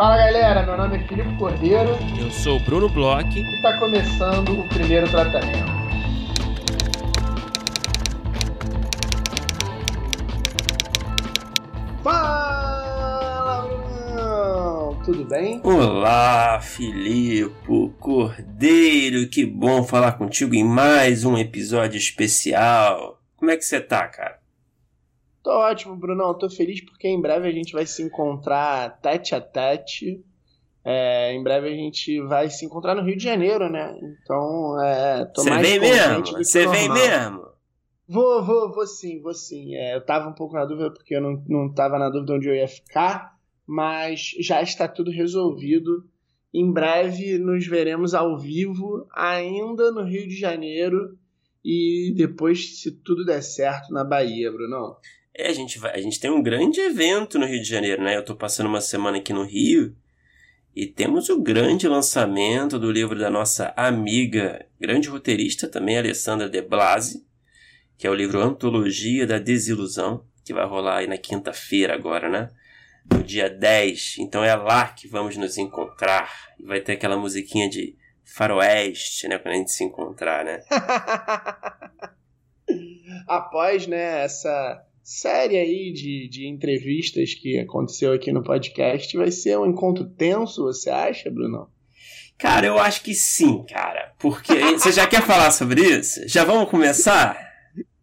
Fala galera, meu nome é Filipe Cordeiro. Eu sou o Bruno Bloch. E está começando o primeiro tratamento. Fala, Bruno! Tudo bem? Olá, Filipe Cordeiro. Que bom falar contigo em mais um episódio especial. Como é que você tá, cara? Tô ótimo, Brunão. Tô feliz porque em breve a gente vai se encontrar tete a tete. É, em breve a gente vai se encontrar no Rio de Janeiro, né? Então, é, tô Você mais vem mesmo? Você vem mesmo? Vou, vou, vou sim, vou sim. É, eu tava um pouco na dúvida porque eu não, não tava na dúvida onde eu ia ficar, mas já está tudo resolvido. Em breve nos veremos ao vivo, ainda no Rio de Janeiro, e depois, se tudo der certo, na Bahia, Brunão. É, a gente, vai, a gente tem um grande evento no Rio de Janeiro, né? Eu tô passando uma semana aqui no Rio e temos o grande lançamento do livro da nossa amiga, grande roteirista também, Alessandra De Blasi, que é o livro Antologia da Desilusão, que vai rolar aí na quinta-feira agora, né? No dia 10. Então é lá que vamos nos encontrar. E vai ter aquela musiquinha de faroeste, né? Quando a gente se encontrar, né? Após, né, essa série aí de, de entrevistas que aconteceu aqui no podcast. Vai ser um encontro tenso, você acha, Bruno? Cara, eu acho que sim, cara. Porque você já quer falar sobre isso? Já vamos começar?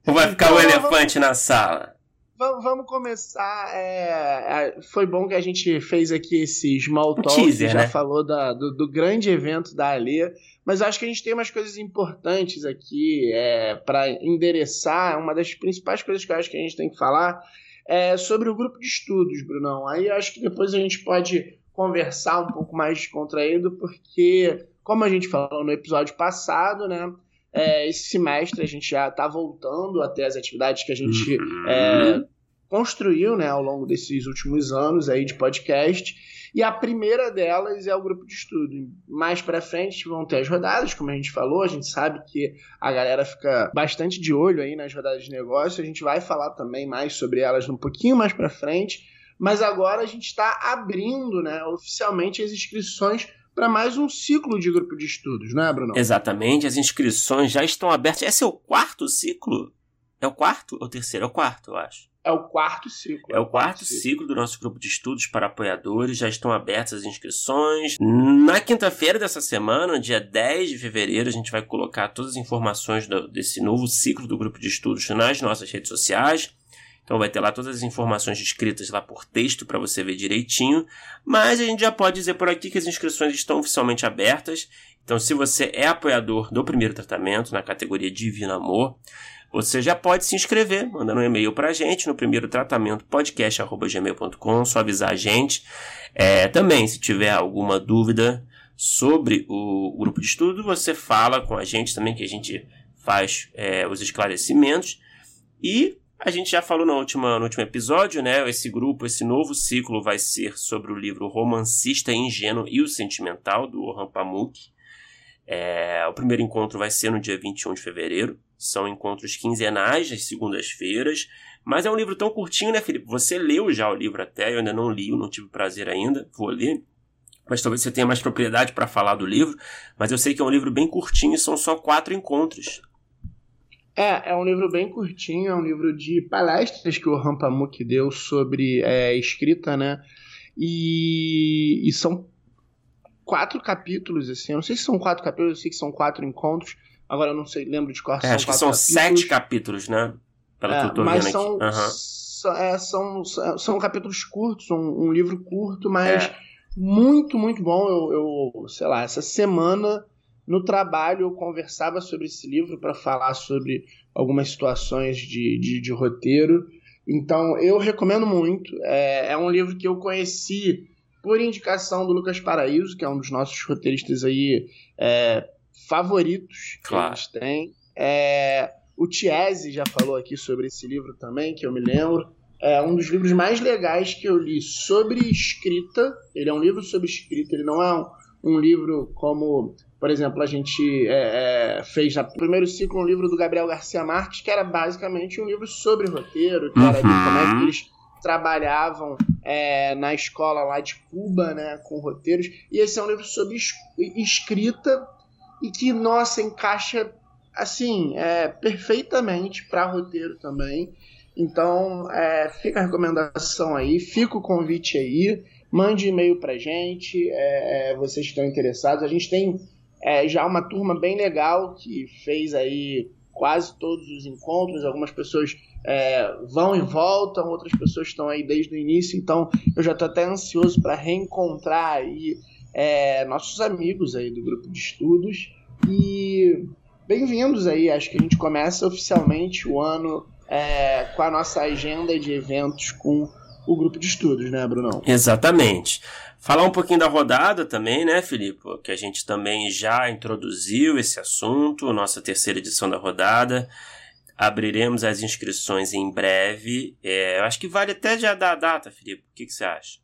Ou vai ficar então, o elefante vamos... na sala? Vamos começar. É, é, foi bom que a gente fez aqui esse small talk, teaser, já né? falou da, do, do, grande evento da Alê, mas acho que a gente tem umas coisas importantes aqui é, para endereçar. Uma das principais coisas que eu acho que a gente tem que falar é sobre o grupo de estudos, Brunão. Aí acho que depois a gente pode conversar um pouco mais descontraído, porque, como a gente falou no episódio passado, né? É, esse semestre a gente já está voltando até as atividades que a gente uhum. é, construiu né, ao longo desses últimos anos aí de podcast. E a primeira delas é o grupo de estudo. Mais para frente vão ter as rodadas, como a gente falou. A gente sabe que a galera fica bastante de olho aí nas rodadas de negócio. A gente vai falar também mais sobre elas um pouquinho mais para frente. Mas agora a gente está abrindo né, oficialmente as inscrições para mais um ciclo de grupo de estudos, não é, Bruno? Exatamente, as inscrições já estão abertas. Esse é o quarto ciclo? É o quarto ou o terceiro? É o quarto, eu acho. É o quarto ciclo. É o quarto ciclo. ciclo do nosso grupo de estudos para apoiadores. Já estão abertas as inscrições. Na quinta-feira dessa semana, dia 10 de fevereiro, a gente vai colocar todas as informações do, desse novo ciclo do grupo de estudos nas nossas redes sociais. Então vai ter lá todas as informações escritas lá por texto para você ver direitinho. Mas a gente já pode dizer por aqui que as inscrições estão oficialmente abertas. Então, se você é apoiador do primeiro tratamento na categoria Divino Amor, você já pode se inscrever, mandando um e-mail para a gente no primeiro tratamento podcast.gmail.com, só avisar a gente. É, também, se tiver alguma dúvida sobre o grupo de estudo, você fala com a gente também, que a gente faz é, os esclarecimentos. E a gente já falou no último, no último episódio, né? Esse grupo, esse novo ciclo vai ser sobre o livro Romancista Ingênuo e o Sentimental, do Orhan Pamuk. É, o primeiro encontro vai ser no dia 21 de fevereiro. São encontros quinzenais, às segundas-feiras. Mas é um livro tão curtinho, né, Felipe? Você leu já o livro até, eu ainda não li, não tive prazer ainda, vou ler. Mas talvez você tenha mais propriedade para falar do livro. Mas eu sei que é um livro bem curtinho e são só quatro encontros. É, é um livro bem curtinho, é um livro de palestras que o Rampamuk deu sobre é, escrita, né? E, e, são quatro capítulos, assim. Eu não sei se são quatro capítulos, eu sei que são quatro encontros. Agora eu não sei, lembro de qual é, Acho que são capítulos. sete capítulos, né? Pelo é, que eu tô mas vendo são, aqui. Uhum. É, são, são capítulos curtos, um, um livro curto, mas é. muito, muito bom. Eu, eu, sei lá, essa semana no trabalho, eu conversava sobre esse livro para falar sobre algumas situações de, de, de, roteiro. Então, eu recomendo muito. É, é, um livro que eu conheci por indicação do Lucas Paraíso, que é um dos nossos roteiristas aí é, favoritos que claro. eles têm. É, o Tiese já falou aqui sobre esse livro também, que eu me lembro. É um dos livros mais legais que eu li sobre escrita. Ele é um livro sobre escrita, ele não é um, um livro como por exemplo, a gente é, é, fez no primeiro ciclo um livro do Gabriel Garcia Marques, que era basicamente um livro sobre roteiro, que era de como é que uhum. eles trabalhavam é, na escola lá de Cuba, né, com roteiros. E esse é um livro sobre escrita e que, nossa, encaixa assim, é, perfeitamente para roteiro também. Então, é, fica a recomendação aí, fica o convite aí, mande e-mail para gente, é, é, vocês estão interessados. A gente tem é, já uma turma bem legal que fez aí quase todos os encontros, algumas pessoas é, vão e voltam, outras pessoas estão aí desde o início, então eu já estou até ansioso para reencontrar aí é, nossos amigos aí do grupo de estudos. E bem-vindos aí, acho que a gente começa oficialmente o ano é, com a nossa agenda de eventos com o grupo de estudos, né, Brunão? Exatamente. Falar um pouquinho da rodada também, né, Felipe? Que a gente também já introduziu esse assunto, nossa terceira edição da rodada. Abriremos as inscrições em breve. É, eu acho que vale até já dar a data, Felipe. O que, que você acha?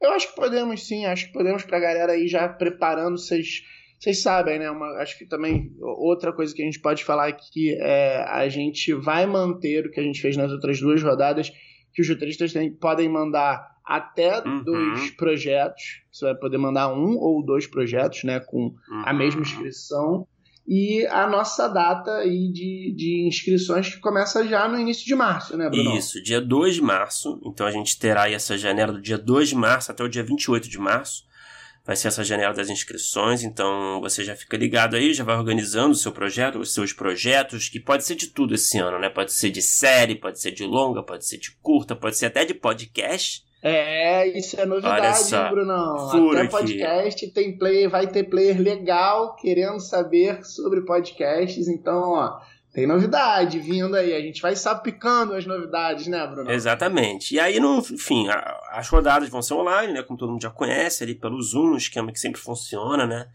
Eu acho que podemos sim, acho que podemos para a galera aí já preparando vocês. Vocês sabem, né? Uma, acho que também outra coisa que a gente pode falar aqui é a gente vai manter o que a gente fez nas outras duas rodadas, que os roteiristas podem mandar até uhum. dois projetos. Você vai poder mandar um ou dois projetos, né, com uhum. a mesma inscrição. E a nossa data aí de, de inscrições que começa já no início de março, né, Bruno? Isso, dia 2 de março. Então a gente terá aí essa janela do dia 2 de março até o dia 28 de março. Vai ser essa janela das inscrições, então você já fica ligado aí, já vai organizando o seu projeto, os seus projetos, que pode ser de tudo esse ano, né? Pode ser de série, pode ser de longa, pode ser de curta, pode ser até de podcast. É, isso é novidade, hein, Brunão? Fura Até podcast aqui. tem player, vai ter player legal querendo saber sobre podcasts, então, ó, tem novidade vindo aí. A gente vai sapicando as novidades, né, Bruno? Exatamente. E aí, no fim, as rodadas vão ser online, né? Como todo mundo já conhece, ali pelo Zoom, um esquema que sempre funciona, né?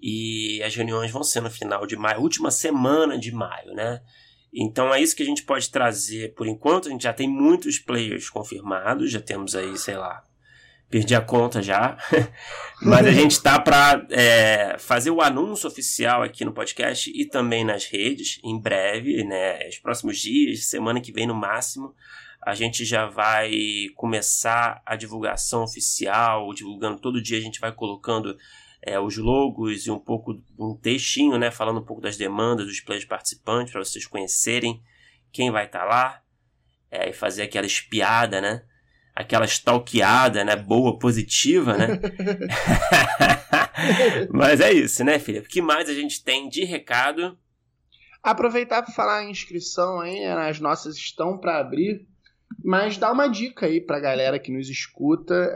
E as reuniões vão ser no final de maio, última semana de maio, né? Então é isso que a gente pode trazer por enquanto. A gente já tem muitos players confirmados, já temos aí, sei lá, perdi a conta já. Mas a gente está para é, fazer o anúncio oficial aqui no podcast e também nas redes em breve, né? Os próximos dias, semana que vem no máximo. A gente já vai começar a divulgação oficial, divulgando todo dia, a gente vai colocando é, os logos e um pouco um textinho, né, falando um pouco das demandas dos players participantes para vocês conhecerem quem vai estar tá lá é, e fazer aquela espiada, né? Aquela stalkeada, né? Boa, positiva, né? Mas é isso, né, Felipe? O que mais a gente tem de recado? Aproveitar para falar em inscrição aí, né? as nossas estão para abrir. Mas dá uma dica aí para a galera que nos escuta.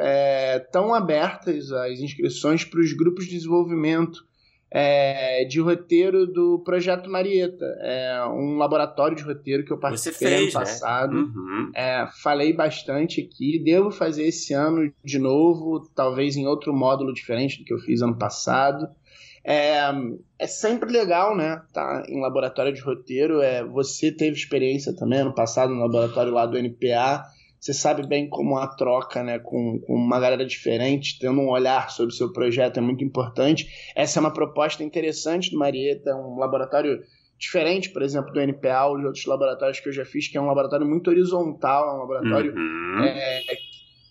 Estão é, abertas as inscrições para os grupos de desenvolvimento é, de roteiro do Projeto Marieta. É um laboratório de roteiro que eu participei fez, ano né? passado. Né? Uhum. É, falei bastante aqui. Devo fazer esse ano de novo, talvez em outro módulo diferente do que eu fiz ano passado. É, é sempre legal, né? Tá em laboratório de roteiro. É, você teve experiência também no passado no laboratório lá do NPA. Você sabe bem como a troca né, com, com uma galera diferente, tendo um olhar sobre o seu projeto é muito importante. Essa é uma proposta interessante do Marieta, um laboratório diferente, por exemplo, do NPA ou de outros laboratórios que eu já fiz, que é um laboratório muito horizontal, é um laboratório uhum. é,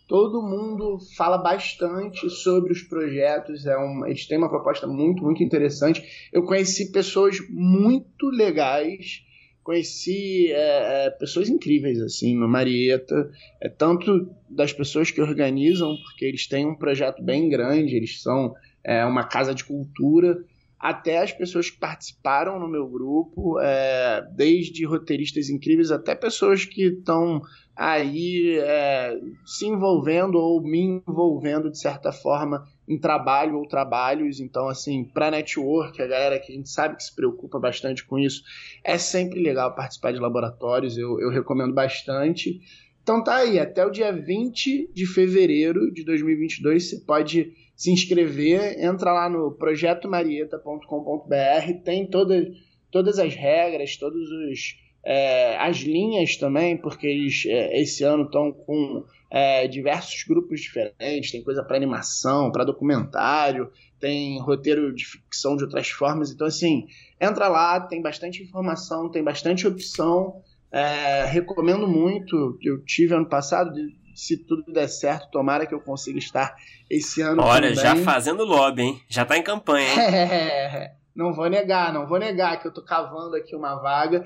todo mundo fala bastante sobre os projetos, é um, eles têm uma proposta muito, muito interessante. Eu conheci pessoas muito legais, conheci é, é, pessoas incríveis assim no Marieta, é, tanto das pessoas que organizam, porque eles têm um projeto bem grande, eles são é, uma casa de cultura, até as pessoas que participaram no meu grupo, é, desde roteiristas incríveis até pessoas que estão aí é, se envolvendo ou me envolvendo de certa forma em trabalho ou trabalhos. Então, assim, para network, a galera que a gente sabe que se preocupa bastante com isso, é sempre legal participar de laboratórios, eu, eu recomendo bastante. Então tá aí, até o dia 20 de fevereiro de 2022 você pode se inscrever, entra lá no projetomarieta.com.br, tem toda, todas as regras, todos os é, as linhas também, porque eles é, esse ano estão com é, diversos grupos diferentes, tem coisa para animação, para documentário, tem roteiro de ficção de outras formas. Então, assim, entra lá, tem bastante informação, tem bastante opção. É, recomendo muito, eu tive ano passado, se tudo der certo, tomara que eu consiga estar esse ano Olha, também. já fazendo lobby, hein? Já tá em campanha, hein? É, não vou negar, não vou negar que eu tô cavando aqui uma vaga.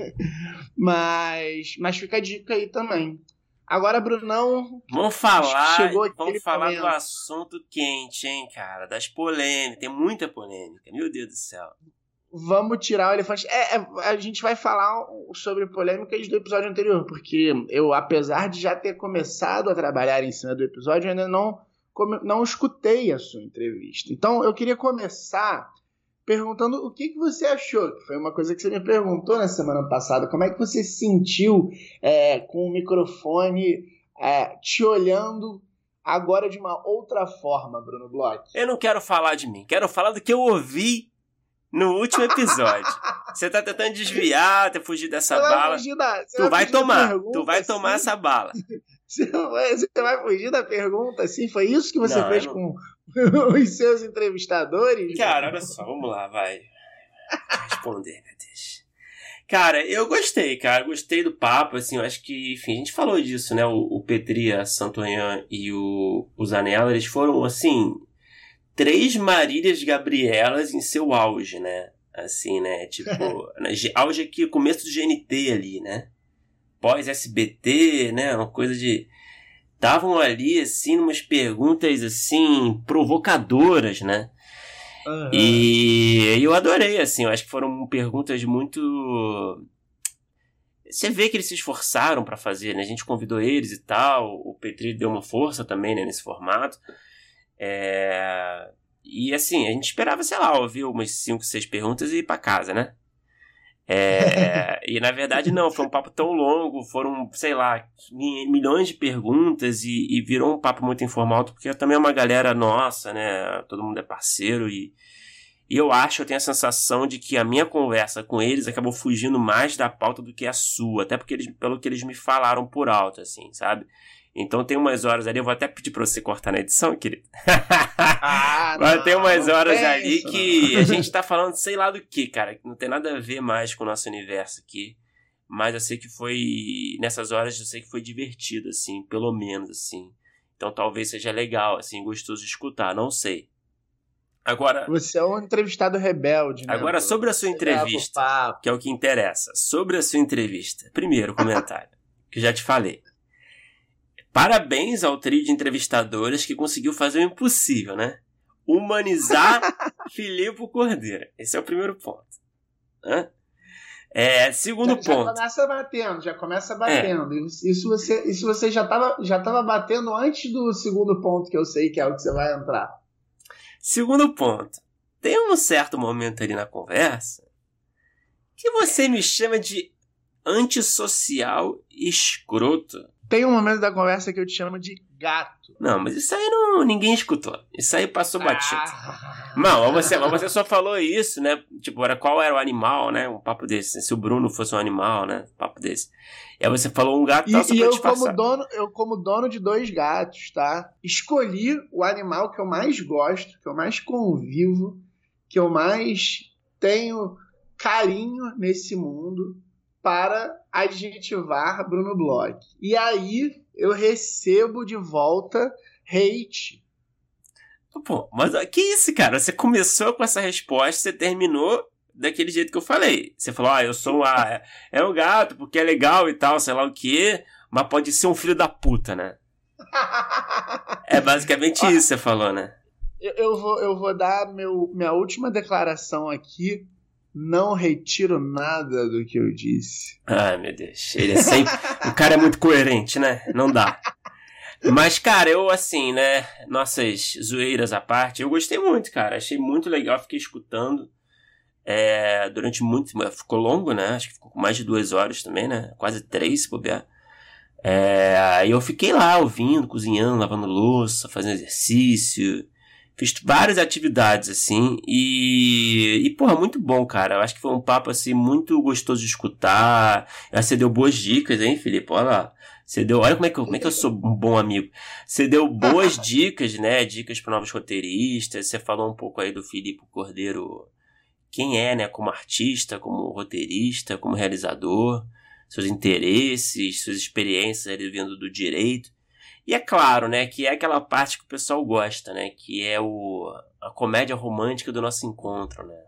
mas, mas fica a dica aí também. Agora, Brunão. Vamos falar, vamos falar do assunto quente, hein, cara? Das polêmicas. Tem muita polêmica, meu Deus do céu. Vamos tirar o elefante. É, é, a gente vai falar sobre polêmicas do episódio anterior, porque eu, apesar de já ter começado a trabalhar em cima do episódio, ainda não, não escutei a sua entrevista. Então, eu queria começar perguntando o que, que você achou. Que foi uma coisa que você me perguntou na semana passada. Como é que você se sentiu é, com o microfone é, te olhando agora de uma outra forma, Bruno Bloch? Eu não quero falar de mim, quero falar do que eu ouvi no último episódio. Você tá tentando desviar, ter fugido dessa você bala. Vai da, tu vai tomar, tu vai tomar essa bala. Você vai, você vai fugir da pergunta, assim? Foi isso que você não, fez não... com os seus entrevistadores? Cara, olha só, vamos lá, vai. Responder, meu Deus. Cara, eu gostei, cara. Gostei do papo, assim, eu acho que, enfim, a gente falou disso, né? O, o Petri, a Santonhan e o, o Zanella, eles foram, assim, três Marílias Gabrielas em seu auge, né? Assim, né? Tipo, auge aqui, começo do GNT ali, né? Pós-SBT, né? Uma coisa de. Estavam ali, assim, umas perguntas, assim, provocadoras, né? Uhum. E eu adorei, assim, eu acho que foram perguntas muito. Você vê que eles se esforçaram para fazer, né? A gente convidou eles e tal, o Petri deu uma força também, né, nesse formato. É... E assim, a gente esperava, sei lá, ouvir umas 5, 6 perguntas e ir pra casa, né? É... e na verdade não, foi um papo tão longo, foram, sei lá, milhões de perguntas e, e, virou um papo muito informal, porque também é uma galera nossa, né? Todo mundo é parceiro e, e eu acho, eu tenho a sensação de que a minha conversa com eles acabou fugindo mais da pauta do que a sua, até porque eles, pelo que eles me falaram por alto, assim, sabe? Então tem umas horas ali, eu vou até pedir pra você cortar na edição, querido. Ah, Mas tem umas horas ali que a gente tá falando sei lá do que, cara, que não tem nada a ver mais com o nosso universo aqui. Mas eu sei que foi. Nessas horas eu sei que foi divertido, assim, pelo menos, assim. Então talvez seja legal, assim, gostoso de escutar, não sei. Agora. Você é um entrevistado rebelde, né? Agora, sobre a sua entrevista, que é o que interessa. Sobre a sua entrevista. Primeiro comentário, que já te falei. Parabéns ao trio de entrevistadores que conseguiu fazer o impossível, né? Humanizar Filipe Cordeiro. Esse é o primeiro ponto. Hã? É, segundo já, ponto. Já começa batendo, já começa batendo. É. Isso, você, isso você já estava já tava batendo antes do segundo ponto, que eu sei que é o que você vai entrar. Segundo ponto. Tem um certo momento ali na conversa que você me chama de antissocial escroto. Tem um momento da conversa que eu te chamo de gato. Não, mas isso aí não, ninguém escutou. Isso aí passou batido. Ah. Não, você, você só falou isso, né? Tipo, era qual era o animal, né? Um papo desse. Se o Bruno fosse um animal, né? Um papo desse. E aí você falou um gato, e, tal, só e pra eu como dono, eu como dono de dois gatos, tá? Escolhi o animal que eu mais gosto, que eu mais convivo, que eu mais tenho carinho nesse mundo para adjetivar Bruno Bloch. E aí eu recebo de volta hate. Pô, mas que isso, cara? Você começou com essa resposta, você terminou daquele jeito que eu falei. Você falou, ah, eu sou a, é um gato porque é legal e tal, sei lá o que, mas pode ser um filho da puta, né? é basicamente isso que você falou, né? Eu, eu, vou, eu vou dar meu, minha última declaração aqui não retiro nada do que eu disse. Ai, meu Deus. Ele é sempre. o cara é muito coerente, né? Não dá. Mas, cara, eu, assim, né? Nossas zoeiras à parte, eu gostei muito, cara. Achei muito legal, fiquei escutando. É, durante muito. Ficou longo, né? Acho que ficou mais de duas horas também, né? Quase três, se bobear. É, aí eu fiquei lá ouvindo, cozinhando, lavando louça, fazendo exercício. Fiz várias atividades, assim, e, e, porra, muito bom, cara. Eu acho que foi um papo, assim, muito gostoso de escutar. Você deu boas dicas, hein, Felipe? Olha lá. Você deu, olha como é, que eu, como é que eu sou um bom amigo. Você deu boas dicas, né? Dicas para novos roteiristas. Você falou um pouco aí do Felipe Cordeiro, quem é, né? Como artista, como roteirista, como realizador. seus interesses, suas experiências ali vindo do direito. E é claro, né, que é aquela parte que o pessoal gosta, né, que é o, a comédia romântica do nosso encontro, né.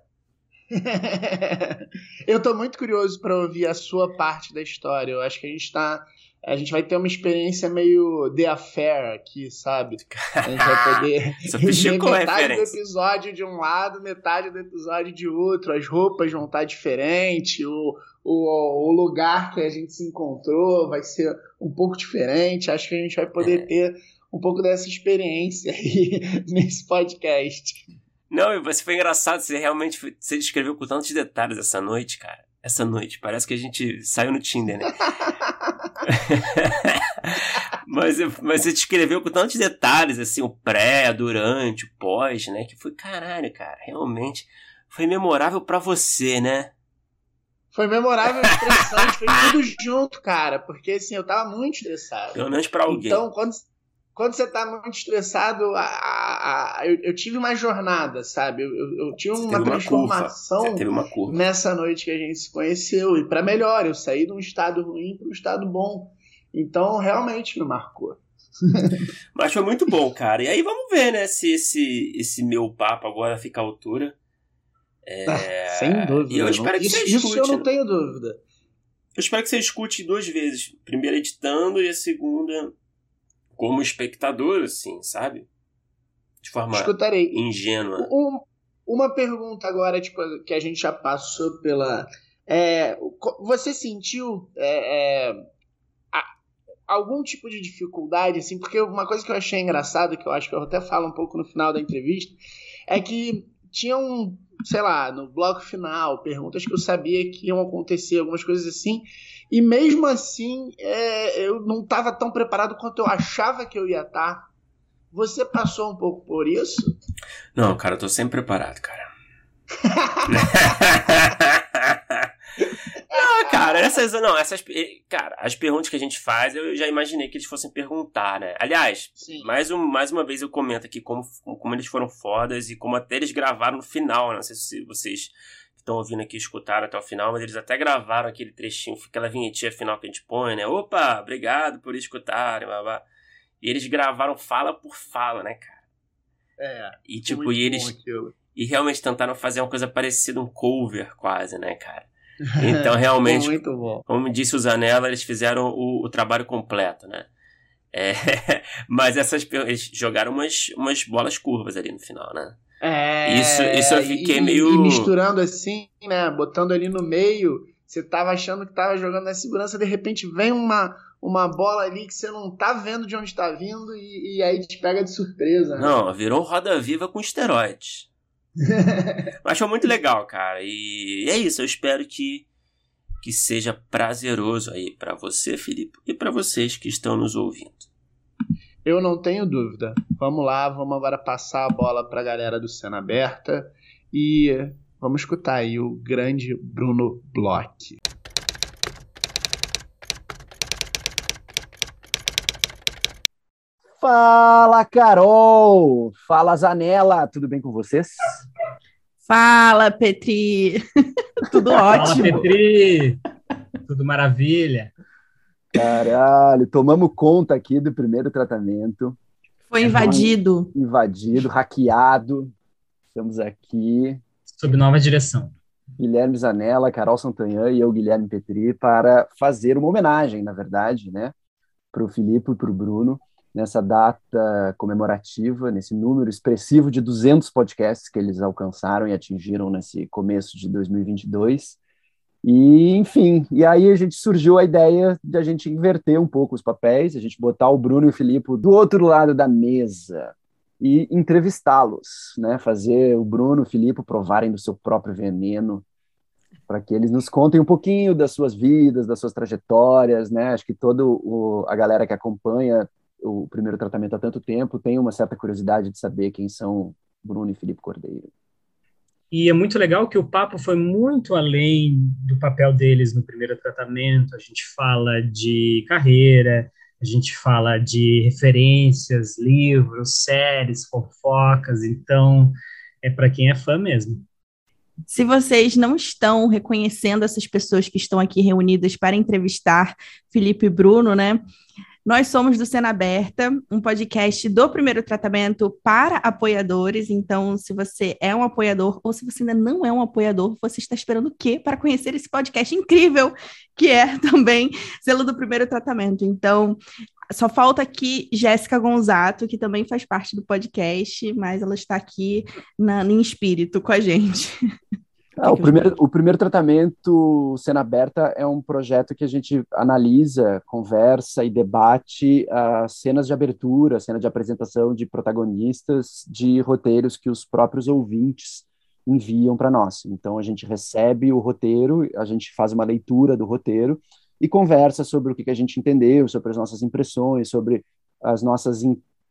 eu tô muito curioso para ouvir a sua parte da história. Eu acho que a gente tá a gente vai ter uma experiência meio The Affair aqui, sabe? A gente vai poder ver metade do episódio de um lado, metade do episódio de outro, as roupas vão estar diferentes, o, o, o lugar que a gente se encontrou vai ser um pouco diferente. Acho que a gente vai poder é. ter um pouco dessa experiência aí nesse podcast. Não, e você foi engraçado, você realmente você descreveu com tantos detalhes essa noite, cara. Essa noite, parece que a gente saiu no Tinder, né? mas, mas você descreveu com tantos detalhes, assim, o pré, durante, o pós, né? Que foi, caralho, cara, realmente foi memorável para você, né? Foi memorável, estressante, foi tudo junto, cara, porque assim, eu tava muito estressado. Pelo menos pra alguém. Então, quando, quando você tá muito estressado, a, a, a eu, eu, tive uma jornada, sabe? Eu, eu, eu tive uma transformação uma uma nessa noite que a gente se conheceu. E para melhor, eu saí de um estado ruim para um estado bom. Então, realmente me marcou. Mas foi muito bom, cara. E aí vamos ver, né, se esse, esse meu papo agora fica à altura. É... Ah, sem dúvida. E eu espero que isso, você escute. Isso eu não né? tenho dúvida. Eu espero que você escute duas vezes. Primeira editando e a segunda como espectador, assim, sabe? De forma Escutarei. ingênua. Um, uma pergunta agora, tipo, que a gente já passou pela. É, você sentiu é, é, a, algum tipo de dificuldade, assim? Porque uma coisa que eu achei engraçado, que eu acho que eu até falo um pouco no final da entrevista, é que tinha um, sei lá, no bloco final, perguntas que eu sabia que iam acontecer, algumas coisas assim, e mesmo assim, é, eu não estava tão preparado quanto eu achava que eu ia estar. Tá. Você passou um pouco por isso? Não, cara, eu tô sempre preparado, cara. não, cara, essas não, essas cara, as perguntas que a gente faz, eu já imaginei que eles fossem perguntar, né? Aliás, mais, um, mais uma vez eu comento aqui como, como eles foram fodas e como até eles gravaram no final, né? não sei se vocês estão ouvindo aqui escutaram até o final, mas eles até gravaram aquele trechinho, aquela vinhetinha final que a gente põe, né? Opa, obrigado por escutarem, blá, blá. E eles gravaram fala por fala, né, cara? É. E tipo, e eles. E realmente tentaram fazer uma coisa parecida, um cover quase, né, cara? Então, realmente, muito bom. como disse o Zanella, eles fizeram o, o trabalho completo, né? É, mas essas eles jogaram umas, umas bolas curvas ali no final, né? É, isso, isso eu fiquei e, meio. E misturando assim, né? Botando ali no meio, você tava achando que tava jogando na segurança, de repente vem uma, uma bola ali que você não tá vendo de onde tá vindo e, e aí te pega de surpresa. Né? Não, virou roda viva com esteroides. Mas foi muito legal, cara. E é isso, eu espero que, que seja prazeroso aí para você, Felipe, e para vocês que estão nos ouvindo. Eu não tenho dúvida. Vamos lá, vamos agora passar a bola para a galera do Cena Aberta e vamos escutar aí o grande Bruno Bloch. Fala, Carol! Fala, Zanella! Tudo bem com vocês? Fala, Petri! Tudo ótimo! Fala, Petri! Tudo maravilha! Caralho, tomamos conta aqui do primeiro tratamento. Foi invadido. Invadido, hackeado. Estamos aqui. Sob nova direção. Guilherme Zanella, Carol Santanhan e eu, Guilherme Petri, para fazer uma homenagem, na verdade, né, para o Filipe e para o Bruno, nessa data comemorativa, nesse número expressivo de 200 podcasts que eles alcançaram e atingiram nesse começo de 2022. E, enfim, e aí a gente surgiu a ideia de a gente inverter um pouco os papéis, a gente botar o Bruno e o Filipe do outro lado da mesa e entrevistá-los, né? Fazer o Bruno e o Filipe provarem do seu próprio veneno, para que eles nos contem um pouquinho das suas vidas, das suas trajetórias, né? Acho que toda a galera que acompanha o primeiro tratamento há tanto tempo tem uma certa curiosidade de saber quem são Bruno e Felipe Cordeiro. E é muito legal que o papo foi muito além do papel deles no primeiro tratamento. A gente fala de carreira, a gente fala de referências, livros, séries, fofocas. Então, é para quem é fã mesmo. Se vocês não estão reconhecendo essas pessoas que estão aqui reunidas para entrevistar Felipe e Bruno, né? Nós somos do Cena Aberta, um podcast do primeiro tratamento para apoiadores. Então, se você é um apoiador ou se você ainda não é um apoiador, você está esperando o quê para conhecer esse podcast incrível que é também selo do primeiro tratamento? Então, só falta aqui Jéssica Gonzato, que também faz parte do podcast, mas ela está aqui na, em espírito com a gente. Ah, o, primeiro, o primeiro tratamento Cena Aberta é um projeto que a gente analisa, conversa e debate as cenas de abertura, cena de apresentação de protagonistas de roteiros que os próprios ouvintes enviam para nós. Então a gente recebe o roteiro, a gente faz uma leitura do roteiro e conversa sobre o que, que a gente entendeu, sobre as nossas impressões, sobre as nossas,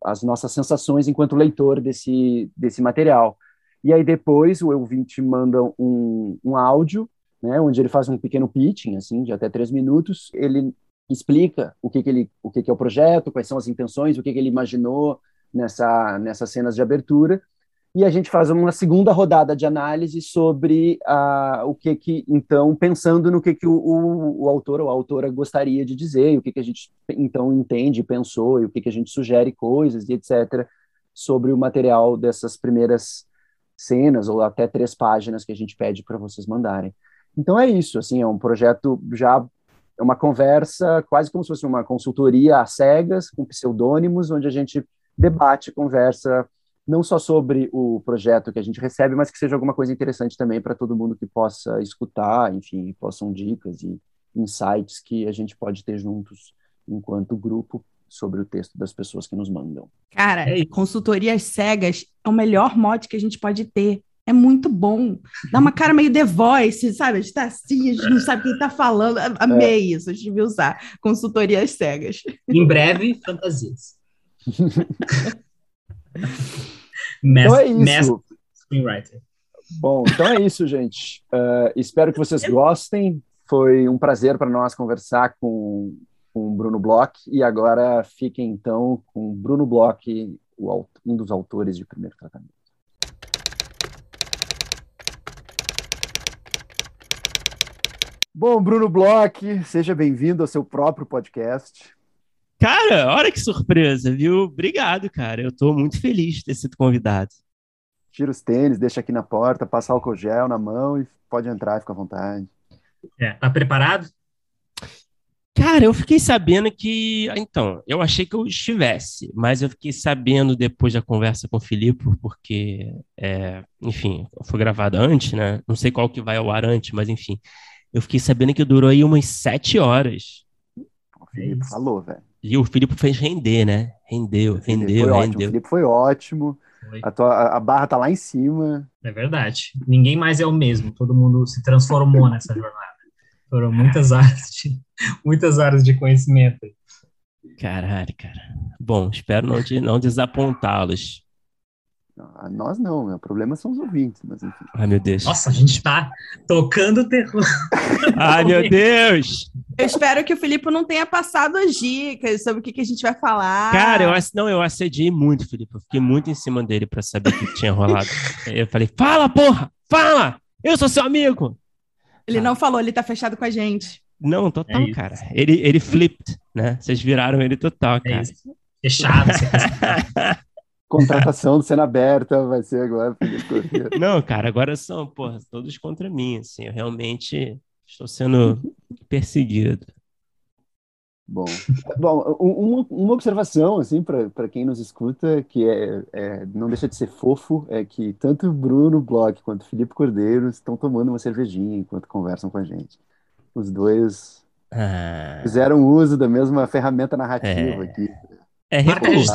as nossas sensações enquanto leitor desse, desse material. E aí depois o ouvinte manda um, um áudio, né, onde ele faz um pequeno pitching, assim, de até três minutos. Ele explica o que, que ele, o que, que é o projeto, quais são as intenções, o que, que ele imaginou nessa nessas cenas de abertura. E a gente faz uma segunda rodada de análise sobre uh, o que que, então, pensando no que que o, o, o autor ou a autora gostaria de dizer, o que que a gente, então, entende, pensou, e o que que a gente sugere coisas e etc., sobre o material dessas primeiras cenas ou até três páginas que a gente pede para vocês mandarem. Então é isso, assim, é um projeto já é uma conversa quase como se fosse uma consultoria às cegas com pseudônimos, onde a gente debate, conversa não só sobre o projeto que a gente recebe, mas que seja alguma coisa interessante também para todo mundo que possa escutar, enfim, possam dicas e insights que a gente pode ter juntos enquanto grupo sobre o texto das pessoas que nos mandam. Cara, é consultorias cegas é o melhor mote que a gente pode ter. É muito bom. Dá uma cara meio The Voice, sabe? A gente tá assim, a gente não sabe quem tá falando. Amei é. isso, a gente devia usar. Consultorias cegas. Em breve, fantasias. então é isso. Screenwriter. Bom, então é isso, gente. Uh, espero que vocês gostem. Foi um prazer para nós conversar com com Bruno Bloch, e agora fiquem então com Bruno Bloch, o, um dos autores de Primeiro Tratamento. Bom, Bruno Bloch, seja bem-vindo ao seu próprio podcast. Cara, olha que surpresa, viu? Obrigado, cara. Eu estou muito feliz de ter sido convidado. Tira os tênis, deixa aqui na porta, passa álcool gel na mão e pode entrar, fica à vontade. É, tá preparado? Cara, eu fiquei sabendo que. Então, eu achei que eu estivesse, mas eu fiquei sabendo depois da conversa com o Filipe, porque, é, enfim, foi gravado antes, né? Não sei qual que vai ao ar antes, mas enfim. Eu fiquei sabendo que durou aí umas sete horas. O Filipe falou, velho. E o Filipe fez render, né? Rendeu, rendeu, foi rendeu. Ótimo. O Filipe foi ótimo. Foi. A, tua, a barra tá lá em cima. É verdade. Ninguém mais é o mesmo. Todo mundo se transformou nessa jornada. Foram muitas áreas de, muitas áreas de conhecimento. Caralho, cara. Bom, espero não, de, não desapontá-los. A nós não, o problema são os ouvintes, mas enfim. Ai, meu Deus. Nossa, a gente tá tocando terror. Ai, meu Deus! Eu espero que o Felipe não tenha passado as dicas sobre o que, que a gente vai falar. Cara, eu, não, eu assediei muito, Felipe. Eu fiquei muito em cima dele para saber o que tinha rolado. eu falei, fala, porra! Fala! Eu sou seu amigo! Ele ah. não falou, ele tá fechado com a gente. Não, total, é cara. Ele, ele flipped, né? Vocês viraram ele total, é cara. É Fechado. Contratação do cena aberta vai ser agora. Não, cara, agora são, porra, todos contra mim, assim. Eu realmente estou sendo perseguido. Bom, bom uma, uma observação, assim, para quem nos escuta, que é, é, não deixa de ser fofo, é que tanto Bruno Bloch quanto Felipe Cordeiro estão tomando uma cervejinha enquanto conversam com a gente. Os dois ah. fizeram uso da mesma ferramenta narrativa é, aqui. É recurso.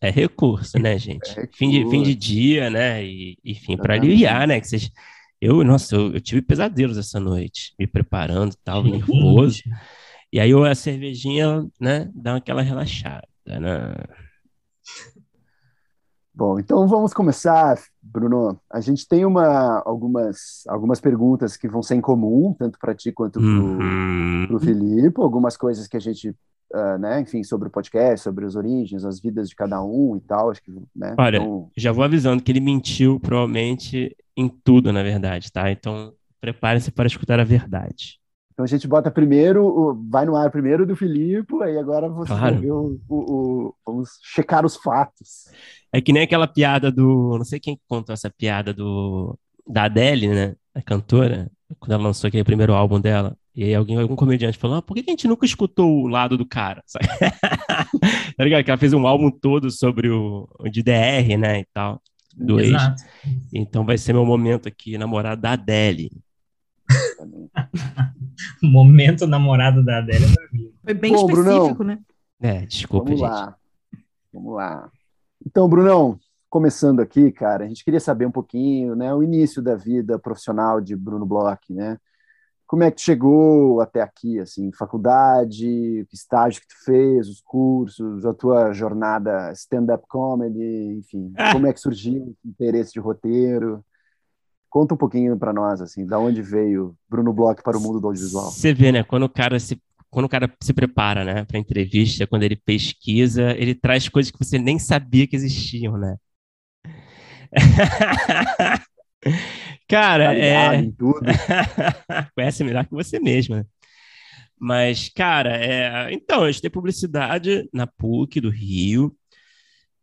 É recurso, né, gente? É fim, de, fim de dia, né? E, enfim, para aliviar, né? Que vocês... Eu, nossa, eu, eu, tive pesadelos essa noite, me preparando e tal, nervoso. E aí a cervejinha, né, dá aquela relaxada, né? Bom, então vamos começar, Bruno. A gente tem uma, algumas, algumas perguntas que vão ser em comum, tanto para ti quanto para o uhum. Filipe, algumas coisas que a gente, uh, né, enfim, sobre o podcast, sobre as origens, as vidas de cada um e tal, acho que, né? Olha, então... já vou avisando que ele mentiu, provavelmente, em tudo, na verdade, tá? Então, prepare-se para escutar a verdade. Então a gente bota primeiro, vai no ar primeiro do Filipe, aí agora você claro. vê o, o, o, vamos checar os fatos. É que nem aquela piada do, não sei quem contou essa piada do da Adele, né, a cantora, quando ela lançou aquele primeiro álbum dela. E aí alguém, algum comediante falou, ah, por que a gente nunca escutou o lado do cara? tá ligado? Que ela fez um álbum todo sobre o, o DDR, né, e tal, do Exato. ex. Então vai ser meu momento aqui, namorado da Adele. Momento namorado da Adélia Foi bem Bom, específico, Brunão, né? É, desculpa, Vamos gente. Lá. Vamos lá. Então, Brunão, começando aqui, cara, a gente queria saber um pouquinho, né, o início da vida profissional de Bruno Bloch, né? Como é que tu chegou até aqui, assim, faculdade, que estágio que tu fez, os cursos, a tua jornada stand-up comedy, enfim, como é que surgiu o interesse de roteiro? Conta um pouquinho para nós, assim, da onde veio Bruno Bloch para o mundo do audiovisual. Você vê, né, quando o cara se quando o cara se prepara, né, para entrevista, quando ele pesquisa, ele traz coisas que você nem sabia que existiam, né? cara, tá é... conhece melhor que você mesmo. Né? Mas, cara, é... então, eu estudei publicidade na PUC do Rio.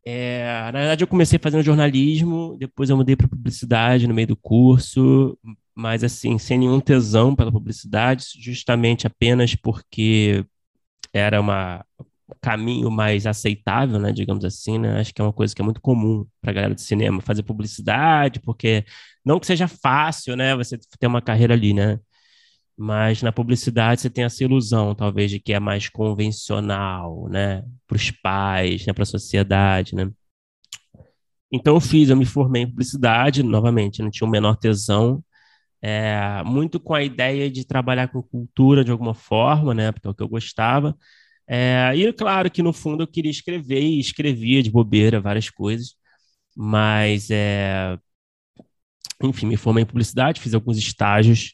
É, na verdade, eu comecei fazendo jornalismo, depois eu mudei para publicidade no meio do curso, mas assim, sem nenhum tesão pela publicidade, justamente apenas porque era uma, um caminho mais aceitável, né, digamos assim, né? Acho que é uma coisa que é muito comum para a galera de cinema, fazer publicidade, porque não que seja fácil, né, você ter uma carreira ali, né? Mas na publicidade você tem essa ilusão, talvez, de que é mais convencional, né? Para os pais, né? para a sociedade, né? Então eu fiz, eu me formei em publicidade, novamente, não tinha o menor tesão, é, muito com a ideia de trabalhar com cultura de alguma forma, né? Porque é o que eu gostava. É, e claro que no fundo eu queria escrever e escrevia de bobeira várias coisas, mas é, enfim, me formei em publicidade, fiz alguns estágios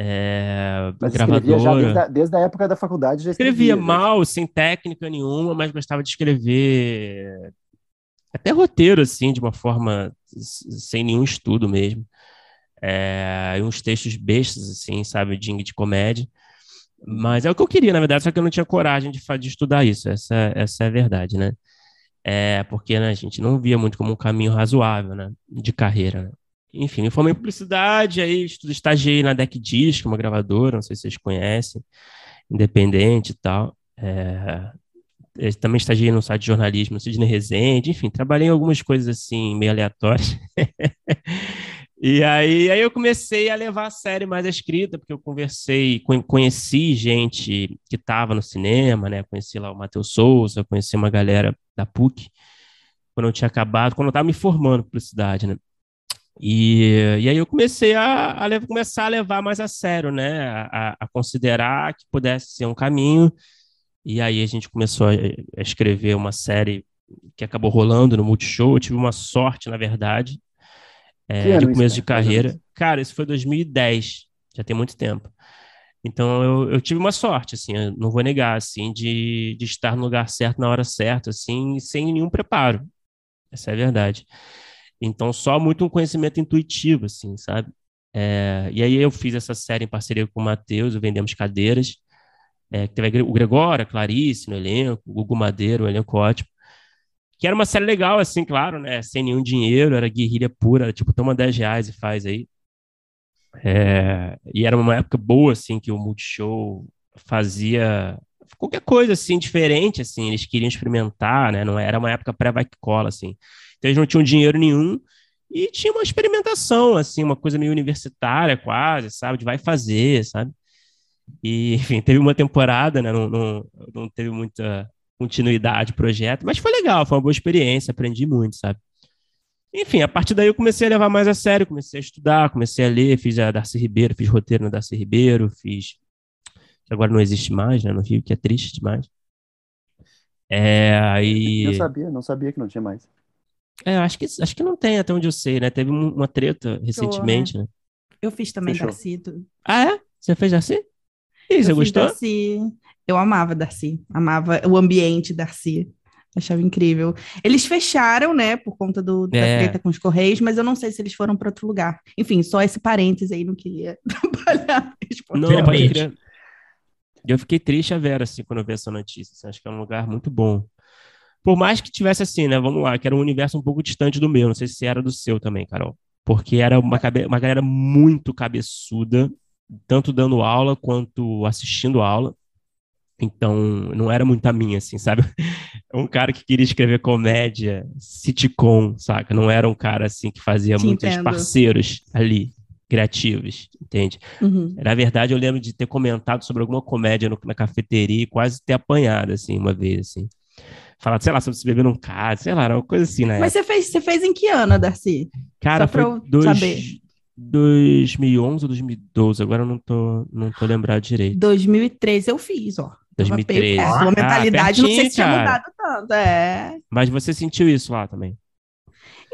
é, mas gravadora. Desde a, desde, a, época da faculdade já escrevia. Escrevia né? mal, sem técnica nenhuma, mas gostava de escrever até roteiro, assim, de uma forma sem nenhum estudo mesmo. É, uns textos bestas, assim, sabe, de, de comédia. Mas é o que eu queria, na verdade, só que eu não tinha coragem de, de estudar isso. Essa, essa é a verdade, né? É, porque né, a gente não via muito como um caminho razoável, né, de carreira. Enfim, me formei em publicidade, aí estagiei na Deck Disc, uma gravadora, não sei se vocês conhecem, independente e tal. É, também estagiei no site de jornalismo, Sidney Rezende, enfim, trabalhei em algumas coisas assim, meio aleatórias. e aí, aí eu comecei a levar a sério mais a escrita, porque eu conversei, conheci gente que estava no cinema, né? Conheci lá o Matheus Souza, conheci uma galera da PUC, quando eu tinha acabado, quando eu estava me formando publicidade, né? E, e aí eu comecei a, a começar a levar mais a sério, né? A, a, considerar que pudesse ser um caminho. E aí a gente começou a, a escrever uma série que acabou rolando no Multishow. Eu tive uma sorte, na verdade, é, de começo de carreira. Cara, isso foi 2010, já tem muito tempo. Então eu, eu tive uma sorte, assim, não vou negar, assim, de, de estar no lugar certo na hora certa, assim, sem nenhum preparo. Essa é a verdade. Então, só muito um conhecimento intuitivo, assim, sabe? É, e aí eu fiz essa série em parceria com o Matheus, Vendemos Cadeiras, é, que teve o Gregório, a Clarice no elenco, o Gugu Madeiro, um elenco ótimo. Que era uma série legal, assim, claro, né? Sem nenhum dinheiro, era guerrilha pura, tipo, toma 10 reais e faz aí. É, e era uma época boa, assim, que o Multishow fazia qualquer coisa, assim, diferente, assim, eles queriam experimentar, né? Não era uma época pré-vai cola, assim. Então eles não tinham dinheiro nenhum e tinha uma experimentação, assim, uma coisa meio universitária quase, sabe? De vai fazer, sabe? E, enfim, teve uma temporada, né? Não, não, não teve muita continuidade projeto, mas foi legal, foi uma boa experiência, aprendi muito, sabe? Enfim, a partir daí eu comecei a levar mais a sério, comecei a estudar, comecei a ler, fiz a Darcy Ribeiro, fiz roteiro na Darcy Ribeiro, fiz. Que agora não existe mais, né, no Rio, que é triste demais. É, aí. Não sabia, não sabia que não tinha mais. É, acho que, acho que não tem, até onde eu sei, né? Teve uma treta recentemente, né? Eu fiz também Fechou. Darcy. Ah, é? Você fez Darcy? E você gostou? Darcy. Eu amava Darcy. Amava o ambiente Darcy. Achava incrível. Eles fecharam, né, por conta do, da É. treta com os Correios, mas eu não sei se eles foram para outro lugar. Enfim, só esse parêntese aí, não queria trabalhar. Não, pode crer. Eu fiquei triste a Vera, assim, quando eu vi essa notícia. assim, acho que é um lugar muito bom. Por mais que tivesse assim, né? Vamos lá, que era um universo um pouco distante do meu. Não sei se era do seu também, Carol. Porque era uma, cabe- uma galera muito cabeçuda, tanto dando aula quanto assistindo aula. Então, não era muito a minha, assim, sabe? Um cara que queria escrever comédia, sitcom, saca? Não era um cara, assim, que fazia Te muitos entendo. parceiros ali, criativos, entende? Uhum. Na verdade, eu lembro de ter comentado sobre alguma comédia no- na cafeteria e quase ter apanhado, assim, uma vez, assim. Falado, sei lá, sobre se beber num caso, sei lá, era uma coisa assim, né? Mas você fez, você fez em que ano, Darcy? Cara, só pra foi eu dois, saber. 2011 ou 2012, agora eu não tô, não tô lembrado direito. 2013 eu fiz, ó. Tava 2013. bem perto. Ah, Sua mentalidade, não sei pertinho, se tinha cara. mudado tanto. É. Mas você sentiu isso lá também?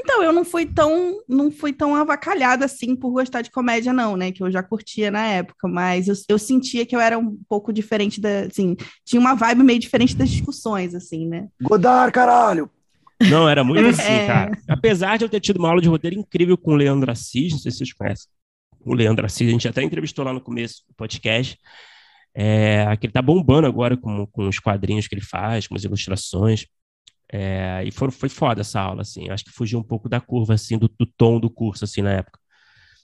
Então, eu não fui tão, não fui tão avacalhada assim por gostar de comédia, não, né? Que eu já curtia na época, mas eu, eu sentia que eu era um pouco diferente da, assim, tinha uma vibe meio diferente das discussões, assim, né? Godard, caralho! Não, era muito assim, É. cara. Apesar de eu ter tido uma aula de roteiro incrível com o Leandro Assis, não sei se vocês conhecem. O Leandro Assis, a gente até entrevistou lá no começo do podcast. É, que ele tá bombando agora com, com os quadrinhos que ele faz, com as ilustrações. É, e foi, foi foda essa aula, assim. Acho que fugiu um pouco da curva, assim, do, do tom do curso, assim, na época.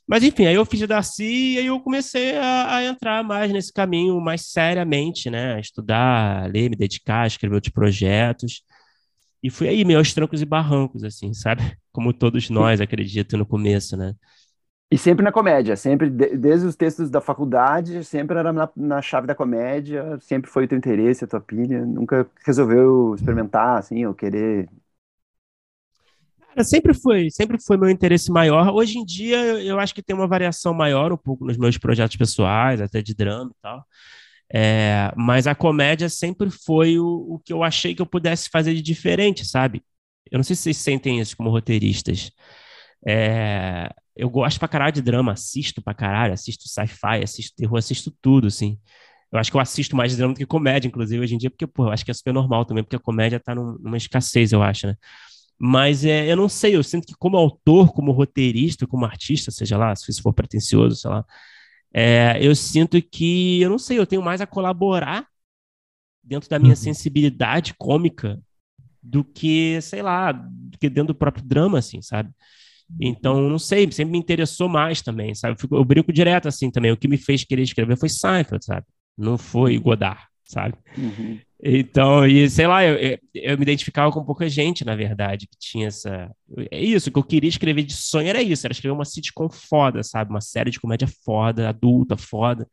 Mas, enfim, aí eu fiz a Darcy e aí eu comecei a, a entrar mais nesse caminho, mais seriamente, né? Estudar, ler, me dedicar, escrever outros projetos. E fui aí, aos trancos e barrancos, assim, sabe? Como todos nós, acredito, no começo, né? E sempre na comédia, sempre, de- desde os textos da faculdade, sempre era na, na chave da comédia, sempre foi o teu interesse, a tua pilha, nunca resolveu experimentar, assim, ou querer... Cara, sempre foi, sempre foi meu interesse maior. Hoje em dia, eu acho que tem uma variação maior um pouco nos meus projetos pessoais, até de drama e tal. É, mas a comédia sempre foi o, o que eu achei que eu pudesse fazer de diferente, sabe? Eu não sei se vocês sentem isso como roteiristas. É, eu gosto pra caralho de drama, assisto pra caralho, assisto sci-fi, assisto terror, assisto tudo, assim. Eu acho que eu assisto mais drama do que comédia, inclusive, hoje em dia, porque, pô, eu acho que é super normal também, porque a comédia tá num- numa escassez, eu acho, né? Mas é, eu não sei, eu sinto que como autor, como roteirista, como artista, seja lá, se isso for pretencioso, sei lá, é, eu sinto que, eu não sei, eu tenho mais a colaborar dentro da minha Uhum. sensibilidade cômica do que, sei lá, do que dentro do próprio drama, assim, sabe? Então, não sei, sempre me interessou mais também, sabe? Eu, fico- eu brinco direto assim também. O que me fez querer escrever foi Seinfeld, sabe? Não foi Godard, sabe? Uhum. Então, e sei lá, eu, eu, me identificava com pouca gente, na verdade, que tinha essa. É isso, que eu queria escrever de sonho era isso, era escrever uma sitcom foda, sabe? Uma série de comédia foda, adulta, foda,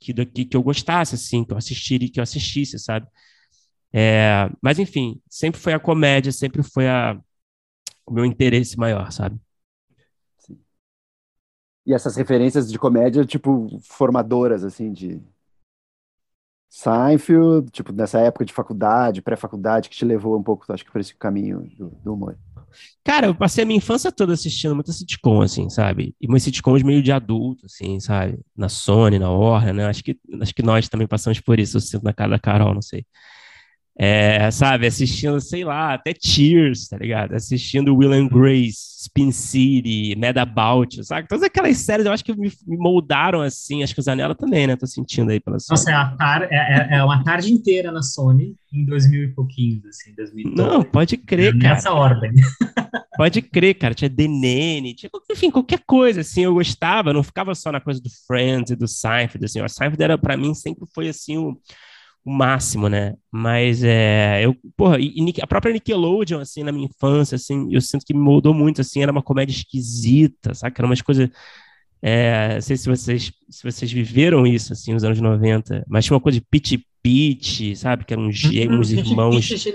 que, que, que eu gostasse, assim, que eu assistiria, que eu assistisse, sabe? É, mas enfim, sempre foi a comédia, sempre foi a, o meu interesse maior, sabe? E essas referências de comédia, tipo, formadoras, assim, de Seinfeld, tipo, nessa época de faculdade, pré-faculdade, que te levou um pouco, acho que, por esse caminho do, do humor. Cara, eu passei a minha infância toda assistindo muita sitcom, assim, sabe? E umas sitcoms meio de adulto, assim, sabe? Na Sony, na Warner, né? Acho que, acho que nós também passamos por isso, eu sinto na cara da Carol, não sei. É, sabe? Assistindo, sei lá, até Cheers, tá ligado? Assistindo Will and Grace, Spin City, Mad About, sabe? Todas aquelas séries eu acho que me, me moldaram, assim. Acho que o Zanella também, né? Tô sentindo aí pela Sony. Nossa, é, a tar é, é- é uma tarde inteira na Sony em 2000 e pouquinhos, assim, 2012. Não, pode crer, cara. Nessa ordem. Pode crer, cara. Tinha Nanny, tinha, enfim, qualquer coisa, assim, eu gostava, não ficava só na coisa do Friends e do Seinfeld, assim. O Seinfeld era, pra mim, sempre foi, assim, o, o máximo, né? Mas, é, eu, porra, e, e a própria Nickelodeon, assim, na minha infância, assim, eu sinto que me moldou muito, assim, era uma comédia esquisita, sabe? Era umas coisas... É, não sei se vocês, se vocês viveram isso, assim, nos anos 90, mas tinha uma coisa de Pit Pit, sabe? Que eram uns, Hum, uns Pitch irmãos Pitch é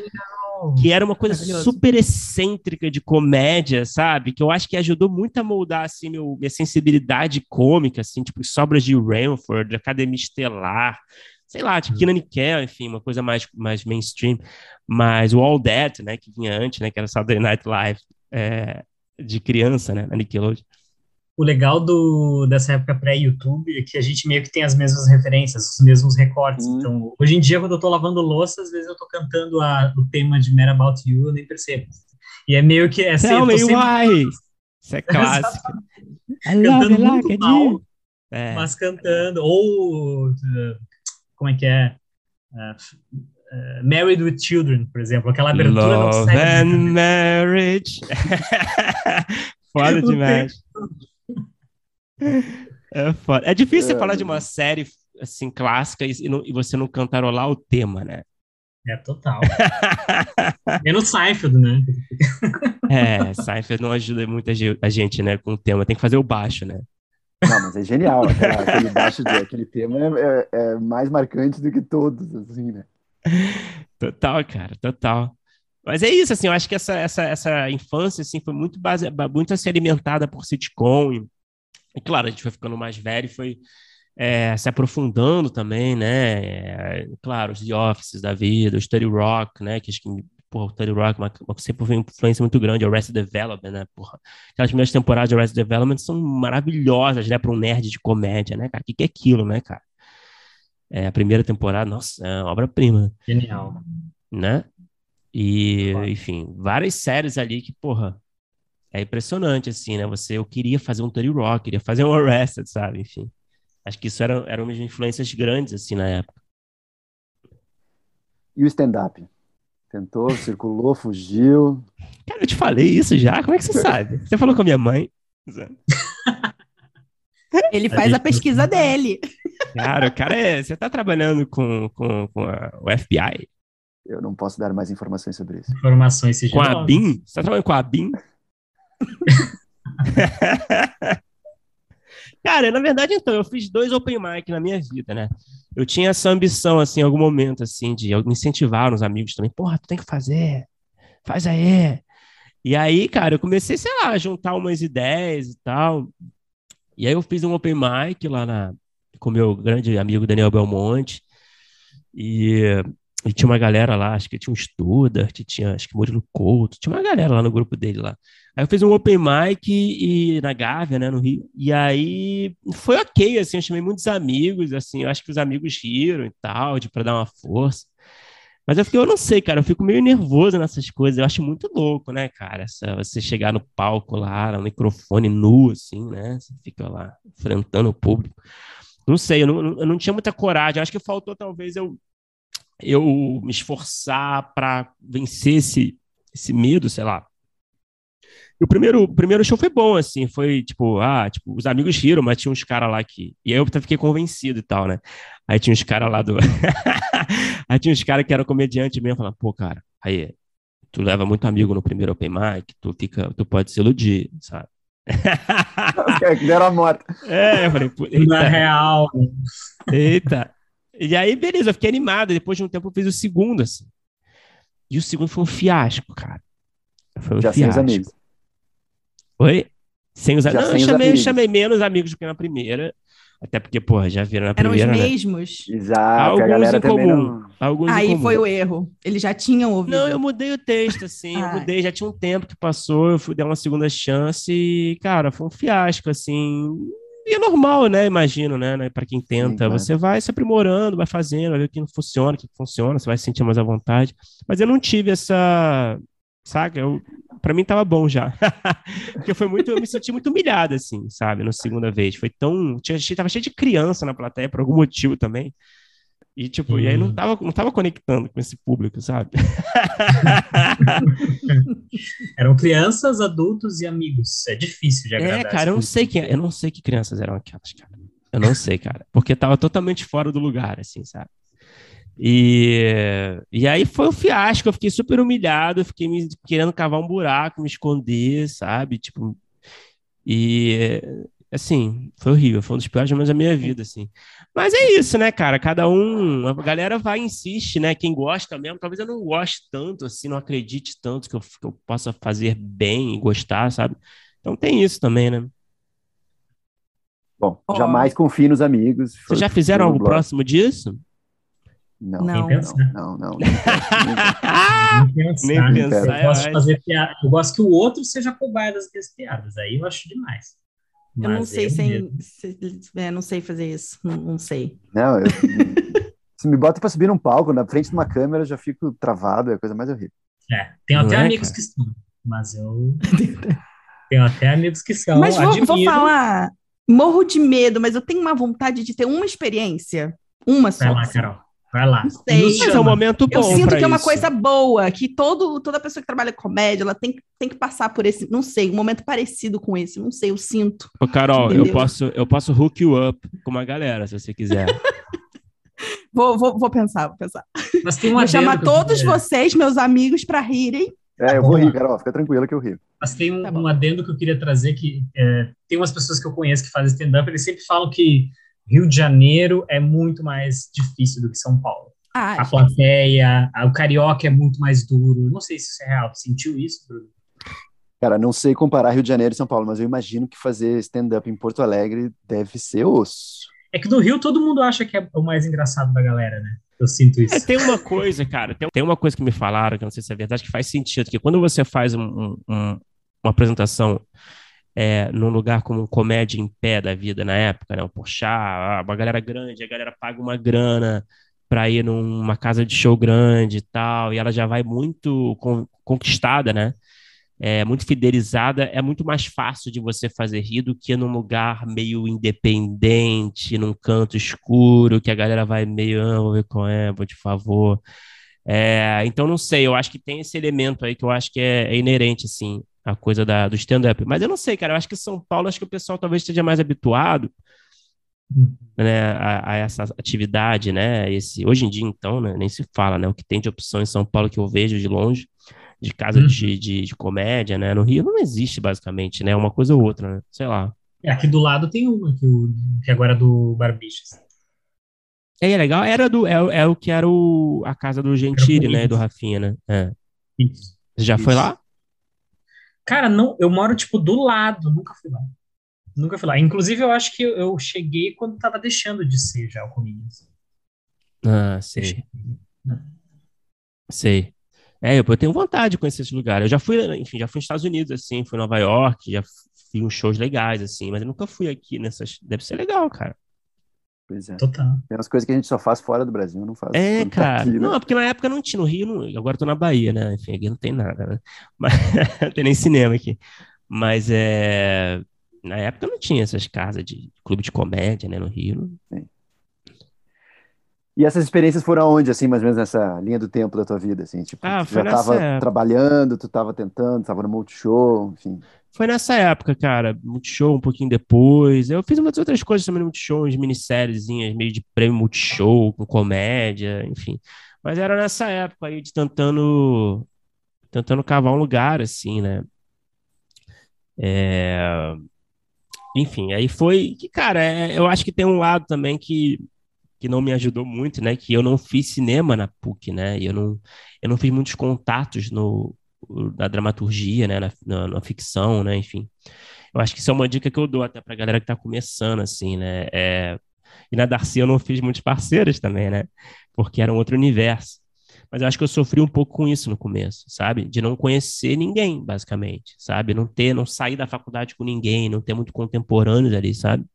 que era uma coisa super excêntrica de comédia, sabe? Que eu acho que ajudou muito a moldar, assim, meu, minha sensibilidade cômica, assim, tipo, Sobras de Ranford, Academia Estelar, sei lá, tipo, Keenan e Kel, enfim, uma coisa mais, mais mainstream. Mas o All That, né, que vinha antes, né, que era Saturday Night Live, é, de criança, né, na Nickelodeon. o legal do, dessa época pré-YouTube é que a gente meio que tem as mesmas referências, os mesmos recortes. Hum. Então, hoje em dia, quando eu tô lavando louça, às vezes eu tô cantando a, o tema de Mad About You, eu nem percebo. E é meio que... É, assim, Tell me sempre... why! Isso é clássico. cantando muito mal, é. mas cantando. Ou, como é que é? Uh, uh, Married with Children, por exemplo. Aquela abertura Love não and Marriage. Foda demais. É foda. É difícil é, falar de uma série assim clássica e, não, e, você não cantarolar o tema, né? É total. Menos Seinfeld, né? é, Seinfeld não ajuda muito a gente, né, com o tema. Tem que fazer o baixo, né? Não, mas é genial. Aquele baixo, de, aquele tema é, é, é, mais marcante do que todos, assim, né? Total, cara, total. Mas é isso, assim, eu acho que essa, essa, essa infância, assim, foi muito, base, muito assim, alimentada por sitcom. E, e, claro, a gente foi ficando mais velho e foi é, se aprofundando também, né? É, claro, os The Offices da vida, o Study Rock, né? Que acho que, porra, o Study Rock uma, uma, sempre foi uma influência muito grande, o Arrested Development, né? Porra, aquelas primeiras temporadas de Arrested Development são maravilhosas, né? Para um nerd de comédia, né, cara? O que, que é aquilo, né, cara? É, a primeira temporada, nossa, é obra-prima. Genial. Né? E, enfim, várias séries ali que, porra, é impressionante, assim, né? Você, eu queria fazer um Tony Rock, queria fazer um Arrested, sabe? Enfim, acho que isso era, era uma influências grandes, assim, na época. E o stand-up? Tentou, circulou, fugiu. Cara, eu te falei isso já? Como é que você sabe? Você falou com a minha mãe. Ele faz a pesquisa dele. Cara, o cara é. Você tá trabalhando com, com, com a, o FBI? Eu não posso dar mais informações sobre isso. Informações sigilosas. Com a BIM? Você tá trabalhando com a BIM? Cara, na verdade, então, eu fiz dois open mic na minha vida, né? Eu tinha essa ambição, assim, em algum momento, assim, de me incentivar nos amigos também. Porra, tu tem que fazer, faz aí. E aí, cara, eu comecei, sei lá, a juntar umas ideias e tal. E aí eu fiz um open mic lá na, com meu grande amigo Daniel Belmonte. E e tinha uma galera lá, acho que tinha um Studart, tinha, acho que Murilo Couto, tinha uma galera lá no grupo dele lá. Aí eu fiz um open mic e, na Gávea, né, no Rio. E aí foi ok, assim, eu chamei muitos amigos, assim, eu acho que os amigos riram e tal, de para dar uma força. Mas eu fiquei, eu não sei, cara, eu fico meio nervoso nessas coisas. Eu acho muito louco, né, cara? Essa, você chegar no palco lá, no microfone nu, assim, né? Você fica lá enfrentando o público. Não sei, eu não, eu não tinha muita coragem. Eu acho que faltou talvez eu eu me esforçar para vencer esse, esse medo, sei lá. E o primeiro, o primeiro show foi bom, assim, foi tipo, ah, tipo, os amigos riram, mas tinha uns caras lá que. E aí eu fiquei convencido e tal, né? Aí tinha uns caras lá do. aí tinha uns caras que eram comediante mesmo, falando, pô, cara, aí, tu leva muito amigo no primeiro open mic, tu fica, tu pode se iludir, sabe? que deram a moto. É, eu falei, eita. Na real. Eita. E aí, beleza, eu fiquei animado. Depois de um tempo, eu fiz o segundo, assim. E o segundo foi um fiasco, cara. Foi um Já fiasco. sem os amigos. Oi? Sem os, Já não, sem eu chamei, amigos. chamei menos amigos do que na primeira. Até porque, porra, já viram na Eram primeira. Eram os né? mesmos. Exato. Alguns a galera em comum. Não... Alguns Aí comum. foi o erro. Eles já tinham ouvido. Não, eu mudei o texto, assim. eu mudei, já tinha um tempo que passou, eu fui dar uma segunda chance e, cara, foi um fiasco, assim. E é normal, né? Imagino, né? né? Para quem tenta, Sim, você vai se aprimorando, vai fazendo, vai ver o que não funciona, o que funciona, você vai se sentir mais à vontade. Mas eu não tive essa, sabe? Eu, para mim tava bom já. Porque foi muito, eu me senti muito humilhado, assim, sabe? Na segunda vez. Foi tão. Tinha, tava cheio de criança na plateia, por algum motivo também. E, tipo, hum. e aí não tava, não tava conectando com esse público, sabe? eram crianças, adultos e amigos. É difícil de é, agradar. É, cara, eu não sei quem, eu não sei que crianças eram aquelas, cara. Eu não sei, cara. Porque tava totalmente fora do lugar, assim, sabe? E, e aí foi um fiasco, eu fiquei super humilhado, eu fiquei me, querendo cavar um buraco, me esconder, sabe? Tipo, e assim, foi horrível, foi um dos piores momentos da minha vida, assim. Mas é isso, né, cara? Cada um, a galera vai e insiste, né? Quem gosta mesmo, talvez eu não goste tanto, assim, não acredite tanto que eu, que eu possa fazer bem e gostar, sabe? Então tem isso também, né? Bom, jamais confie nos amigos. Vocês já fizeram algo blog. próximo disso? Não, não, não, não, não, nem pensar. nem pensar. Eu gosto de fazer piada. Eu gosto que o outro seja cobaia das minhas piadas. Aí eu acho demais. Eu não Mas sei eu sem. mesmo. se- é, não sei fazer isso. Não, não sei. Não, eu, se me bota pra subir num palco, na frente de uma câmera, eu já fico travado, é a coisa mais horrível. É, tenho até é, amigos cara? que são, mas eu tenho até amigos que são. mas vou, vou falar. Morro de medo, mas eu tenho uma vontade de ter uma experiência. Uma só. Vai lá, Carol. Vai lá. Não sei. Mas é um momento bom Eu sinto que é uma isso. coisa boa, que todo, toda pessoa que trabalha com comédia, ela tem, que- tem que passar por esse, não sei, um momento parecido com esse, não sei, eu sinto. Ô, Carol, eu Entendeu? posso, eu posso hook you up com uma galera, se você quiser. Vou, vou, vou pensar, vou pensar. Mas tem um Vou chamar eu todos vocês, meus amigos, para rirem. É, eu vou rir, Carol, fica tranquila que eu rio. Mas tem um, Tá um adendo que eu queria trazer que é, tem umas pessoas que eu conheço que fazem stand-up, eles sempre falam que Rio de Janeiro é muito mais difícil do que São Paulo. Ah, A plateia, a- o carioca é muito mais duro. Não sei se isso é real. Sentiu isso, Bruno? Cara, não sei comparar Rio de Janeiro e São Paulo, mas eu imagino que fazer stand-up em Porto Alegre deve ser osso. É que no Rio todo mundo acha que é o mais engraçado da galera, né? Eu sinto isso. É, tem uma coisa, cara, tem, tem uma coisa que me falaram, que eu não sei se é verdade, que faz sentido, que quando você faz um- um- uma apresentação é, num lugar como um comédia em pé da vida na época, né, o Porchat, uma galera grande, a galera paga uma grana pra ir numa casa de show grande e tal, e ela já vai muito con- conquistada, né? É, muito fidelizada, é muito mais fácil de você fazer rir do que num lugar meio independente, num canto escuro, que a galera vai meio, ah, vou ver qual é, vou de favor. É, então, não sei, eu acho que tem esse elemento aí que eu acho que é, é inerente, assim, a coisa da, do stand-up. Mas eu não sei, cara, eu acho que São Paulo, acho que o pessoal talvez esteja mais habituado, Hum. né, a, a essa atividade, né, esse, hoje em dia, então, né, nem se fala, né, o que tem de opção em São Paulo que eu vejo de longe, de casa Uhum. de, de, de comédia, né, no Rio não existe, basicamente, né, uma coisa ou outra, né, sei lá. É, aqui do lado tem uma, que, o, que agora é do Barbichas. É, é legal, era do, é, é o que era o, a casa do Gentili, né, e do. Rafinha, né, é. Isso. Você já foi Isso. lá? Cara, não, eu moro, tipo, do lado, nunca fui lá. Nunca fui lá. Inclusive, eu acho que eu, cheguei quando tava deixando de ser já o Corinthians. Ah, sei. Sei. É, eu, eu tenho vontade de conhecer esse lugar. Eu já fui, enfim, já fui nos Estados Unidos, assim, fui em Nova York, já fui uns shows legais, assim, mas eu nunca fui aqui nessas. Deve ser legal, cara. Pois é. Total. Tem umas coisas que a gente só faz fora do Brasil, não faz É, tá cara. aqui, né? Não, porque na época não tinha no Rio, não- agora eu tô na Bahia, né? Enfim, aqui não tem nada, né? Mas não tem nem cinema aqui. Mas é. Na época não tinha essas casas de clube de comédia, né, no Rio. não- E essas experiências foram aonde, assim, mais ou menos nessa linha do tempo da tua vida, assim? Tipo, Ah, tu já nessa tava época. trabalhando, tu tava tentando, tava no Multishow, enfim. Foi nessa época, cara. Multishow um pouquinho depois. Eu fiz umas outras coisas também no Multishow, umas minissériezinhas meio de prêmio Multishow, com comédia, enfim. Mas era nessa época aí de tentando, tentando cavar um lugar, assim, né? É, Enfim, aí foi que, cara, é, eu acho que tem um lado também que, que não me ajudou muito, né? Que eu não fiz cinema na PUC, né? Eu não, eu não fiz muitos contatos no, na dramaturgia, né? Na, na, na ficção, né? Enfim. Eu acho que isso é uma dica que eu dou até pra galera que tá começando, assim, né? É, E na Darcy eu não fiz muitos parceiros também, né? Porque era um outro universo. Mas eu acho que eu sofri um pouco com isso no começo, sabe? De não conhecer ninguém, basicamente, sabe? Não ter, não sair da faculdade com ninguém, não ter muito contemporâneos ali, sabe?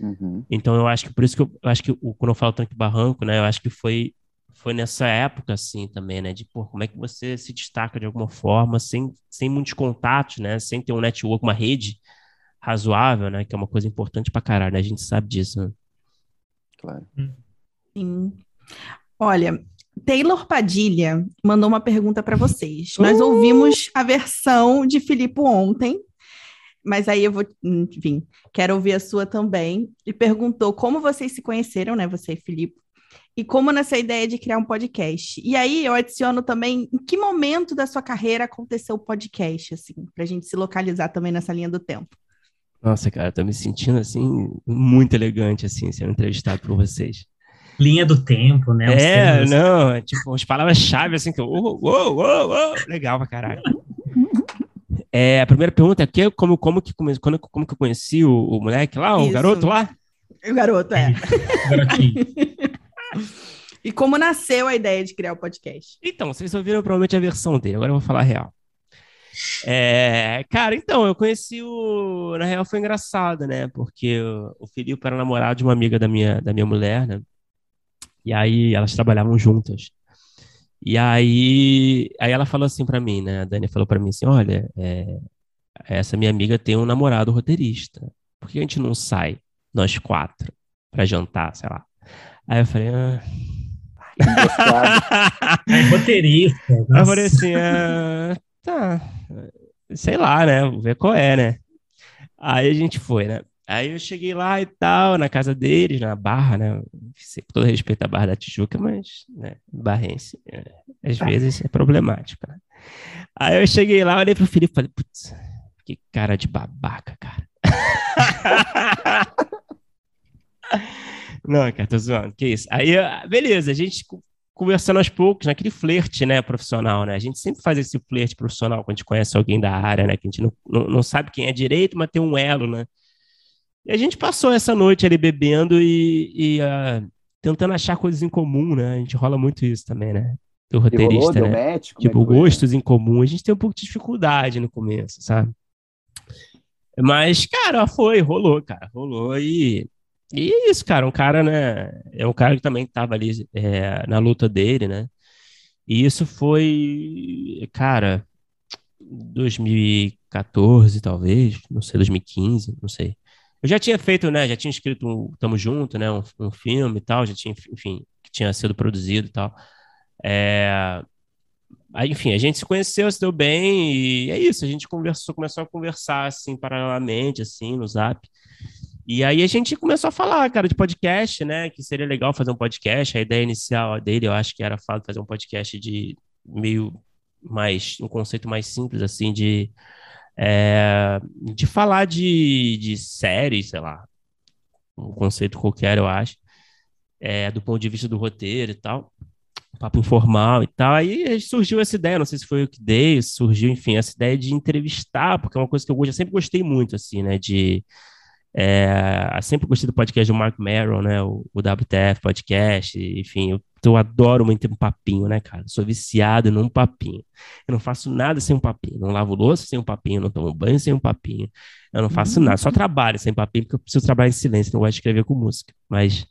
Uhum. Então eu acho que por isso que eu, eu acho que o, quando eu falo tranque barranco, né? Eu acho que foi foi nessa época assim também, né? De pô, como é que você se destaca de alguma forma sem, sem muitos contatos, né? Sem ter um network, uma rede razoável, né? Que é uma coisa importante pra caralho, né? A gente sabe disso, né? Claro. Sim. Olha, Taylor Padilha mandou uma pergunta para vocês. Nós ouvimos a versão de Filipe ontem, mas aí eu vou, enfim, quero ouvir a sua também. E perguntou como vocês se conheceram, né, você e Filipe, e como nessa ideia de criar um podcast. E aí eu adiciono também em que momento da sua carreira aconteceu o podcast, assim, para a gente se localizar também nessa linha do tempo. Nossa, cara, tô me sentindo assim muito elegante assim, sendo entrevistado por vocês. Linha do tempo, né? Os É, termos- não, é tipo, as palavras-chave assim que eu, uou, uou, uou, uou, legal pra caralho. É, a primeira pergunta é que, como, como, que, come- quando, como que eu conheci o, o moleque lá, o Isso. garoto lá? O garoto, é. Garotinho. E como nasceu a ideia de criar o podcast? Então, vocês ouviram provavelmente a versão dele, agora eu vou falar a real. É, cara, então, eu conheci o. Na real, foi engraçado, né? Porque o, Felipe era namorado de uma amiga da minha, da minha mulher, né? E aí elas trabalhavam juntas. E aí, aí ela falou assim para mim, né? A Dani falou para mim assim: olha, é, essa minha amiga tem um namorado roteirista. Por que a gente não sai, nós quatro, para jantar, sei lá? Aí eu falei, ah. é roteirista. Nossa. Eu falei assim, ah, tá, sei lá, né? Vou ver qual é, né? Aí a gente foi, né? Aí eu cheguei lá e tal, na casa deles, na Barra, né? Com todo respeito à Barra da Tijuca, mas, né, barrense, é, às vezes é problemático, né? Aí eu cheguei lá, olhei pro Felipe e falei, putz, que cara de babaca, cara. Não, cara, tô zoando, que isso. Aí, beleza, a gente conversando aos poucos, naquele flerte, né, profissional, né? A gente sempre faz esse flerte profissional quando a gente conhece alguém da área, né? Que a gente não, não, não sabe quem é direito, mas tem um elo, né? E a gente passou essa noite ali bebendo e, e uh, tentando achar coisas em comum, né? A gente rola muito isso também, né? Do roteirista, rolou, né? Match, tipo, é gostos em comum. A gente tem um pouco de dificuldade no começo, sabe? Mas, cara, foi, rolou, cara. Rolou e. E é isso, cara. Um cara, né? É um cara que também tava ali é, na luta dele, né? E isso foi, cara, 2014, talvez, não sei, 2015, não sei. Eu já tinha feito, né? Já tinha escrito um Tamo Junto, né? Um, um filme e tal, já tinha, enfim, que tinha sido produzido e tal. É... Enfim, a gente se conheceu, se deu bem e é isso. A gente conversou, começou a conversar assim paralelamente, assim, no Zap. E aí a gente começou a falar, cara, de podcast, né? Que seria legal fazer um podcast. A ideia inicial dele, eu acho que era fazer um podcast de meio mais um conceito mais simples, assim, de é, de falar de, de série, sei lá, um conceito qualquer, eu acho, é, do ponto de vista do roteiro e tal, papo informal e tal. Aí surgiu essa ideia, não sei se foi o que dei, surgiu, enfim, essa ideia de entrevistar, porque é uma coisa que eu, eu sempre gostei muito, assim, né, de é, sempre gostei do podcast do Mark Merrill, né? O, o WTF Podcast, enfim, eu, eu adoro muito um papinho, né, cara? Sou viciado num papinho. Eu não faço nada sem um papinho. Não lavo louça sem um papinho, não tomo banho sem um papinho. Eu não faço nada, só trabalho sem papinho, porque eu preciso trabalhar em silêncio, não gosto de escrever com música. Mas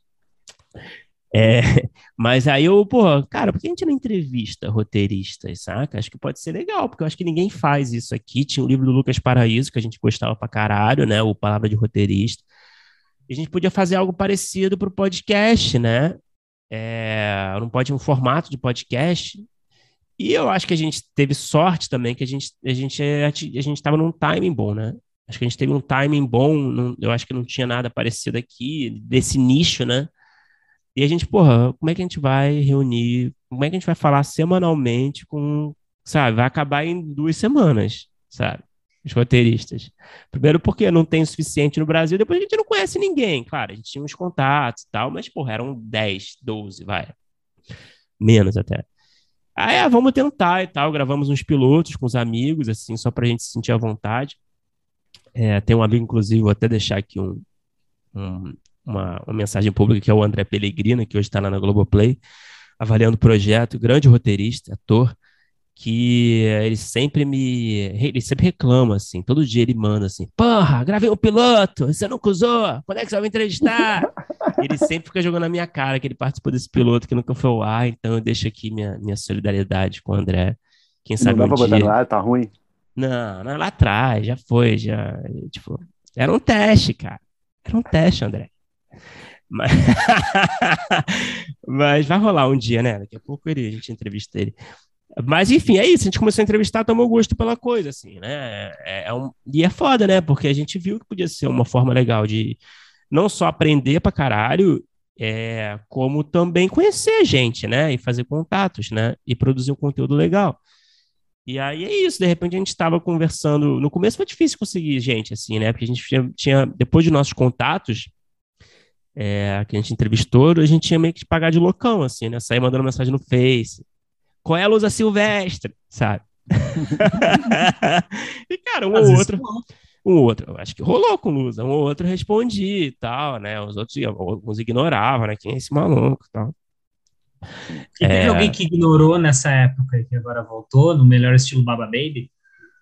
é, mas aí eu, pô, cara, por que a gente não entrevista roteiristas, saca? Acho que pode ser legal, porque eu acho que ninguém faz isso aqui. Tinha o livro do Lucas Paraíso, que a gente gostava pra caralho, né? O Palavra de Roteirista. E a gente podia fazer algo parecido pro podcast, né? É, não pode um formato de podcast. E eu acho que a gente teve sorte também, que a gente a gente a gente estava num timing bom, né? Acho que a gente teve um timing bom, não, eu acho que não tinha nada parecido aqui, desse nicho, né? E a gente, porra, como é que a gente vai reunir? Como é que a gente vai falar semanalmente com, sabe? Vai acabar em duas semanas, sabe? Os roteiristas. Primeiro porque não tem o suficiente no Brasil, depois a gente não conhece ninguém. Claro, a gente tinha uns contatos e tal, mas, porra, eram 10, 12, vai. Menos até. Aí, ah, vamos tentar e tal. Gravamos uns pilotos com os amigos, assim, só pra gente se sentir à vontade. É, tem um amigo, inclusive, vou até deixar aqui um, um, uma, uma mensagem pública, que é o André Pellegrino, que hoje está lá na Globoplay, avaliando o projeto, grande roteirista, ator, que ele sempre me. Ele sempre reclama, assim, todo dia ele manda assim: Porra, gravei um piloto, você nunca usou, quando é que você vai me entrevistar? ele sempre fica jogando na minha cara que ele participou desse piloto que nunca foi ao ar, então eu deixo aqui minha, minha solidariedade com o André. Quem sabe não dá um pra dia... botar ar, tá ruim? Não, não, lá atrás, já foi, já. Tipo, era um teste, cara. Era um teste, André. Mas... Mas vai rolar um dia, né? Daqui a pouco ele, a gente entrevista ele. Mas enfim, é isso. A gente começou a entrevistar, tomou gosto pela coisa, assim, né? É, é um... E é foda, né? Porque a gente viu que podia ser uma forma legal de não só aprender pra caralho, é, como também conhecer gente, né? E fazer contatos, né? E produzir um conteúdo legal. E aí é isso, de repente a gente estava conversando. No começo foi difícil conseguir gente, assim, né? Porque a gente tinha, tinha depois de nossos contatos, é, que a gente entrevistou, a gente tinha meio que pagar de loucão, assim, né? Sair mandando mensagem no Face. Qual é a Lusa Silvestre? Sabe? e, cara, um ou outro. Um outro, acho que rolou com Lusa, um ou outro respondia e tal, né? Os outros alguns ignoravam, né? Quem é esse maluco e tal. E teve é... alguém que ignorou nessa época e que agora voltou, no melhor estilo Baba Baby?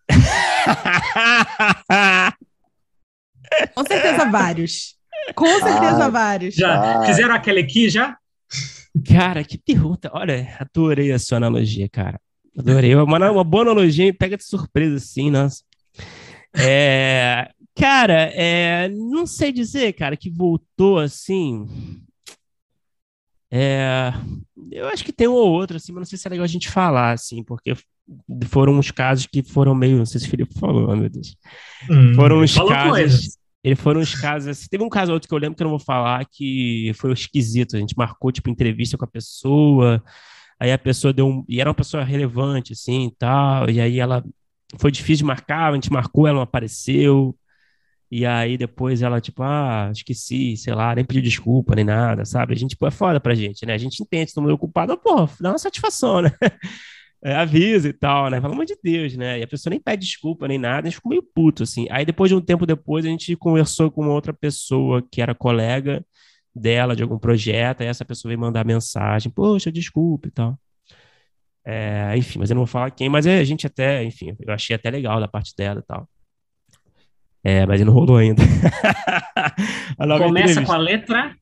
Com certeza vários. Com certeza Ah, vários. Já Ah. fizeram aquele aqui já? Cara, que pergunta. Olha, adorei a sua analogia, cara. Adorei. Uma, uma boa analogia e pega de surpresa, assim, nossa. É, cara, é, não sei dizer, cara, que voltou assim. É, eu acho que tem um ou outro, assim, mas não sei se é legal a gente falar, assim, porque foram uns casos que foram meio. Não sei se o Felipe falou, meu Deus. Hum, Foram uns falou casos. coisas. Ele foram uns casos. assim, teve um caso ou outro que eu lembro que eu não vou falar, que foi esquisito. A gente marcou, tipo, entrevista com a pessoa, aí a pessoa deu um. E era uma pessoa relevante, assim, e tal. E aí ela. Foi difícil de marcar, a gente marcou, ela não apareceu. E aí depois ela, tipo, ah, esqueci, sei lá, nem pediu desculpa, nem nada, sabe? A gente, pô, é foda pra gente, né? A gente entende, todo mundo ocupado, mas, pô, dá uma satisfação, né? É, avisa e tal, né? Pelo amor de Deus, né? E a pessoa nem pede desculpa nem nada, a gente ficou meio puto, assim. Aí depois de um tempo depois, a gente conversou com outra pessoa que era colega dela de algum projeto, aí essa pessoa veio mandar mensagem, poxa, desculpa e tal. É, enfim, mas eu não vou falar quem, mas é, a gente até, enfim, eu achei até legal da parte dela e tal. É, mas não rolou ainda. Começa com a letra.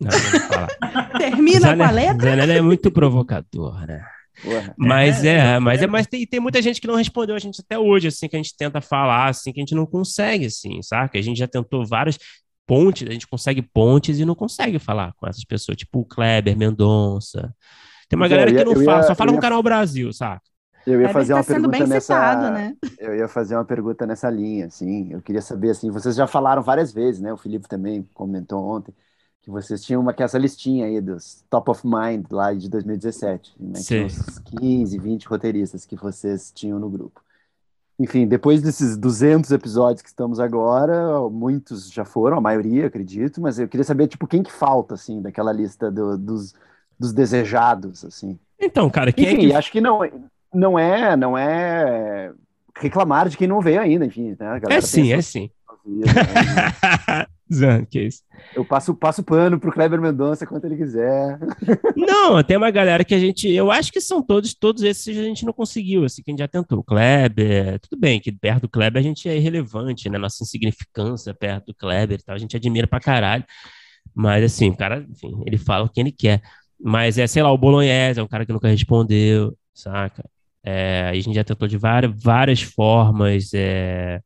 Não, não vou falar. Termina com a Zanella- letra. Zanella é muito provocador, né? Porra. Mas É, é, é, mas é, é. mas tem, tem muita gente que não respondeu a gente até hoje, assim, que a gente tenta falar, assim, que a gente não consegue, assim, saca? A gente já tentou várias pontes, a gente consegue pontes e não consegue falar com essas pessoas, tipo o Kleber Mendonça. Tem uma é, galera eu que ia- não eu fala, ia- só fala eu no ia- canal Brasil, saca? Eu ia fazer tá uma pergunta bem nessa. citado, né? Eu ia fazer uma pergunta nessa linha, assim. Eu queria saber, assim, vocês já falaram várias vezes, né? O Felipe também comentou ontem que vocês tinham uma que é essa listinha aí dos top of mind lá de 2017, né? Sim. Tinha uns 15, 20 roteiristas que vocês tinham no grupo. Enfim, depois desses 200 episódios que estamos agora, muitos já foram, a maioria, acredito, mas eu queria saber, tipo, quem que falta, assim, daquela lista do- dos, dos desejados, assim. Então, cara, quem Enfim, é que acho que não, não é, não é reclamar de quem não veio ainda, enfim, né? É sim, é sim. vida, né? Que isso. Eu passo, passo pano pro Kleber Mendonça quanto ele quiser. Não, tem uma galera que a gente. Eu acho que são todos, todos esses a gente não conseguiu, assim, que a gente já tentou. Kleber, tudo bem, que perto do Kleber a gente é irrelevante, né? Nossa insignificância perto do Kleber e tal, a gente admira pra caralho. Mas assim, o cara, enfim, ele fala o que ele quer. Mas é, sei lá, o Bolognese é um cara que nunca respondeu, saca? É, a gente já tentou de várias, várias formas. É...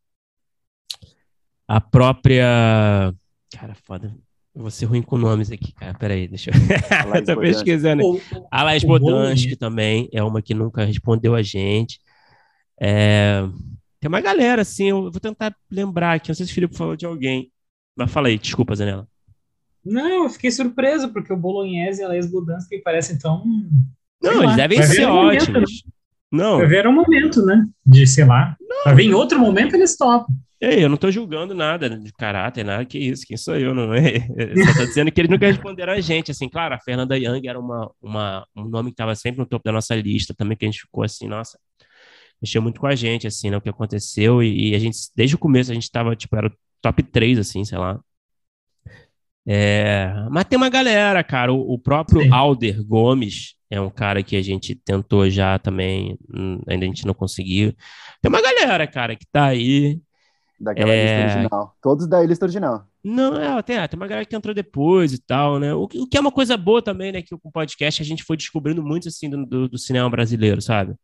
A própria. Cara, foda. Eu vou ser ruim com nomes aqui, cara. Peraí, deixa eu. Tô Bodansky. pesquisando. O- A Laís O Bodansky Bolo, também é uma que nunca respondeu a gente. É, Tem uma galera, assim, eu vou tentar lembrar aqui. Não sei se o Felipe falou de alguém. Mas fala aí, desculpa, Zanella. Não, eu fiquei surpreso, porque o Bolognese e a Laís Budansky parecem tão. Não, Sei eles lá, devem vai ser um momento, ótimos. Não, Vai ver um momento, né? De, sei lá. Vai ver em outro momento eles topam. Ei, eu não tô julgando nada de caráter, nada que isso. Quem sou eu? Não é? Eu só tô dizendo que eles nunca responderam a gente. Assim, claro, a Fernanda Young era uma, uma, um nome que estava sempre no topo da nossa lista também, que a gente ficou assim, nossa, mexeu muito com a gente, assim, né? O que aconteceu. E, e a gente, desde o começo, a gente tava, tipo, era o top 3, assim, sei lá. É, mas tem uma galera, cara. O, o próprio Sim. Alder Gomes é um cara que a gente tentou já também, hum, ainda a gente não conseguiu. Tem uma galera, cara, que tá aí. Daquela É. lista original. Todos da lista original. Não, é, tem, ah, tem uma galera que entrou depois e tal, né? O, que- o que é uma coisa boa também, né? Que com o podcast a gente foi descobrindo muito, assim, do, do, do cinema brasileiro, sabe?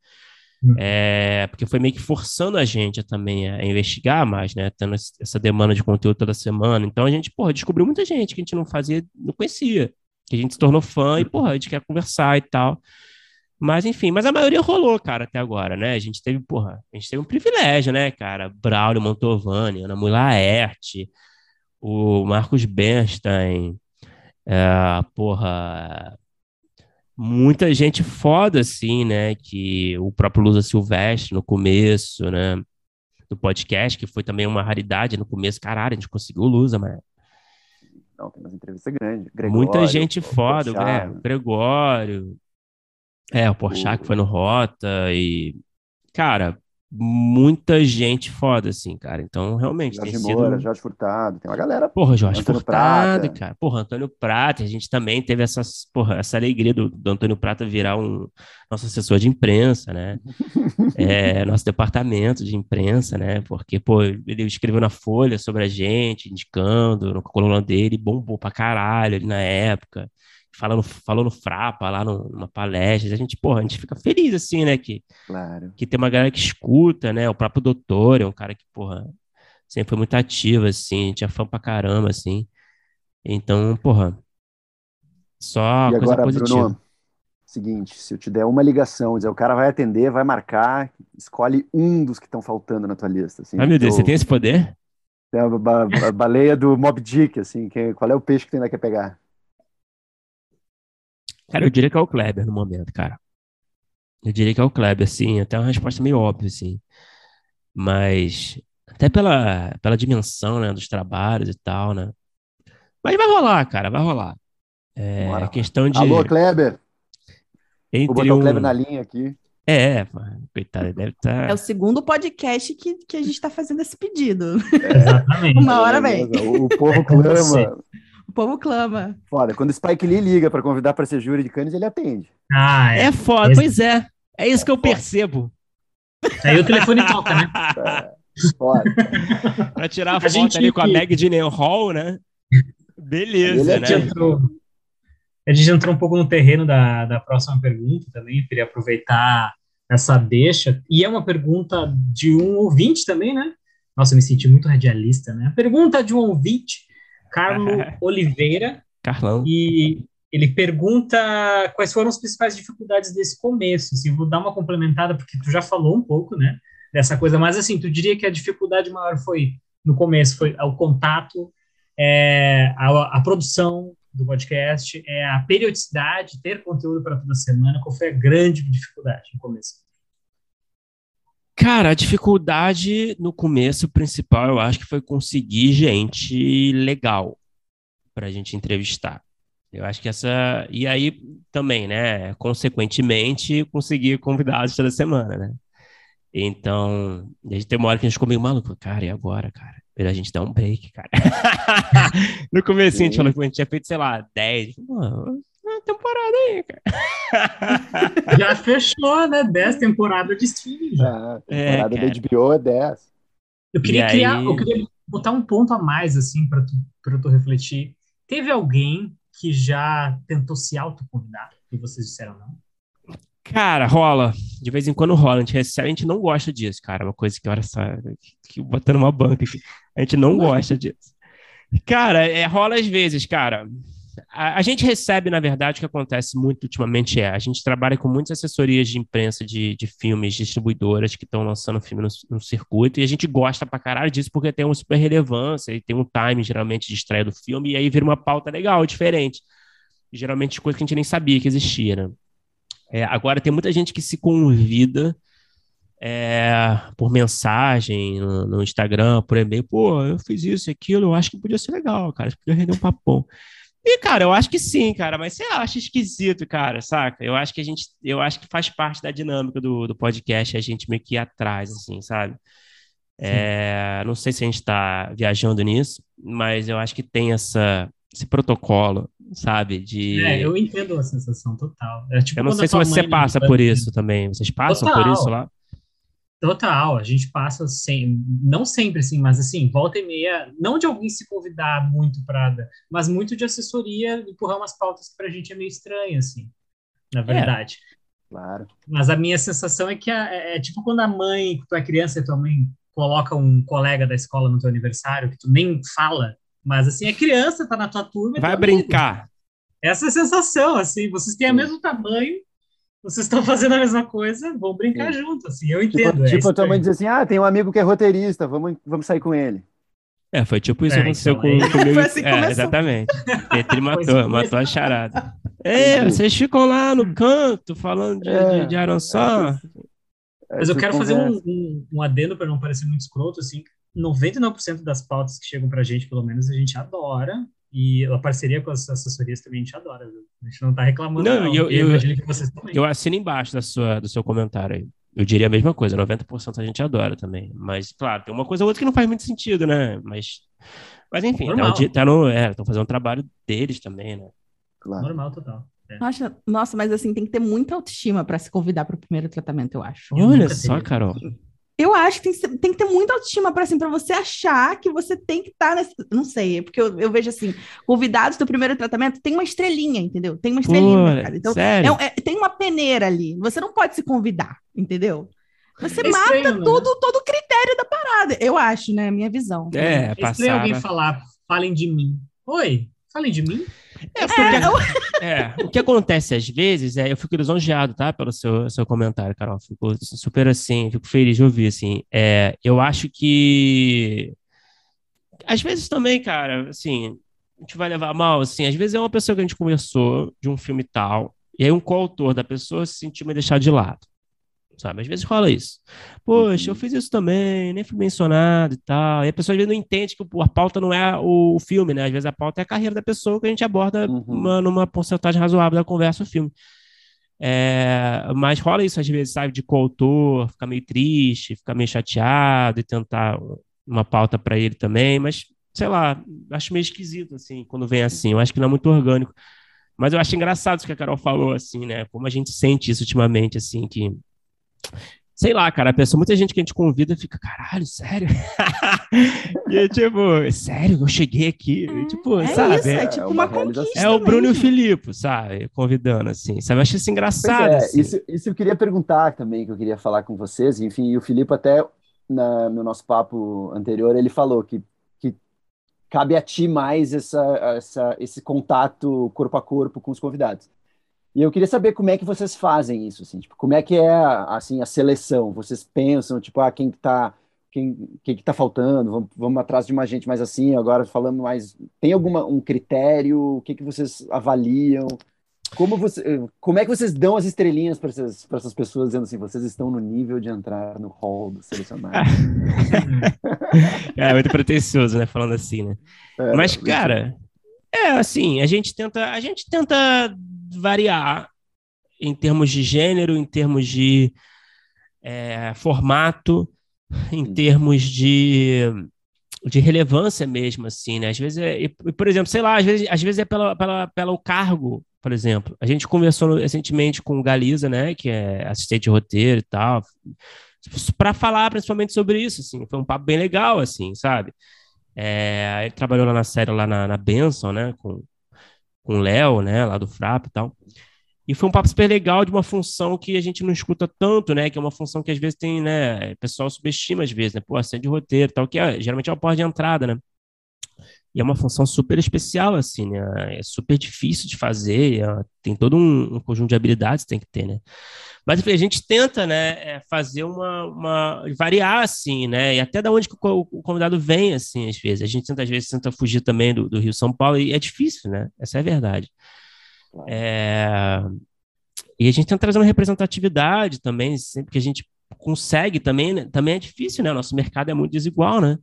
Hum. É, porque foi meio que forçando a gente a, também a investigar mais, né? Tendo essa demanda de conteúdo toda semana. Então a gente, porra, descobriu muita gente que a gente não fazia, não conhecia. Que a gente se tornou fã e, porra, a gente quer conversar e tal. Mas, enfim, mas a maioria rolou, cara, até agora, né? A gente teve, porra, a gente teve um privilégio, né, cara? Braulio Mantovani, Ana Mula Laerte, o Marcos Bernstein, é, porra, muita gente foda, assim, né? Que o próprio Lusa Silvestre no começo, né? Do podcast, que foi também uma raridade no começo. Caralho, a gente conseguiu o Lusa, mas Não, tem umas entrevistas grandes. muita Gregório, gente o foda, Porchat, né? O Gregório, é, o Porchat O- que foi no Rota e, cara, muita gente foda, assim, cara. Então, realmente, Jorge tem Moura, sido... Jorge Furtado, tem uma galera. Porra, Jorge Antônio Furtado, Prata. cara. Porra, Antônio Prata. A gente também teve essas, porra, essa alegria do, do Antônio Prata virar um nosso assessor de imprensa, né? É, nosso departamento de imprensa, né? Porque, pô, ele escreveu na Folha sobre a gente, indicando, no coluna dele, bombou pra caralho ali na época. Falando, falou no Frapa lá no- numa palestra. A gente, porra, a gente fica feliz assim, né? Que, Claro. que tem uma galera que escuta, né? O próprio doutor é um cara que, porra, sempre foi muito ativo, assim, tinha fã pra caramba, assim. Então, porra, só e coisa agora, positiva. Bruno, seguinte, se eu te der uma ligação, dizer, o cara vai atender, vai marcar, escolhe um dos que estão faltando na tua lista. Assim, Ai, meu Deus, Ou- você tem esse poder? tem a, ba- a baleia do Mob Dick, assim, que, qual é o peixe que tu ainda quer pegar? Cara, eu diria que é o Kleber no momento, cara. Eu diria que é o Kleber, assim, até uma resposta meio óbvia, assim. Mas, até pela, pela dimensão, né, dos trabalhos e tal, né? Mas vai rolar, cara, vai rolar. É Bora. questão de. Alô, Kleber? Vou entre botar o um- Kleber na linha aqui. É, pô, coitado, ele deve estar. É o segundo podcast que, que a gente está fazendo esse pedido. Exatamente. Uma hora vem. O, o povo clama. O povo clama. Foda, quando o Spike Lee liga pra convidar pra ser júri de Cannes, ele atende. Ah, é. É foda, Esse- pois é. É isso que eu foda. percebo. Aí o telefone toca, né? É, foda. Pra tirar a, A foto gente- ali com a Meg Hall, né? Beleza, Ele é A gente, né? entrou, a gente entrou um pouco no terreno da, da próxima pergunta também, queria aproveitar essa deixa. E é uma pergunta de um ouvinte também, né? Nossa, eu me senti muito radialista, né? A pergunta de um ouvinte, Carlo Oliveira, Carlão. e ele pergunta quais foram as principais dificuldades desse começo. Assim, vou dar uma complementada, porque tu já falou um pouco, né? Dessa coisa, mas assim, tu diria que a dificuldade maior foi, no começo, foi o contato, é, a, a produção do podcast, é a periodicidade, ter conteúdo para toda semana. Qual foi a grande dificuldade no começo? Cara, a dificuldade no começo principal, eu acho que foi conseguir gente legal pra gente entrevistar. Eu acho que essa. E aí também, né? Consequentemente, conseguir convidados toda semana, né? Então, a gente tem uma hora que a gente ficou meio maluco. Cara, e agora, cara? A gente dar um break, cara. no começo a gente falou que a gente tinha feito, sei lá, 10. Mano, uma temporada aí, cara. Já fechou, né? 10 temporadas de streaming já. Ah, É, temporada cara. da HBO é 10. Eu queria E criar, aí- eu queria botar um ponto a mais, assim, para tu, pra tu refletir. Teve alguém que já tentou se autoconvidar e vocês disseram não? Cara, rola. De vez em quando rola. A gente recebe, a gente não gosta disso, cara. Uma coisa que, olha só, que botando uma banca aqui. A gente não gosta disso. Cara, é, rola às vezes, cara. A, a gente recebe, na verdade, o que acontece muito ultimamente é, a gente trabalha com muitas assessorias de imprensa de, de filmes, distribuidoras que estão lançando filme no, no circuito, e a gente gosta pra caralho disso porque tem uma super relevância e tem um time, geralmente, de estreia do filme, e aí vira uma pauta legal, diferente. Geralmente coisa que a gente nem sabia que existia, né? É, agora tem muita gente que se convida é, por mensagem no, no Instagram, por e-mail, pô, eu fiz isso e aquilo, eu acho que podia ser legal, cara, podia render um papão. E, cara, eu acho que sim, cara, mas você acha esquisito, cara, saca? Eu acho que a gente, eu acho que faz parte da dinâmica do, do podcast a gente meio que ir atrás, assim, sabe? É, não sei se a gente tá viajando nisso, mas eu acho que tem essa, esse protocolo, sabe? De... É, eu entendo a sensação total. É tipo Eu não sei se você passa por isso também. Vocês passam por Total. isso lá? Total, a gente passa sem, não sempre assim, mas assim, volta e meia, não de alguém se convidar muito para, mas muito de assessoria empurrar umas pautas que pra gente é meio estranha, assim, na verdade. Claro. Mas a minha sensação é que a- é, é tipo quando a mãe, tu é criança e tua mãe coloca um colega da escola no teu aniversário, que tu nem fala, mas assim, é criança, tá na tua turma. é Vai amigo. brincar. Essa é a sensação, assim, vocês têm o mesmo tamanho, vocês estão fazendo a mesma coisa, vão brincar Sim. junto, assim, eu Tipo, entendo. é tipo a tua mãe diz assim: ah, tem um amigo que é roteirista, vamos, vamos sair com ele. É, foi tipo isso que É, aconteceu então, com, aí- comigo. Foi assim que é, começou. exatamente. Petri matou, assim matou a charada. É, vocês ficam lá no canto falando de, É, de, de. Mas eu quero fazer um, um, um adendo para não parecer muito escroto, assim, 99% das pautas que chegam pra gente, pelo menos, a gente adora, e a parceria com as assessorias também a gente adora, viu? A gente não tá reclamando, Não, não, eu- e eu- imagino que vocês também. Eu assino embaixo da sua, do seu comentário aí. Eu diria a mesma coisa, 90% a gente adora também. Mas, claro, tem uma coisa ou outra que não faz muito sentido, né? Mas, mas enfim, tá, tá no, é, estão fazendo um trabalho deles também, né? Claro. Normal, total. É. Nossa, nossa, mas assim, tem que ter muita autoestima para se convidar para o primeiro tratamento, eu acho. Olha só, Carol. Eu acho que tem, tem que ter muita autoestima para assim, você achar que você tem que estar tá nesse. Não sei, é porque eu, eu, vejo assim: convidados do primeiro tratamento tem uma estrelinha, entendeu? Tem uma estrelinha mercado. Então, é, é, tem uma peneira ali. Você não pode se convidar, entendeu? Você é mata estranho, todo, né? todo o critério da parada, eu acho, né? Minha visão. É, é estranho alguém falar, falem de mim. Oi, falem de mim? É, porque, é, é, o que acontece às vezes é, eu fico lisonjeado, tá, pelo seu, seu comentário, Carol, fico super assim, fico feliz de ouvir, assim, é, eu acho que, às vezes também, cara, assim, a gente vai levar mal, assim, às vezes é uma pessoa que a gente conversou de um filme tal, e aí um coautor da pessoa se sentiu me deixar de lado sabe? Às vezes rola isso. Poxa, eu uhum. fiz isso também, nem fui mencionado e tal. E a pessoa às vezes não entende que a pauta não é o filme, né? Às vezes a pauta é a carreira da pessoa que a gente aborda uhum. uma, numa porcentagem razoável da conversa o filme. É, mas rola isso às vezes, sabe? De coautor, ficar meio triste, ficar meio chateado e tentar uma pauta para ele também, mas sei lá, acho meio esquisito assim, quando vem assim. Eu acho que não é muito orgânico. Mas eu acho engraçado isso que a Carol falou, assim, né? Como a gente sente isso ultimamente, assim, que sei lá, cara, a pessoa, muita gente que a gente convida fica, caralho, sério? e é tipo, sério, eu cheguei aqui, é, tipo, é sabe? Isso, é, tipo uma, uma conquista. É o Bruno e o Filipe, sabe? Convidando, assim, sabe? Eu acho isso engraçado. É, assim. isso, isso eu queria perguntar também, que eu queria falar com vocês, enfim, e o Filipe até na, no nosso papo anterior, ele falou que, que cabe a ti mais essa, essa, esse contato corpo a corpo com os convidados. E eu queria saber como é que vocês fazem isso, assim, tipo, como é que é assim a seleção? Vocês pensam, tipo, ah, quem que tá, quem, quem que tá faltando? Vamos, vamos atrás de uma gente mais assim, agora falando mais, tem alguma um critério? O que que vocês avaliam? Como você, como é que vocês dão as estrelinhas para essas, essas pessoas dizendo assim, vocês estão no nível de entrar no hall do selecionado? é muito pretensioso, né, falando assim, né? É, Mas cara, é assim, a gente tenta, a gente tenta variar em termos de gênero, em termos de é, formato, em termos de, de relevância mesmo, assim, né? Às vezes, é, e, por exemplo, sei lá, às vezes, às vezes é pela, pela, pelo cargo, por exemplo. A gente conversou recentemente com o Galiza, né, que é assistente de roteiro e tal, para falar principalmente sobre isso, assim. Foi um papo bem legal, assim, sabe? É, ele trabalhou lá na série, lá na, na Benson, né, com, com o Léo, né, lá do Frap e tal. E foi um papo super legal de uma função que a gente não escuta tanto, né? Que é uma função que às vezes tem, né? O pessoal subestima às vezes, né? Pô, assistente de roteiro tal, que é, geralmente é uma porta de entrada, né? E é uma função super especial, assim, né? É super difícil de fazer, é, tem todo um, um, conjunto de habilidades que tem que ter, né? Mas enfim, a gente tenta, né, é, fazer uma, uma, variar, assim, né, e até da onde o, o convidado vem, assim, às vezes. A gente tenta, às vezes, tenta fugir também do, do Rio São Paulo, e é difícil, né, essa é a verdade. É... E a gente tenta trazer uma representatividade também, sempre que a gente consegue também, né? também é difícil, né, nosso mercado é muito desigual, né,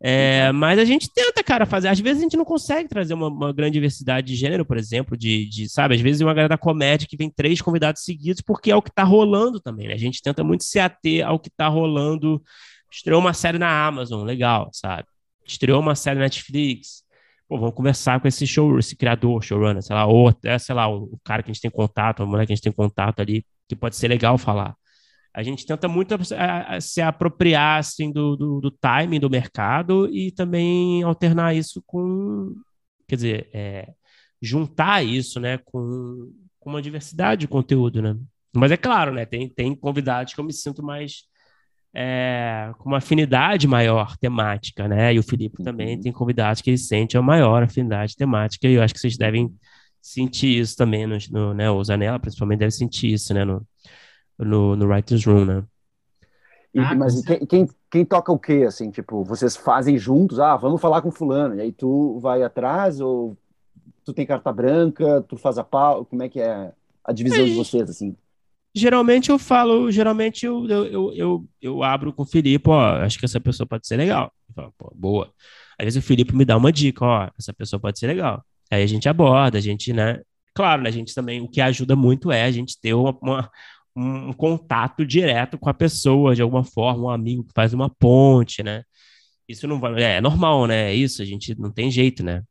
é, mas a gente tenta, cara, fazer. Às vezes a gente não consegue trazer uma, uma grande diversidade de gênero, por exemplo, de, de, sabe? Às vezes uma galera da comédia que vem três convidados seguidos, porque é o que tá rolando também, né? A gente tenta muito se ater ao que tá rolando. Estreou uma série na Amazon, legal, sabe? Estreou uma série na Netflix. Pô, vamos conversar com esse show, esse criador, showrunner, sei lá, ou até, sei lá, o, o cara que a gente tem contato, a mulher que a gente tem contato ali, que pode ser legal falar a gente tenta muito a, a, se apropriar assim, do, do, do, timing do mercado e também alternar isso com, quer dizer, é, juntar isso né, com, com uma diversidade de conteúdo. Né? Mas é claro, né, tem, tem convidados que eu me sinto mais é, com uma afinidade maior temática, né? E o Felipe uhum. também tem convidados que ele sente a maior afinidade temática, e eu acho que vocês devem sentir isso também, no, no né? O Zanella, principalmente, deve sentir isso, né? No, no, no Writer's Room, né? E, ah, mas quem, quem, quem, toca o quê, assim, tipo, vocês fazem juntos, ah, vamos falar com fulano, e aí tu vai atrás, ou tu tem carta branca, tu faz a pau, como é que é a divisão de vocês, assim? Geralmente eu falo, geralmente eu, eu, eu, eu, eu abro com o Felipe, ó, acho que essa pessoa pode ser legal. Falo, Pô, boa. Às vezes o Felipe me dá uma dica, ó, essa pessoa pode ser legal. Aí a gente aborda, a gente, né, claro, né, a gente também, o que ajuda muito é a gente ter uma, uma um, um contato direto com a pessoa, de alguma forma, um amigo que faz uma ponte, né? Isso não vai. É, é normal, né? É isso, a gente não tem jeito, né?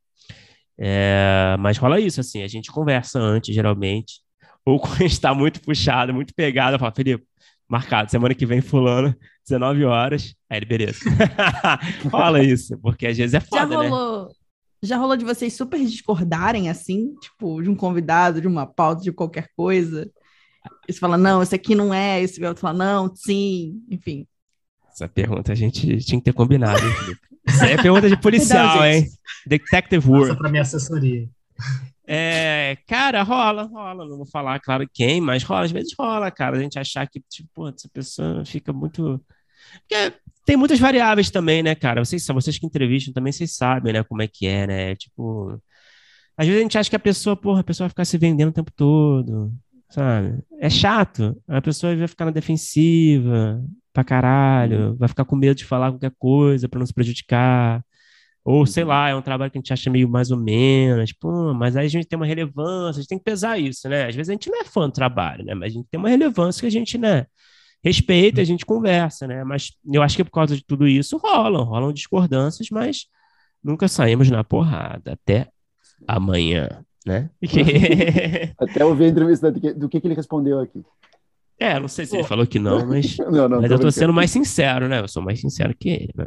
É, mas rola isso, assim, a gente conversa antes, geralmente. Ou quando a gente tá muito puxado, muito pegado, eu falo, Felipe, marcado, semana que vem, fulano, 19 horas. Aí ele, beleza. rola isso, porque às vezes é foda, já né? rolou, né? Já rolou de vocês super discordarem, assim, tipo, de um convidado, de uma pauta, de qualquer coisa? E você fala, não, esse aqui não é, esse outro fala, não, sim, enfim. Essa pergunta a gente tinha que ter combinado, hein, Felipe? Isso aí é pergunta de policial, não, hein? Detective Work. Passa pra minha assessoria. É, cara, rola, rola. Não vou falar, claro, quem, mas rola, às vezes rola, cara. A gente achar que, tipo, essa pessoa fica muito. Porque tem muitas variáveis também, né, cara? Vocês, vocês que entrevistam também, vocês sabem, né, como é que é, né? Tipo. Às vezes a gente acha que a pessoa, porra, a pessoa vai ficar se vendendo o tempo todo, sabe? É chato. A pessoa vai ficar na defensiva, pra caralho, vai ficar com medo de falar qualquer coisa para não se prejudicar. Ou, sei lá, é um trabalho que a gente acha meio mais ou menos, pô, mas aí a gente tem uma relevância, a gente tem que pesar isso, né? Às vezes a gente não é fã do trabalho, né? Mas a gente tem uma relevância que a gente, né, respeita, a gente conversa, né? Mas eu acho que por causa de tudo isso rolam, rolam discordâncias, mas nunca saímos na porrada. Até amanhã, né? Até ouvir a entrevista do que, do que ele respondeu aqui. É, não sei se ele falou que não, mas, não, não, mas eu tô sendo mais sincero, né? Eu sou mais sincero que ele. Né?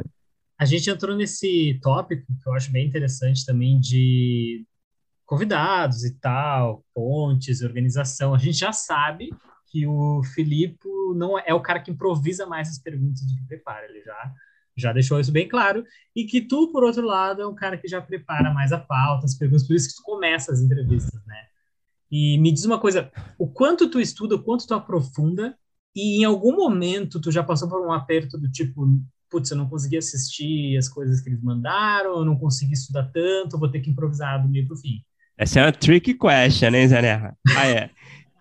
A gente entrou nesse tópico que eu acho bem interessante também de convidados e tal, pontes, organização. A gente já sabe que o Filipe não é o cara que improvisa mais as perguntas do que prepara, ele já já deixou isso bem claro, e que tu, por outro lado, é um cara que já prepara mais a pauta, as perguntas, por isso que tu começa as entrevistas, né? E me diz uma coisa, o quanto tu estuda, o quanto tu aprofunda, e em algum momento tu já passou por um aperto do tipo, putz, eu não consegui assistir as coisas que eles mandaram, eu não consegui estudar tanto, vou ter que improvisar do meio pro fim. Essa é uma tricky question, hein, Zé Ah, é.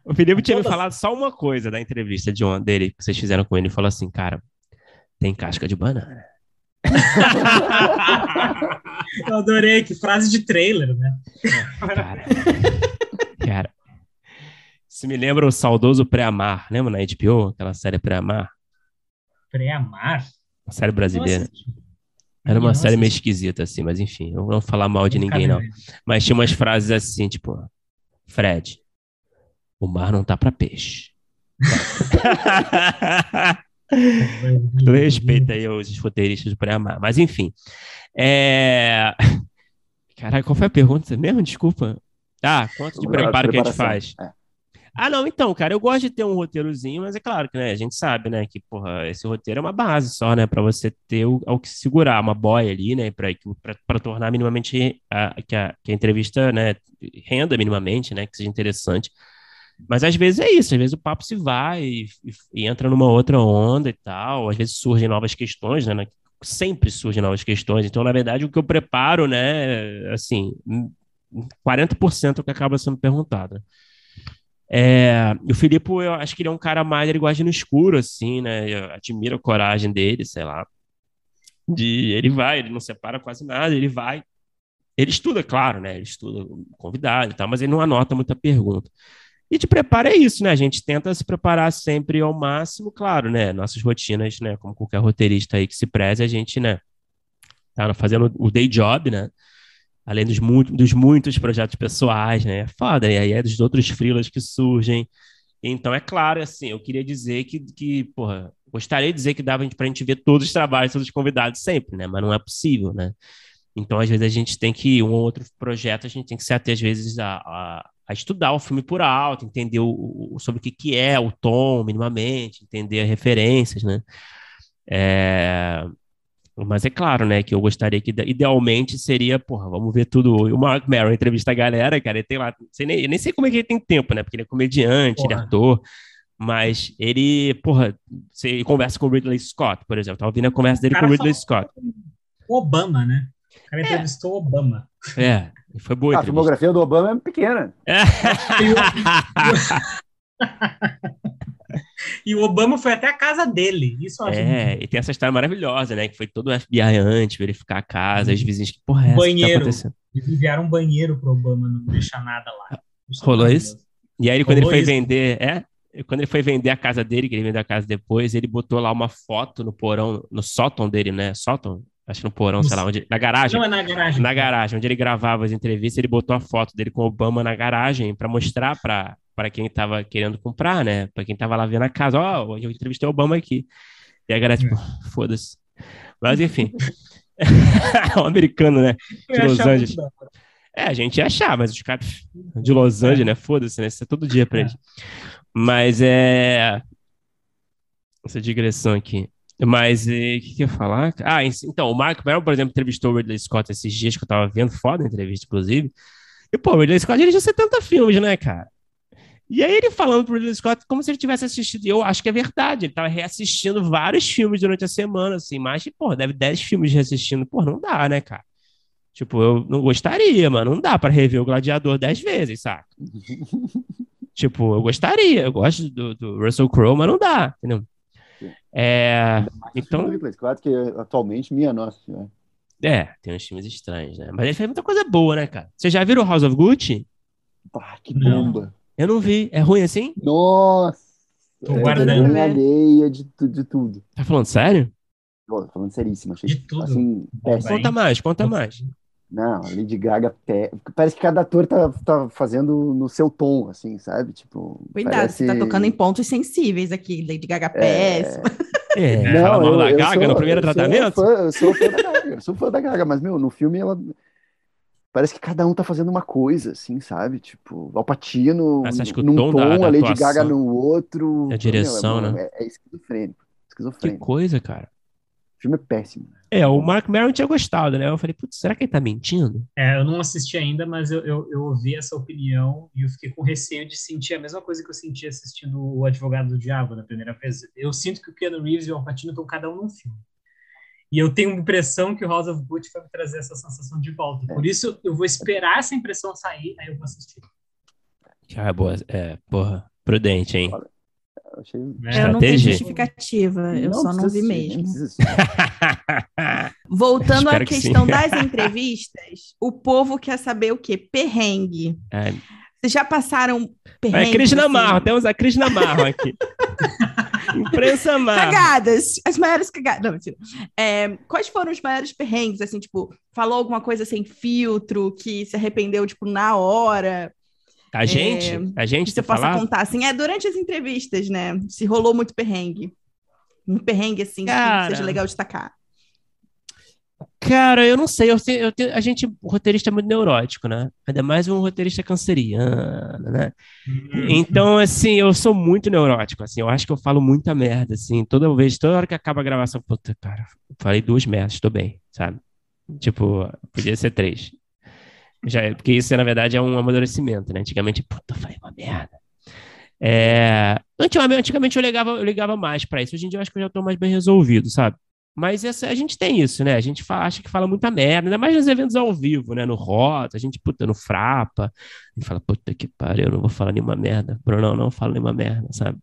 O Felipe tinha me falado só uma coisa da entrevista de ontem dele, que vocês fizeram com ele, e falou assim, cara, tem casca de banana. eu adorei, que frase de trailer, né? É, cara. Cara, isso me lembra o saudoso Pré-Amar. Lembra na HBO, aquela série Pré-Amar? Pré-Amar? Uma série brasileira. Nossa. Era uma Nossa. série meio esquisita, assim, mas enfim, eu não vou falar mal de ninguém, não. Mas tinha umas frases assim, tipo, Fred, o mar não tá para peixe. respeita aí os roteiristas do Pré-Amar. Mas enfim. É... Caraca, qual foi a pergunta mesmo? Desculpa. Ah, quanto de preparo que a gente faz? É. Ah, não, então, cara, eu gosto de ter um roteirozinho, mas é claro que, né, a gente sabe, né, que, porra, esse roteiro é uma base só, né, para você ter o, ao que segurar, uma boia ali, né, para tornar minimamente a, que, a, que a entrevista, né, renda minimamente, né, que seja interessante. Mas às vezes é isso, às vezes o papo se vai e, e, entra numa outra onda e tal, às vezes surgem novas questões, né, sempre surgem novas questões. Então, na verdade, o que eu preparo, né, assim, 40% é o que acaba sendo perguntado. É, o Filipe, eu acho que ele é um cara mais, ele gosta no escuro, assim, né? Eu admiro a coragem dele, sei lá. De, ele vai, ele não separa quase nada, ele vai. Ele estuda, claro, né? Ele estuda convidado e tal, mas ele não anota muita pergunta. E de preparo é isso, né? A gente tenta se preparar sempre ao máximo, claro, né? Nossas rotinas, né? Como qualquer roteirista aí que se preze, a gente, né? Tá fazendo o day job, né? além dos, mu dos muitos projetos pessoais, né? É foda, e aí é dos outros freelas que surgem. Então, é claro, assim, eu queria dizer que, que porra, gostaria de dizer que dava pra gente ver todos os trabalhos, todos os convidados sempre, né? Mas não é possível, né? Então, às vezes, a gente tem que, um ou outro projeto, a gente tem que ser até, às vezes, a, a estudar o filme por alto, entender o, o, sobre o que, que é o tom, minimamente, entender as referências, né? É, mas é claro, né, que eu gostaria que idealmente seria, porra, vamos ver tudo. O Mark Maron entrevista a galera, cara, ele tem lá, nem, eu nem sei como é que ele tem tempo, né, porque ele é comediante, porra. ele é ator, mas ele, porra, você conversa com o Ridley Scott, por exemplo, tá ouvindo a conversa dele com o Ridley Scott. Obama, né? O cara entrevistou é. Obama. É, foi boa. A filmografia do Obama é pequena. É. E o Obama foi até a casa dele. Isso É, e tem essa história maravilhosa, né? Que foi todo o FBI antes verificar a casa, os vizinhos que, porra, é essa banheiro. que tá Eles enviaram um banheiro pro Obama não deixar nada lá. Isso Rolou isso? E aí, quando Rolou ele foi isso. vender, é? quando ele foi vender a casa dele, que ele vendeu a casa depois, ele botou lá uma foto no porão, no sótão dele, né? Sótão? Acho que no porão, sei lá, onde, na garagem. Não é na garagem. Na garagem, onde ele gravava as entrevistas, ele botou a foto dele com o Obama na garagem para mostrar para para quem estava querendo comprar, né? Para quem estava lá vendo a casa, ó, oh, eu entrevistei o Obama aqui. E a galera, tipo, é. foda-se. Mas enfim. o americano, né? De Los Angeles. É, a gente ia achar, mas os caras de Los Angeles, é. né? Foda-se, né? Isso é todo dia pra é. eles. Mas é. Essa digressão aqui. Mas o que, que eu ia falar? Ah, então, o Mark Merrill, por exemplo, entrevistou o Ridley Scott esses dias que eu tava vendo, foda a entrevista, inclusive. E, pô, o Ridley Scott dirigiu 70 filmes, né, cara? E aí ele falando pro Ridley Scott como se ele tivesse assistido. E eu acho que é verdade. Ele tava reassistindo vários filmes durante a semana, assim. Mas, pô, deve 10 filmes reassistindo. Pô, não dá, né, cara? Tipo, eu não gostaria, mano. Não dá para rever o Gladiador 10 vezes, saca? tipo, eu gostaria. Eu gosto do, do Russell Crowe, mas não dá, entendeu? É, então... Claro que atualmente, minha nossa senhora. É, tem uns filmes estranhos, né? Mas ele fez muita coisa boa, né, cara? Você já viu o House of Gucci? Ah, que bomba. Eu não vi. É ruim assim? Nossa! Tô é, guardando. alheia de, de tudo. Tá falando sério? Tô falando seríssimo. Achei, de tudo. Assim, conta mais, conta mais. Não, a Lady Gaga parece que cada ator tá, tá fazendo no seu tom, assim, sabe? Tipo, Cuidado, parece... você tá tocando em pontos sensíveis aqui. Lady Gaga é. péssima. É, é não, fala mal da Gaga sou, no primeiro eu tratamento? Sou fã, eu sou fã da Gaga, eu sou fã da Gaga, mas, meu, no filme ela. Parece que cada um tá fazendo uma coisa, assim, sabe? Tipo, Alpatino num tom, da, da a Lady Gaga no outro. A direção, meu, é, né? É, é esquizofrênico, esquizofrênico. Que coisa, cara. O filme é péssimo. É, o Mark Maron tinha gostado, né? Eu falei, putz, será que ele tá mentindo? É, eu não assisti ainda, mas eu, eu, eu, ouvi essa opinião e eu fiquei com receio de sentir a mesma coisa que eu senti assistindo O Advogado do Diabo na primeira vez. Eu sinto que o Keanu Reeves e o Al Pacino estão cada um num filme. E eu tenho a impressão que o House of Gucci vai me trazer essa sensação de volta. Por isso, eu vou esperar essa impressão sair, aí eu vou assistir. Ah, boa. É, porra, prudente, hein? Achei... É, eu não tenho justificativa, eu não só não vi mesmo. Voltando à questão das entrevistas, o povo quer saber o quê? Perrengue. É. Vocês já passaram perrengue? É Cris Namarro, assim? temos a Cris Namarro aqui. Imprensa Marro. Cagadas, as maiores cagadas. Não, mentira. É, quais foram os maiores perrengues, assim, tipo, falou alguma coisa sem filtro, que se arrependeu, tipo, na hora? A gente? É, a gente? Você possa falar? contar, assim, é durante as entrevistas, né? Se rolou muito perrengue. Um perrengue, assim, Cara... que seja legal destacar. Cara, eu não sei, eu, eu, a gente, o roteirista é muito neurótico, né? Ainda mais um roteirista canceriano, né? Uhum. Então, assim, eu sou muito neurótico, assim, eu acho que eu falo muita merda, assim, toda vez, toda hora que acaba a gravação, puta, cara, falei duas merdas, tô bem, sabe? Tipo, podia ser três. Já, porque isso, na verdade, é um amadurecimento, né? Antigamente, puta, falei uma merda. É... Antigamente, antigamente eu ligava, eu ligava mais para isso. Hoje em dia eu acho que eu já tô mais bem resolvido, sabe? Mas essa, a gente tem isso, né? A gente fala, acha que fala muita merda, ainda mais nos eventos ao vivo, né? No Rota, a gente, puta, no Frapa. A gente fala, puta que pariu, eu não vou falar nenhuma merda. Bruno, não, não falo nenhuma merda, sabe?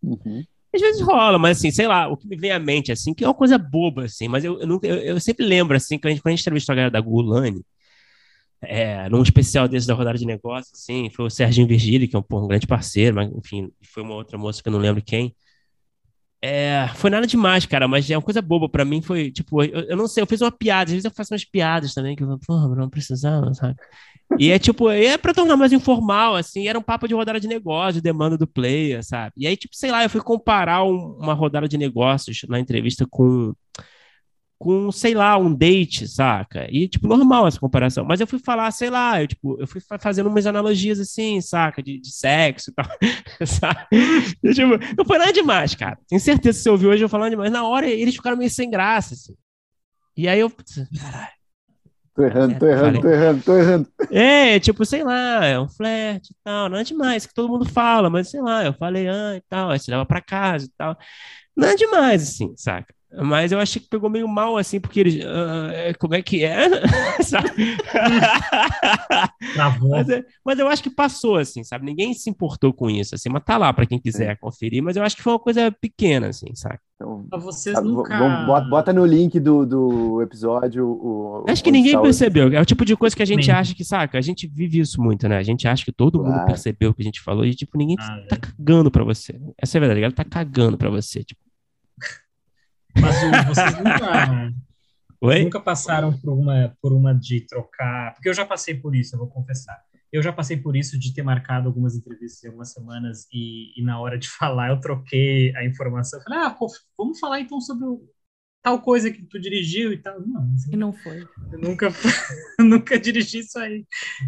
Uhum. Às vezes rola, mas assim, sei lá, o que me vem à mente, assim, que é uma coisa boba, assim, mas eu, eu, nunca, eu, eu sempre lembro, assim, que a gente, quando a gente entrevistou a galera da Gulani, é, num especial desse da rodada de negócios, assim, foi o Serginho Virgílio, que é um, um grande parceiro, mas enfim, foi uma outra moça que eu não lembro quem. É, foi nada demais, cara, mas é uma coisa boba para mim. Foi tipo, eu, eu, não sei, eu fiz uma piada, às vezes eu faço umas piadas também, que eu porra, não precisava, sabe? E é tipo, é pra tornar mais informal, assim, era um papo de rodada de negócio, de demanda do player, sabe? E aí, tipo, sei lá, eu fui comparar um, uma rodada de negócios na entrevista com com, sei lá, um date, saca? E, tipo, normal essa comparação. Mas eu fui falar, sei lá, eu, tipo, eu fui fazendo umas analogias assim, saca? De, de sexo e tal? E, tipo, não foi nada demais, cara. Tenho certeza que você ouviu hoje eu falando demais. Na hora, eles ficaram meio sem graça, assim. E aí eu, caralho. Tô errando, tô errando, falei, tô errando, tô errando. É, tipo, sei lá, é um flerte e tal, não é demais, que todo mundo fala, mas sei lá, eu falei, ah, e tal, aí você leva pra casa e tal. Não é demais, assim, saca? Mas eu achei que pegou meio mal, assim, porque eles. Uh, como é que é? mas, é, mas, eu acho que passou, assim, sabe? Ninguém se importou com isso, assim, mas tá lá para quem quiser conferir, mas eu acho que foi uma coisa pequena, assim, sabe? Então, vocês sabe, nunca... bota, bota, no link do, do episódio. O, acho que ninguém percebeu. É o tipo de coisa que a gente acha que, saca? A gente vive isso muito, né? A gente acha que todo claro. mundo percebeu o que a gente falou e, tipo, ninguém ah, tá é. cagando pra você. Essa é a verdade, a galera tá cagando pra você, tipo. Mas vocês nunca, nunca passaram por uma, por uma de trocar. Porque eu já passei por isso, eu vou confessar. Eu já passei por isso de ter marcado algumas entrevistas em algumas semanas e, e na hora de falar eu troquei a informação. Eu falei, ah, vamos falar então sobre o, tal coisa que tu dirigiu e tal. Não, assim, e não foi. Eu nunca, nunca dirigi isso aí.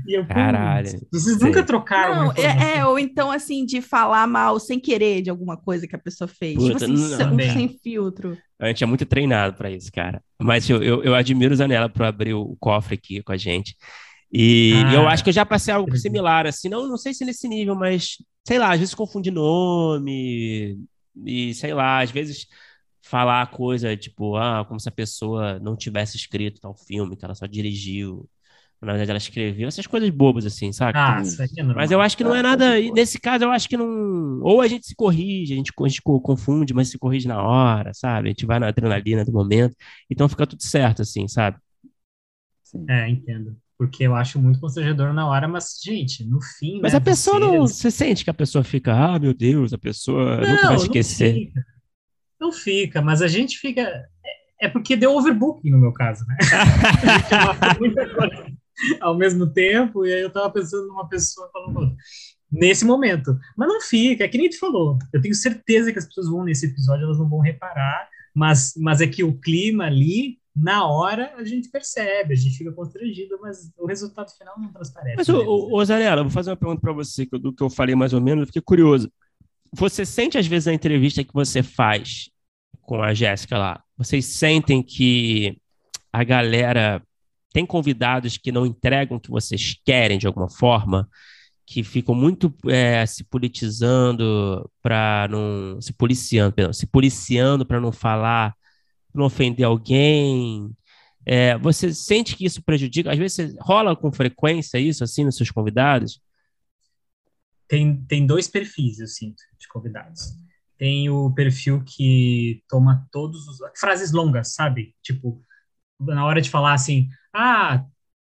E eu, Caralho. Vocês Sim. nunca trocaram. Não, é, é, ou então assim, de falar mal sem querer de alguma coisa que a pessoa fez. Tipo Puta, tipo assim, não, sem, sem filtro. A gente é muito treinado para isso, cara. Mas eu, eu, eu admiro o Zanella por abrir o cofre aqui com a gente. E ah, eu acho que eu já passei algo similar, assim, não, não sei se nesse nível, mas sei lá, às vezes confunde nome, e sei lá, às vezes falar coisa tipo, ah, como se a pessoa não tivesse escrito tal filme, que ela só dirigiu. Na verdade, ela escreveu essas coisas bobas, assim, sabe? Ah, isso é Mas eu acho que não é nada. Nesse caso, eu acho que não. Ou a gente se corrige, a gente, a gente confunde, mas se corrige na hora, sabe? A gente vai na adrenalina do momento. Então fica tudo certo, assim, sabe? Sim. É, entendo. Porque eu acho muito constrangedor na hora, mas, gente, no fim. Mas né, a pessoa você... não. Você sente que a pessoa fica, ah, meu Deus, a pessoa não, nunca vai esquecer. Fica. Não fica, mas a gente fica. É, é porque deu overbooking no meu caso, né? a gente muita coisa ao mesmo tempo, e aí eu tava pensando numa pessoa falando nesse momento. Mas não fica, é que nem tu falou. Eu tenho certeza que as pessoas vão nesse episódio, elas não vão reparar, mas, mas é que o clima ali, na hora, a gente percebe, a gente fica constrangido, mas o resultado final não transparece. Mas, ô Zanella, vou fazer uma pergunta para você, do que eu falei mais ou menos, eu fiquei curioso. Você sente, às vezes, na entrevista que você faz com a Jéssica lá, vocês sentem que a galera tem convidados que não entregam o que vocês querem de alguma forma, que ficam muito é, se politizando para não se policiando, perdão, se policiando para não falar, não ofender alguém. É, você sente que isso prejudica? Às vezes rola com frequência isso assim nos seus convidados? Tem, tem dois perfis, eu sinto, de convidados tem o perfil que toma todos os frases longas, sabe? Tipo, na hora de falar assim, ah,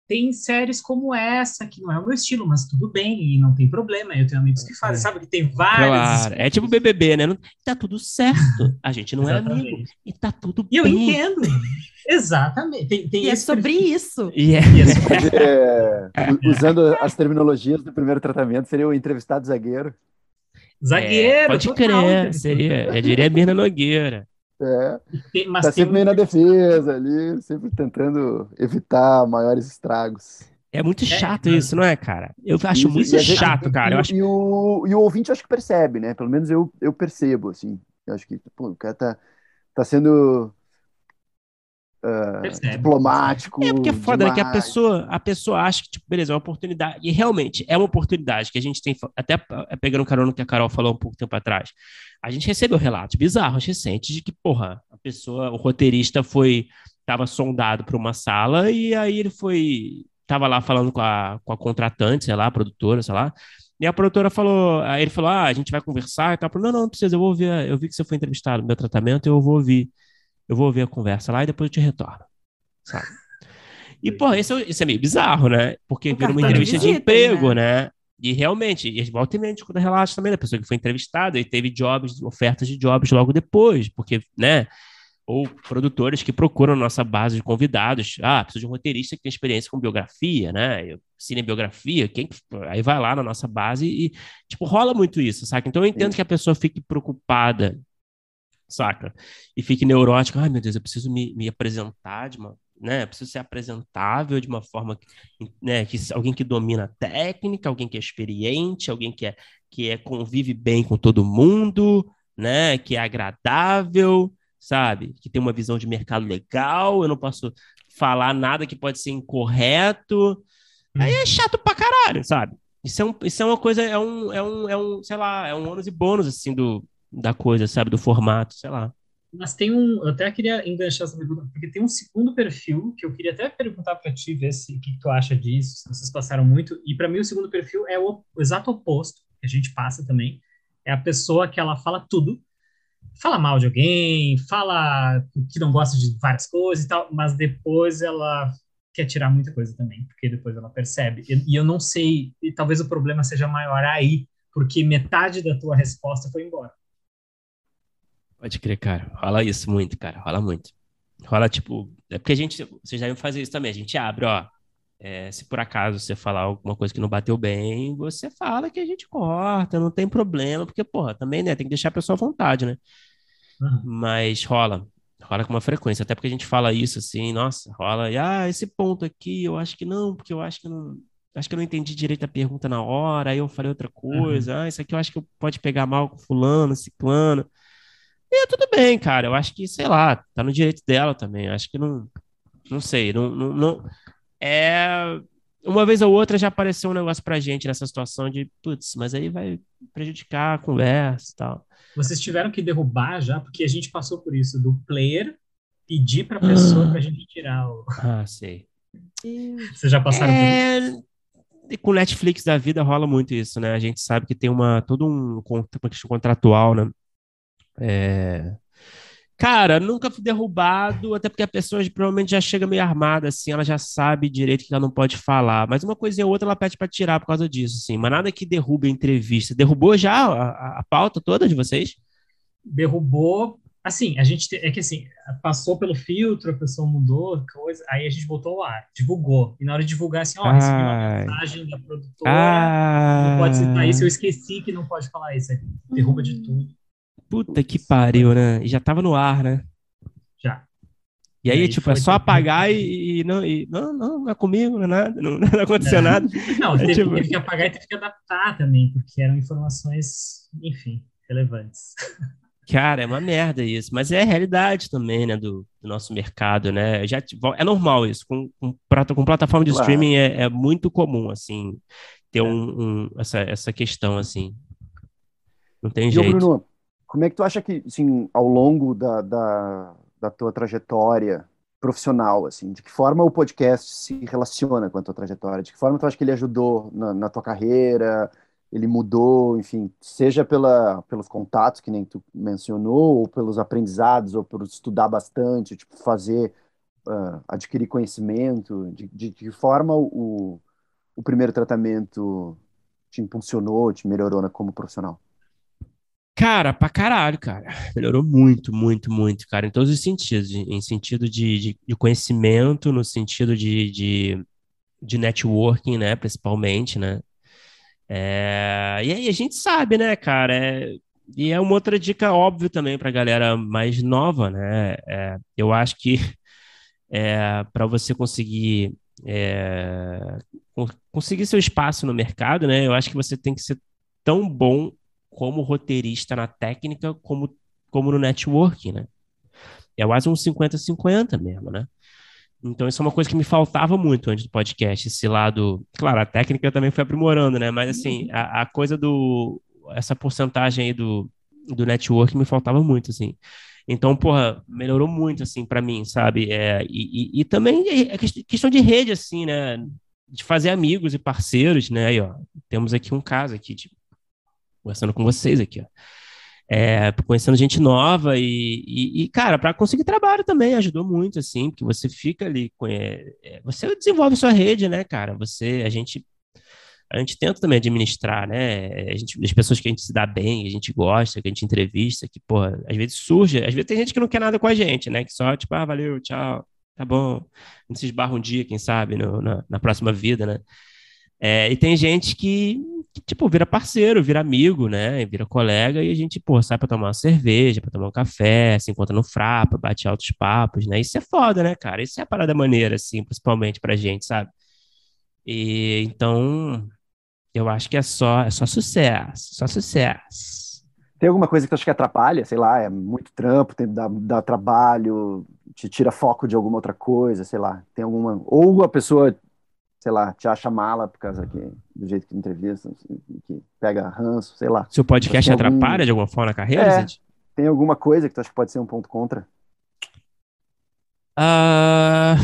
tem séries como essa que não é o meu estilo, mas tudo bem e não tem problema. Eu tenho amigos que fazem, é. sabe? Que tem várias. Claro. É tipo BBB, né? Não, tá tudo certo. A gente não é amigo e tá tudo e bem. E eu entendo. Exatamente. Tem, tem e é sobre perfil. isso. E é... é, usando as terminologias do primeiro tratamento, seria o entrevistado zagueiro. Zagueiro. É, pode crer, seria. Eu diria Mirna Nogueira. É. Tem, mas tá sempre meio na defesa ali, sempre tentando evitar maiores estragos. É muito é, chato é, isso, não é, cara? Eu acho isso, muito chato, gente, cara. E, acho... e, o, e o ouvinte acho que percebe, né? Pelo menos eu, eu percebo, assim. Eu acho que pô, o cara tá, tá sendo uh, diplomático. É porque é foda, né? Que a pessoa, a pessoa acha que, tipo, beleza, é uma oportunidade. E realmente é uma oportunidade que a gente tem, até pegando o carona que a Carol falou um pouco tempo atrás. A gente recebeu relatos bizarros recentes de que, porra, a pessoa, o roteirista foi, tava sondado para uma sala e aí ele foi, tava lá falando com a, com a contratante, sei lá, a produtora, sei lá, e a produtora falou, aí ele falou, ah, a gente vai conversar e tal. Não, não, não precisa, eu vou ouvir, eu vi que você foi entrevistado no meu tratamento, eu vou ouvir eu vou ouvir a conversa lá e depois eu te retorno. Sabe? E, pô, isso, isso é meio bizarro, né? Porque vira uma entrevista de, visita, de emprego, né? né? E realmente, e volta e meia quando relaxa também da pessoa que foi entrevistada e teve jobs, ofertas de jobs logo depois, porque, né? Ou produtores que procuram nossa base de convidados. Ah, preciso de um roteirista que tem experiência com biografia, né? Cinebiografia, quem aí vai lá na nossa base e, tipo, rola muito isso, saca? Então eu entendo Sim. que a pessoa fique preocupada saca? E fique neurótico, ai meu Deus, eu preciso me, me apresentar de uma, né? Eu preciso ser apresentável de uma forma, né? Que alguém que domina a técnica, alguém que é experiente, alguém que é que é convive bem com todo mundo, né? Que é agradável, sabe? Que tem uma visão de mercado legal. Eu não posso falar nada que pode ser incorreto. Aí é chato pra caralho, sabe? Isso é, um, isso é uma coisa, é um, é um, é um, sei lá, é um ônus e bônus, assim, do, da coisa, sabe? Do formato, sei lá. Mas tem um, eu até queria enganchar essa pergunta, porque tem um segundo perfil que eu queria até perguntar para ti, ver se o que, tu acha disso, se vocês passaram muito. E para mim o segundo perfil é o, o, exato oposto que a gente passa também. É a pessoa que ela fala tudo, fala mal de alguém, fala que não gosta de várias coisas e tal, mas depois ela quer tirar muita coisa também, porque depois ela percebe. E, e eu não sei, e talvez o problema seja maior aí, porque metade da tua resposta foi embora. Pode crer, cara. Rola isso muito, cara. Rola muito. Rola, tipo. É porque a gente. Vocês devem fazer isso também. A gente abre, ó. É, se por acaso você falar alguma coisa que não bateu bem, você fala que a gente corta, não tem problema, porque, porra, também, né? Tem que deixar a pessoa à vontade, né? Uhum. Mas rola. Rola com uma frequência. Até porque a gente fala isso assim, nossa, rola. E, ah, esse ponto aqui, eu acho que não, porque eu acho que não. Acho que eu não entendi direito a pergunta na hora, aí eu falei outra coisa. Uhum. Ah, isso aqui eu acho que pode pegar mal com fulano, ciclano. E tudo bem, cara. Eu acho que, sei lá, tá no direito dela também. Eu acho que não. Não sei. Não, não, não, é. Uma vez ou outra já apareceu um negócio pra gente nessa situação de, putz, mas aí vai prejudicar a conversa e tal. Vocês tiveram que derrubar já, porque a gente passou por isso, do player pedir pra pessoa ah. pra gente tirar o. Ah, sei. Vocês já passaram é... por isso? E com Netflix da vida rola muito isso, né? A gente sabe que tem uma todo um questão contratual, né? É... Cara, nunca fui derrubado, até porque a pessoa provavelmente já chega meio armada, assim, ela já sabe direito que ela não pode falar. Mas uma coisa ou outra ela pede para tirar por causa disso, assim. Mas nada que derrube a entrevista. Derrubou já a, a pauta toda de vocês? Derrubou. Assim, a gente. É que assim, passou pelo filtro, a pessoa mudou, coisa, aí a gente botou o ar, divulgou. E na hora de divulgar, assim, ó, recebi uma mensagem da produtora, Ai. não pode citar isso, eu esqueci que não pode falar isso. Derruba de tudo. Puta que pariu, né? E já tava no ar, né? Já. E aí, e aí tipo, é só apagar e, e, não, e não, não, não é comigo, não é nada, não, não aconteceu nada. Não, teve, tipo... teve, que apagar e teve que adaptar também, porque eram informações, enfim, relevantes. Cara, é uma merda isso, mas é a realidade também, né, do, do nosso mercado, né? Já, é normal isso, com, com, com plataforma de claro. streaming é, é, muito comum, assim, ter é. um, um, essa, essa questão, assim. Não tem e jeito. Bruno, como é que tu acha que, assim, ao longo da, da, da tua trajetória profissional, assim, de que forma o podcast se relaciona com a tua trajetória? De que forma tu acha que ele ajudou na, na tua carreira? Ele mudou, enfim, seja pela, pelos contatos que nem tu mencionou, ou pelos aprendizados, ou por estudar bastante, tipo, fazer, uh, adquirir conhecimento? De, de, que forma o, o primeiro tratamento te impulsionou, te melhorou como profissional? Cara, pra caralho, cara. Melhorou muito, muito, muito, cara, em todos os sentidos. Em sentido de, de, de conhecimento, no sentido de, de, de, networking, né, principalmente, né. É, e aí a gente sabe, né, cara, é, e é uma outra dica óbvia também pra galera mais nova, né. É, eu acho que é, para você conseguir é, conseguir seu espaço no mercado, né, eu acho que você tem que ser tão bom como roteirista na técnica, como, como no networking, né? É quase um 50-50 mesmo, né? Então, isso é uma coisa que me faltava muito antes do podcast, esse lado. Claro, a técnica também foi aprimorando, né? Mas, assim, uhum. a, a coisa do. Essa porcentagem aí do, do network me faltava muito, assim. Então, porra, melhorou muito, assim, para mim, sabe? É, e, e, e, também é questão de rede, assim, né? De fazer amigos e parceiros, né? Aí, ó, temos aqui um caso aqui de conversando com vocês aqui, ó. É, conhecendo gente nova e, e, e cara, para conseguir trabalho também ajudou muito, assim, porque você fica ali, é, é, você desenvolve sua rede, né, cara? Você, a gente, a gente tenta também administrar, né? A gente, as pessoas que a gente se dá bem, a gente gosta, que a gente entrevista, que, pô, às vezes surge, às vezes tem gente que não quer nada com a gente, né? Que só, tipo, ah, valeu, tchau, tá bom. A gente se esbarra um dia, quem sabe, no, na, na próxima vida, né? É, e tem gente que, que, tipo, vira parceiro, vira amigo, né? Vira colega e a gente, pô, sai pra tomar uma cerveja, pra tomar um café, se encontra no frapa, bate altos papos, né? Isso é foda, né, cara? Isso é a parada maneira, assim, principalmente pra gente, sabe? E então, eu acho que é só, é só sucesso, só sucesso. Tem alguma coisa que tu acha que atrapalha? Sei lá, é muito trampo, tem, dá, dá trabalho, te tira foco de alguma outra coisa, sei lá. Tem alguma. Ou a pessoa sei lá, te acha mala por causa que, do jeito que entrevista, que pega ranço, sei lá. Seu podcast algum... atrapalha de alguma forma na carreira, é, gente? Tem alguma coisa que tu acha que pode ser um ponto contra? Ah,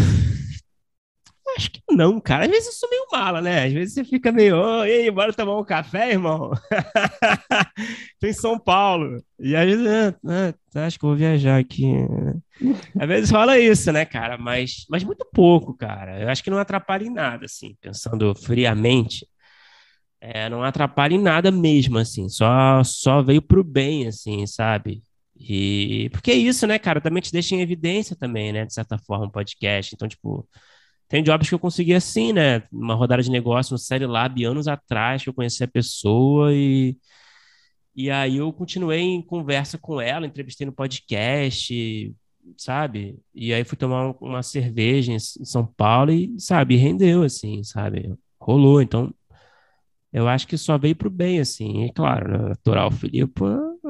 acho que não, cara. Às vezes eu sou meio mala, né? Às vezes você fica meio, oh, e aí, bora tomar um café, irmão? Tô em São Paulo. E às vezes, ah, ah, acho que vou viajar aqui. Às vezes fala isso, né, cara? Mas, mas muito pouco, cara. Eu acho que não atrapalha em nada, assim, pensando friamente. É, não atrapalha em nada mesmo, assim. Só, só veio pro bem, assim, sabe? E porque é isso, né, cara? Também te deixa em evidência também, né? De certa forma, um podcast. Então, tipo, tem jobs que eu consegui assim, né? Uma rodada de negócio no Série Lab anos atrás, que eu conheci a pessoa e. E aí eu continuei em conversa com ela, entrevistei no podcast, sabe? E aí fui tomar uma cerveja em São Paulo e, sabe, rendeu, assim, sabe? Rolou. Então, eu acho que só veio pro bem, assim. E claro, né? aturar o Filipe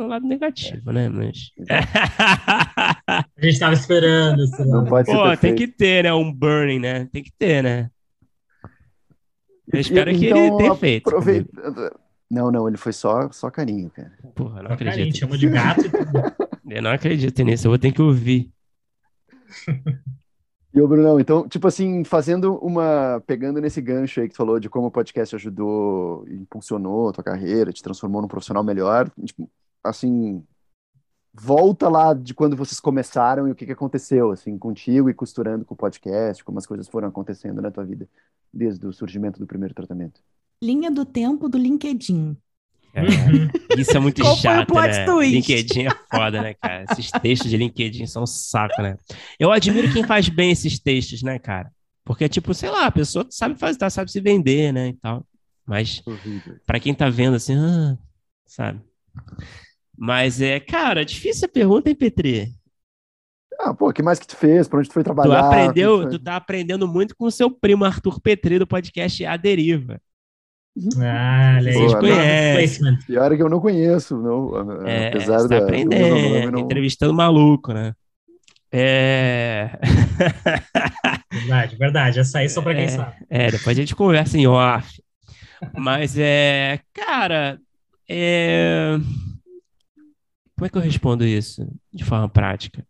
lado negativo, né? Mas. A gente tava esperando. Não pode ser Pô, tem que ter, né? Um burning, né? Tem que ter, né? Eu espero que Então, ele tenha feito. aproveita- Não, não, ele foi só, só carinho, cara. Porra, não A gente acredito. chama de gato e tudo. Eu não acredito nisso. Eu vou ter que ouvir. E o Brunão, então, tipo assim, fazendo uma. Pegando nesse gancho aí que tu falou de como o podcast ajudou, impulsionou a tua carreira, te transformou num profissional melhor, tipo, assim, volta lá de quando vocês começaram e o que que aconteceu, assim, contigo e costurando com o podcast, como as coisas foram acontecendo na tua vida, desde o surgimento do primeiro tratamento. Linha do tempo do LinkedIn. Cara, isso é muito Qual foi o chato, plot né? twist? LinkedIn é foda, né, cara? Esses textos de LinkedIn são um saco, né? Eu admiro quem faz bem esses textos, né, cara? Porque, tipo, sei lá, a pessoa sabe fazer, tá, sabe se vender, né, e tal. Mas. Pra quem tá vendo assim, ah, sabe? Mas é, cara, difícil a pergunta, hein, Petri? Ah, pô, o que mais que tu fez? Pra onde tu foi Tu trabalhar? Que aprendeu, foi? tu tá aprendendo muito com o seu primo Arthur Petri do podcast A Deriva. Ah. Vocês Product conhecem. placement. Pior é que eu não conheço, não, É, apesar você tá da, do aprendendo, não- entrevistando maluco, né? É... Verdade, verdade. Essa aí só pra quem É. sabe. É, depois a gente conversa em off. Mas é, cara, é... como é que eu respondo isso de forma prática?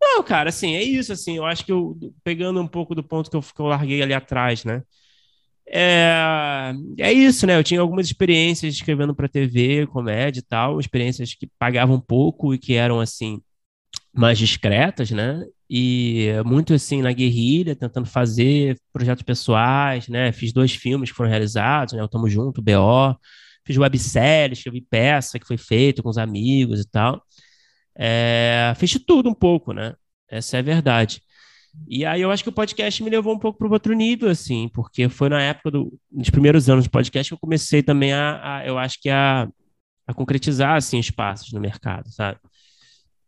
Não, cara, assim, é isso, assim, eu acho que eu, pegando um pouco do ponto que eu, que eu larguei ali atrás, né? É, é isso, né? Eu tinha algumas experiências escrevendo para TV, comédia e tal, experiências que pagavam pouco e que eram, assim, mais discretas, né? E muito assim na guerrilha, tentando fazer projetos pessoais, né? Fiz dois filmes que foram realizados, né? O Tamo Junto, BO. Fiz websérie, escrevi peça que foi feita com os amigos e tal. É, fiz de tudo um pouco, né? Essa é a verdade. E aí eu acho que o podcast me levou um pouco para outro nível, assim, porque foi na época do, dos primeiros anos do podcast que eu comecei também a, a eu acho que a, a concretizar, assim, espaços no mercado, sabe?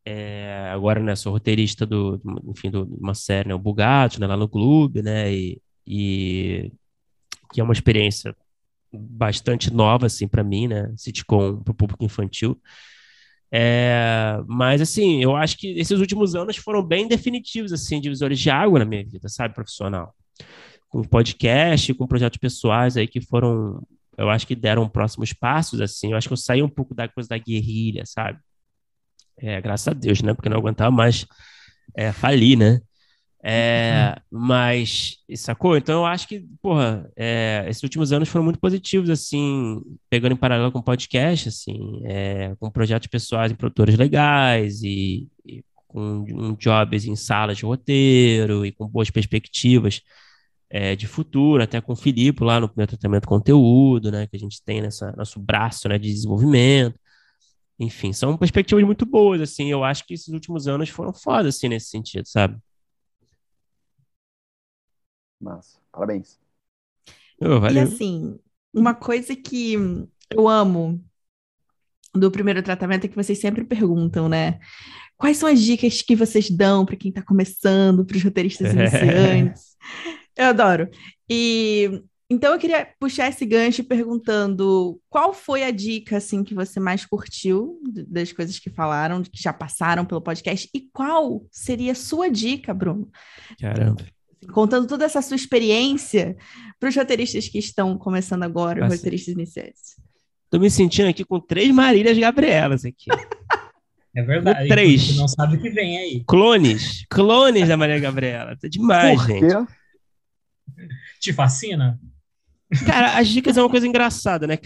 É, agora, né, sou roteirista do, enfim, de uma série, né, o Bugato, né, lá no clube, né, e, e que é uma experiência bastante nova, assim, para mim, né, sitcom para o público infantil. É, mas, assim, eu acho que esses últimos anos foram bem definitivos, assim, divisores de água na minha vida, sabe, profissional. Com podcast, com projetos pessoais aí que foram, eu acho que deram próximos passos, assim, eu acho que eu saí um pouco da coisa da guerrilha, sabe? É, graças a Deus, né? Porque não aguentava mais é, falir, né? É, mas, sacou? Então eu acho que, porra, é, esses últimos anos foram muito positivos, assim, pegando em paralelo com podcast, assim, é, com projetos pessoais em produtores legais e, e com um jobs em salas de roteiro e com boas perspectivas é, de futuro, até com o Filipe lá no primeiro tratamento de conteúdo, né? Que a gente tem nessa nosso braço, né, de desenvolvimento. Enfim, são perspectivas muito boas, assim. Eu acho que esses últimos anos foram foda, assim, nesse sentido, sabe? Massa. Parabéns. Ô, E assim, uma coisa que eu amo do primeiro tratamento é que vocês sempre perguntam, né? Quais são as dicas que vocês dão para quem está começando, para os roteiristas iniciantes? Eu adoro. E então eu queria puxar esse gancho perguntando qual foi a dica assim que você mais curtiu das coisas que falaram, que já passaram pelo podcast, e qual seria a sua dica, Bruno? Caramba. Contando toda essa sua experiência para os roteiristas que estão começando agora, os Nossa. roteiristas iniciantes. Tô me sentindo aqui com três Marílias Gabrielas aqui. É verdade. Três. Não sabe o que vem aí. Clones. Clones da Maria Gabriela. Tá demais, Por gente. quê? Te fascina? Cara, as dicas é uma coisa engraçada, né?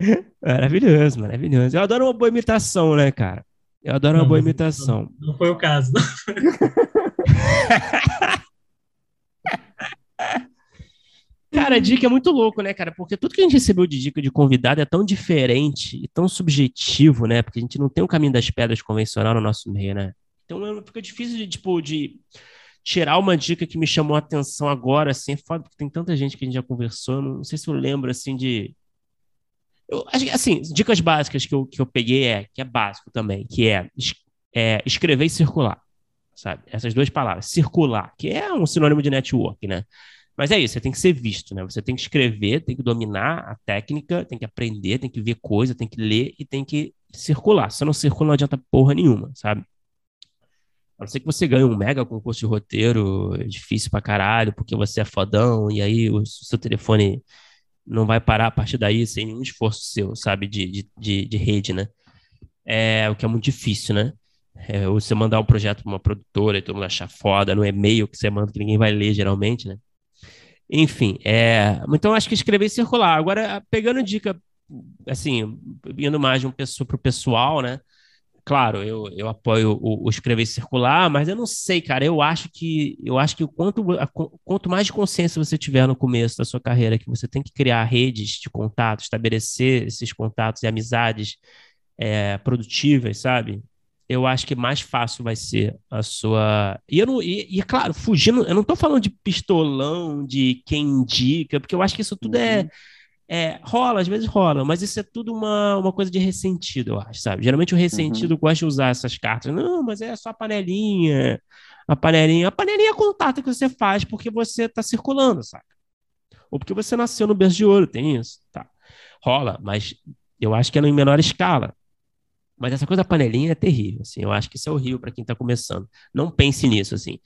maravilhoso, maravilhoso. Eu adoro uma boa imitação, né, cara? Eu adoro uma Não, boa não- imitação. Não foi o caso. Cara, a dica é muito louco, né, cara? Porque tudo que a gente recebeu de dica de convidado é tão diferente e tão subjetivo, né? Porque a gente não tem o caminho das pedras convencional no nosso meio, né? Então fica difícil de, tipo, de tirar uma dica que me chamou a atenção agora, assim, é foda, porque tem tanta gente que a gente já conversou, não sei se eu lembro, assim, de... Eu, assim, dicas básicas que eu, que eu peguei é, que é básico também, que é, é escrever e circular, sabe? Essas duas palavras, circular, que é um sinônimo de network, né? Mas é isso, você tem que ser visto, né? Você tem que escrever, tem que dominar a técnica, tem que aprender, tem que ver coisa, tem que ler e tem que circular. Se você não circula, não adianta porra nenhuma, sabe? A não ser que você ganhe um mega concurso de roteiro, difícil pra caralho, porque você é fodão, e aí o seu telefone não vai parar a partir daí sem nenhum esforço seu, sabe? De, de, de, de rede, né? É, o que é muito difícil, né? É, ou você mandar um projeto pra uma produtora e todo mundo achar foda, no e-mail que você manda que ninguém vai ler geralmente, né? Enfim, é, então acho que escrever e circular. Agora, pegando dica, assim, indo mais de um pessoa para o pessoal, né? Claro, eu, eu apoio o, o escrever circular, mas eu não sei, cara. Eu acho que eu acho que quanto, a- quanto mais consciência você tiver no começo da sua carreira, que você tem que criar redes de contato, estabelecer esses contatos e amizades é, produtivas, sabe? eu acho que mais fácil vai ser a sua. E, eu não, e, e, é claro, fugindo, eu não tô falando de pistolão, de quem indica, porque eu acho que isso tudo é, é. rola, às vezes rola, mas isso é tudo uma, uma coisa de ressentido, eu acho, sabe? Geralmente o ressentido gosta de usar essas cartas. Não, mas é só a panelinha. A panelinha. A panelinha é contato que você faz porque você tá circulando, sabe? Ou porque você nasceu no berço de ouro, tem isso. Tá. Rola, mas eu acho que é em menor escala. Mas essa coisa da panelinha é terrível, assim. Eu acho que isso é horrível para quem está começando. Não pense nisso, assim.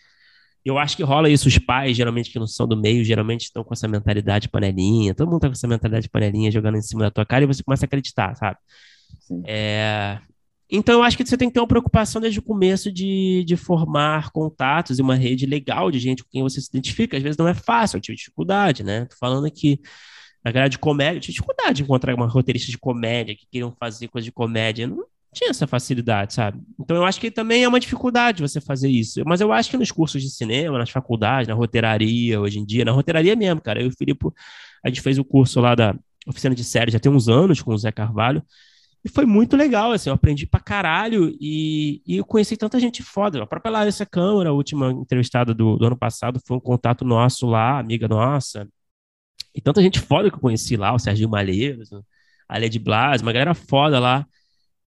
Eu acho que rola isso. Os pais, geralmente, que não são do meio, geralmente estão com essa mentalidade de panelinha. Todo mundo tá com essa mentalidade de panelinha jogando em cima da tua cara e você começa a acreditar, sabe? É... Então, eu acho que você tem que ter uma preocupação desde o começo de, de formar contatos e uma rede legal de gente com quem você se identifica. Às vezes não é fácil, eu tive dificuldade, né? Tô falando aqui na galera de comédia, eu tive dificuldade de encontrar uma roteirista de comédia que queriam fazer coisa de comédia. Não tinha essa facilidade, sabe? Então eu acho que também é uma dificuldade você fazer isso. Mas eu acho que nos cursos de cinema, nas faculdades, na roteiraria, hoje em dia, na roteiraria mesmo, cara. Eu e o Filipe, a gente fez o curso lá da oficina de série já tem uns anos com o Zé Carvalho. E foi muito legal, assim, eu aprendi pra caralho e, e eu conheci tanta gente foda. A própria Larissa Câmara, a última entrevistada do, do ano passado, foi um contato nosso lá, amiga nossa. E tanta gente foda que eu conheci lá, o Serginho Malheiros, a Lady Blas, uma galera foda lá.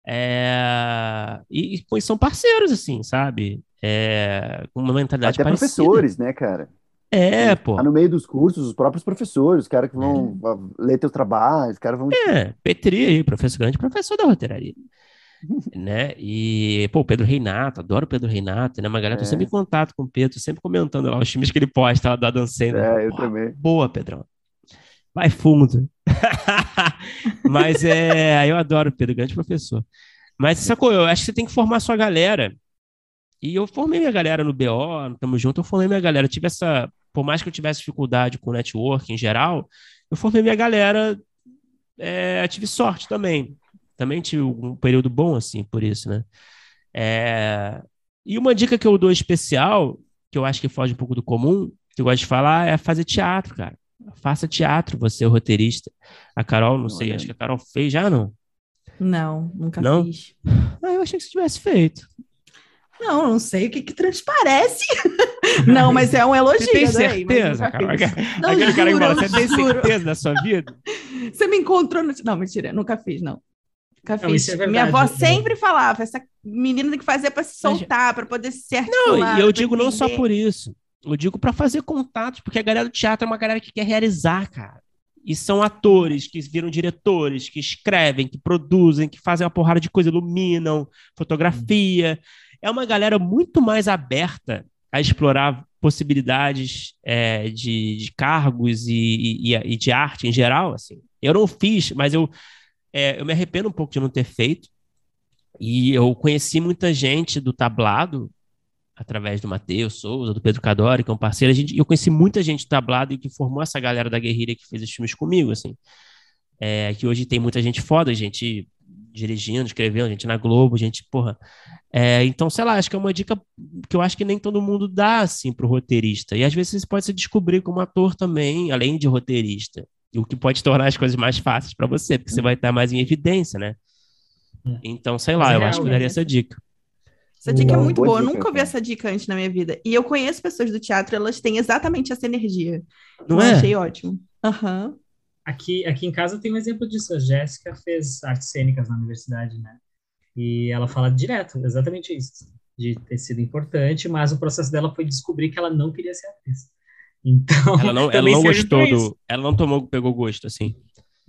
É... E, e são parceiros, assim, sabe? É... Com uma mentalidade Até parecida. professores, né, cara? É, pô. Tá no meio dos cursos, os próprios professores, os caras que vão é. ler teus trabalhos, os caras vão. É, Petri aí, professor, grande professor da roteiraria. né? E, pô, Pedro Reinato, adoro o Pedro Reinato, né? Uma galera, tô É. sempre em contato com o Pedro, sempre comentando lá os filmes que ele posta lá da Dancena. É, eu Pô, também. Boa, Pedrão. Vai fundo. Mas é, eu adoro Pedro, grande professor. Mas sacou, eu acho que você tem que formar sua galera. E eu formei minha galera no BO, no Tamo Junto, eu formei minha galera. Eu tive essa, por mais que eu tivesse dificuldade com network em geral, eu formei minha galera, é, tive sorte também. Também tive um período bom, assim, por isso, né? É, e uma dica que eu dou especial, que eu acho que foge um pouco do comum, que eu gosto de falar, é fazer teatro, cara. Faça teatro, você é roteirista. A Carol, não sei, Olha acho que a Carol fez já, não? Não, nunca Não? fiz. Ah, eu achei que você tivesse feito. Não, não sei o que, que transparece. não, mas é um elogio. Você tem certeza, Carol? Não, Aquele cara juro, fala, você tem certeza da sua vida? Você me encontrou no. Não, mentira, nunca fiz, não. Nunca Não, fiz. é verdade, Minha avó né? sempre falava: essa menina tem que fazer para se soltar, para poder se Não, articular. e eu digo não só entender. por isso. Eu digo para fazer contatos, porque a galera do teatro é uma galera que quer realizar, cara. E são atores que viram diretores, que escrevem, que produzem, que fazem uma porrada de coisa, iluminam, fotografia. É uma galera muito mais aberta a explorar possibilidades é, de, de cargos e, e- e- de arte em geral. Assim. Eu não fiz, mas eu é, eu me arrependo um pouco de não ter feito. E eu conheci muita gente do tablado, através do Matheus Souza, do Pedro Cadori, que é um parceiro. A gente, eu conheci muita gente do tablado e que formou essa galera da guerrilha que fez os filmes comigo, assim. É, que hoje tem muita gente foda, gente dirigindo, escrevendo, gente na Globo, gente, porra. É, então, sei lá, acho que é uma dica que eu acho que nem todo mundo dá, assim, pro roteirista. E às vezes você pode se descobrir como ator também, além de roteirista. O que pode tornar as coisas mais fáceis para você, porque você vai estar mais em evidência, né? É. Então, sei lá, eu acho que daria essa dica. Essa dica é muito boa, eu nunca ouvi essa dica antes na minha vida. E eu conheço pessoas do teatro, elas têm exatamente essa energia. Não eu é? achei ótimo. Aham. Uhum. Aqui, aqui em casa tem um exemplo disso. A Jéssica fez artes cênicas na universidade, né? E ela fala direto, exatamente isso, de ter sido importante, mas o processo dela foi descobrir que ela não queria ser atriz. Então, ela não, ela não gostou do, ela não tomou, pegou gosto assim.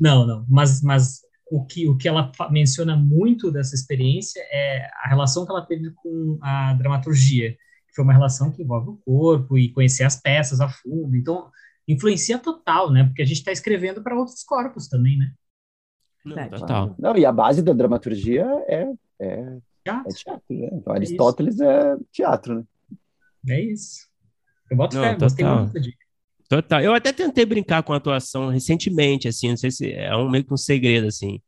Não, não, mas, mas o que, o que ela menciona muito dessa experiência é a relação que ela teve com a dramaturgia, que foi uma relação que envolve o corpo e conhecer as peças a fundo. Então, influencia total, né? Porque a gente está escrevendo para outros corpos também, né? Não, total. Não, e a base da dramaturgia é, é teatro, é teatro né? Então, é Aristóteles isso. é teatro, né? É isso. Eu boto não, fé, gostei muito dica. Total. Eu até tentei brincar com a atuação recentemente, assim, não sei se é um meio que um segredo, assim.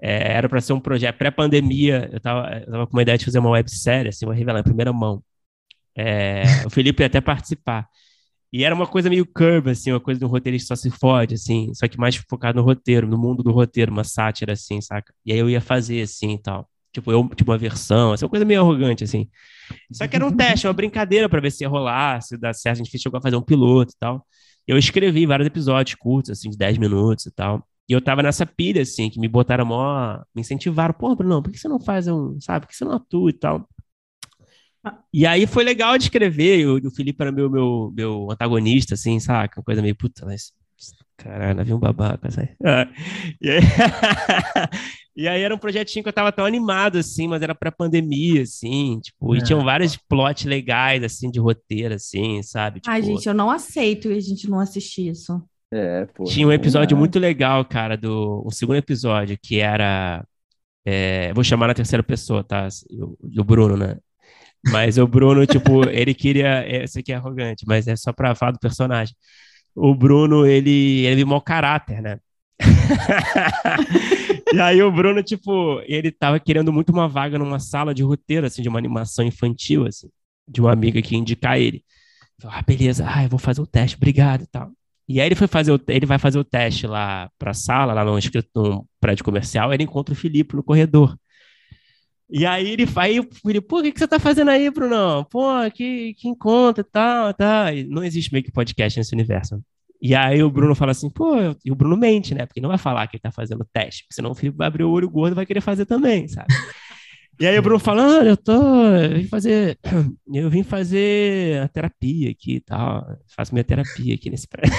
É, era para ser um projeto pré-pandemia, eu tava, eu tava com uma ideia de fazer uma websérie, assim, vou revelar em primeira mão. É, o Felipe ia até participar. E era uma coisa meio curva, assim, uma coisa de um roteirista só se fode, assim, só que mais focado no roteiro, no mundo do roteiro, uma sátira, assim, saca? E aí eu ia fazer, assim, e tal. Tipo, eu, tipo, uma versão, uma coisa meio arrogante, assim. Só que era um teste, uma brincadeira para ver se ia rolar, se dar certo. A gente chegou a fazer um piloto e tal. Eu escrevi vários episódios curtos, assim, de 10 minutos e tal. E eu tava nessa pilha, assim, que me botaram mó... Me incentivaram. Pô, Bruno, por que você não faz um... Sabe? Por que você não atua e tal? E aí foi legal de escrever, o Felipe era meu, meu, meu antagonista, assim, saca? Uma coisa meio, puta, mas. Caralho, havia um babaca, sabe? Ah, e, aí... e aí era um projetinho que eu tava tão animado, assim, mas era pra pandemia, assim, tipo, é. e tinham vários plots legais, assim, de roteiro, assim, sabe? Tipo... Ai, gente, eu não aceito e a gente não assistir isso. É, pô. Tinha um episódio é. muito legal, cara, do um segundo episódio, que era. É, vou chamar na terceira pessoa, tá? Do Bruno, né? Mas o Bruno, tipo, ele queria. Esse aqui é arrogante, mas é só pra falar do personagem. O Bruno, ele, ele é mau caráter, né? e aí o Bruno, tipo, ele tava querendo muito uma vaga numa sala de roteiro, assim, de uma animação infantil, assim, de uma amiga que ia indicar ele. Falei, ah, beleza, ah, eu vou fazer o teste, obrigado e tal. E aí ele foi fazer o, ele vai fazer o teste lá pra sala, lá no, no prédio comercial, ele encontra o Felipe no corredor. E aí ele vai, ele, pô, o que, que você tá fazendo aí, Bruno? Pô, que, que encontro e tal, tal. não existe meio que podcast nesse universo. E aí o Bruno fala assim, pô, e o Bruno mente, né? Porque não vai falar que ele tá fazendo teste, porque senão o Felipe vai abrir o olho gordo e vai querer fazer também, sabe? E aí o Bruno fala, ah, eu tô, eu vim fazer, eu vim fazer a terapia aqui e tal, faço minha terapia aqui nesse prédio.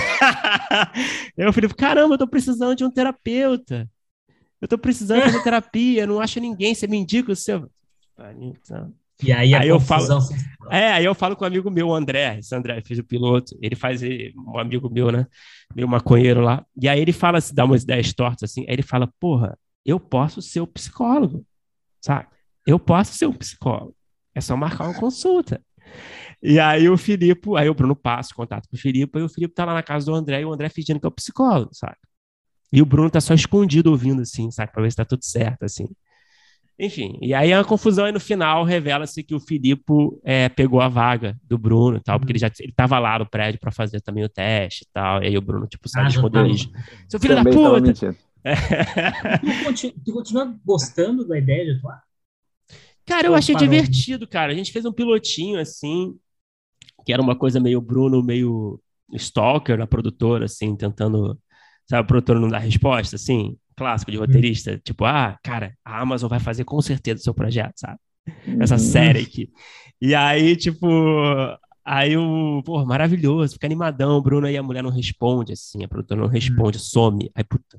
aí o Felipe, caramba, eu tô precisando de um terapeuta. Eu tô precisando fazer terapia, não acho ninguém, você me indica o seu. E aí, aí eu falo, é, aí eu falo com um amigo meu, o André, esse André fez o piloto, ele faz, um amigo meu, né, meu maconheiro lá, e aí ele fala, dá umas ideias tortas assim, aí ele fala, porra, eu posso ser o psicólogo, sabe? Eu posso ser um psicólogo, é só marcar uma consulta. E aí o Filipe, aí o Bruno passa o contato com o Filipe, e o Filipe tá lá na casa do André, e o André fingindo que é o psicólogo, sabe? E o Bruno tá só escondido ouvindo, assim, sabe? Pra ver se tá tudo certo, assim. Enfim, e aí a confusão aí no final revela-se que o Filipe é, pegou a vaga do Bruno e tal, porque ele já ele tava lá no prédio para fazer também o teste e tal. E aí o Bruno, tipo, sai ah, respondendo isso. Seu filho Também da puta! É. Tu, tu continua gostando da ideia de atuar? Cara, eu achei divertido, cara. A gente fez um pilotinho assim, que era uma coisa meio Bruno, meio Stalker na produtora, assim, tentando Sabe, o produtor não dá resposta, assim, clássico de uhum. roteirista, tipo, ah, cara, a Amazon vai fazer com certeza o seu projeto, sabe? Essa uhum. série aqui. E aí, tipo, aí o, pô, maravilhoso, fica animadão, o Bruno aí a mulher não responde, assim, a produtora não responde, uhum. some. Aí, puta,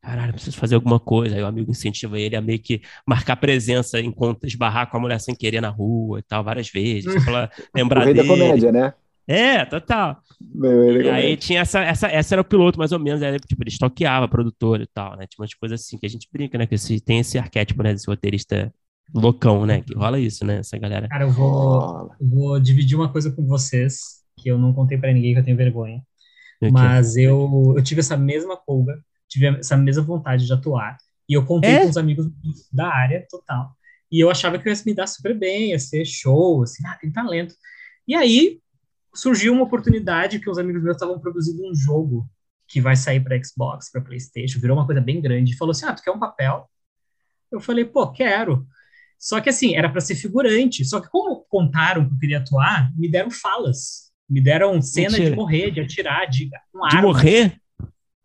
caralho, preciso fazer alguma coisa. Aí o amigo incentiva ele a meio que marcar presença enquanto esbarrar com a mulher sem querer na rua e tal, várias vezes, pra lembrar o rei dele. da comédia, né? É, total. Bem, E aí tinha essa, essa, essa era o piloto, mais ou menos, era, tipo, ele estoqueava produtor e tal, né? Tinha umas coisas assim que a gente brinca, né? Que esse, tem esse arquétipo, né? Desse roteirista loucão, né? Que rola isso, né? Essa galera. Cara, eu vou, eu vou dividir uma coisa com vocês que eu não contei pra ninguém, que eu tenho vergonha. Ok. Mas eu, eu tive essa mesma polga, tive essa mesma vontade de atuar. E eu contei É? com os amigos da área total. E eu achava que eu ia me dar super bem, ia ser show, assim, ah, tem talento. E aí surgiu uma oportunidade que os amigos meus estavam produzindo um jogo que vai sair para Xbox, para PlayStation, virou uma coisa bem grande. Falou assim: ah, tu quer um papel? Eu falei, pô, quero. Só que assim, era para ser figurante. Só que como contaram que eu queria atuar, me deram falas. Me deram cena Mentira. de morrer, de atirar, de De arma. morrer?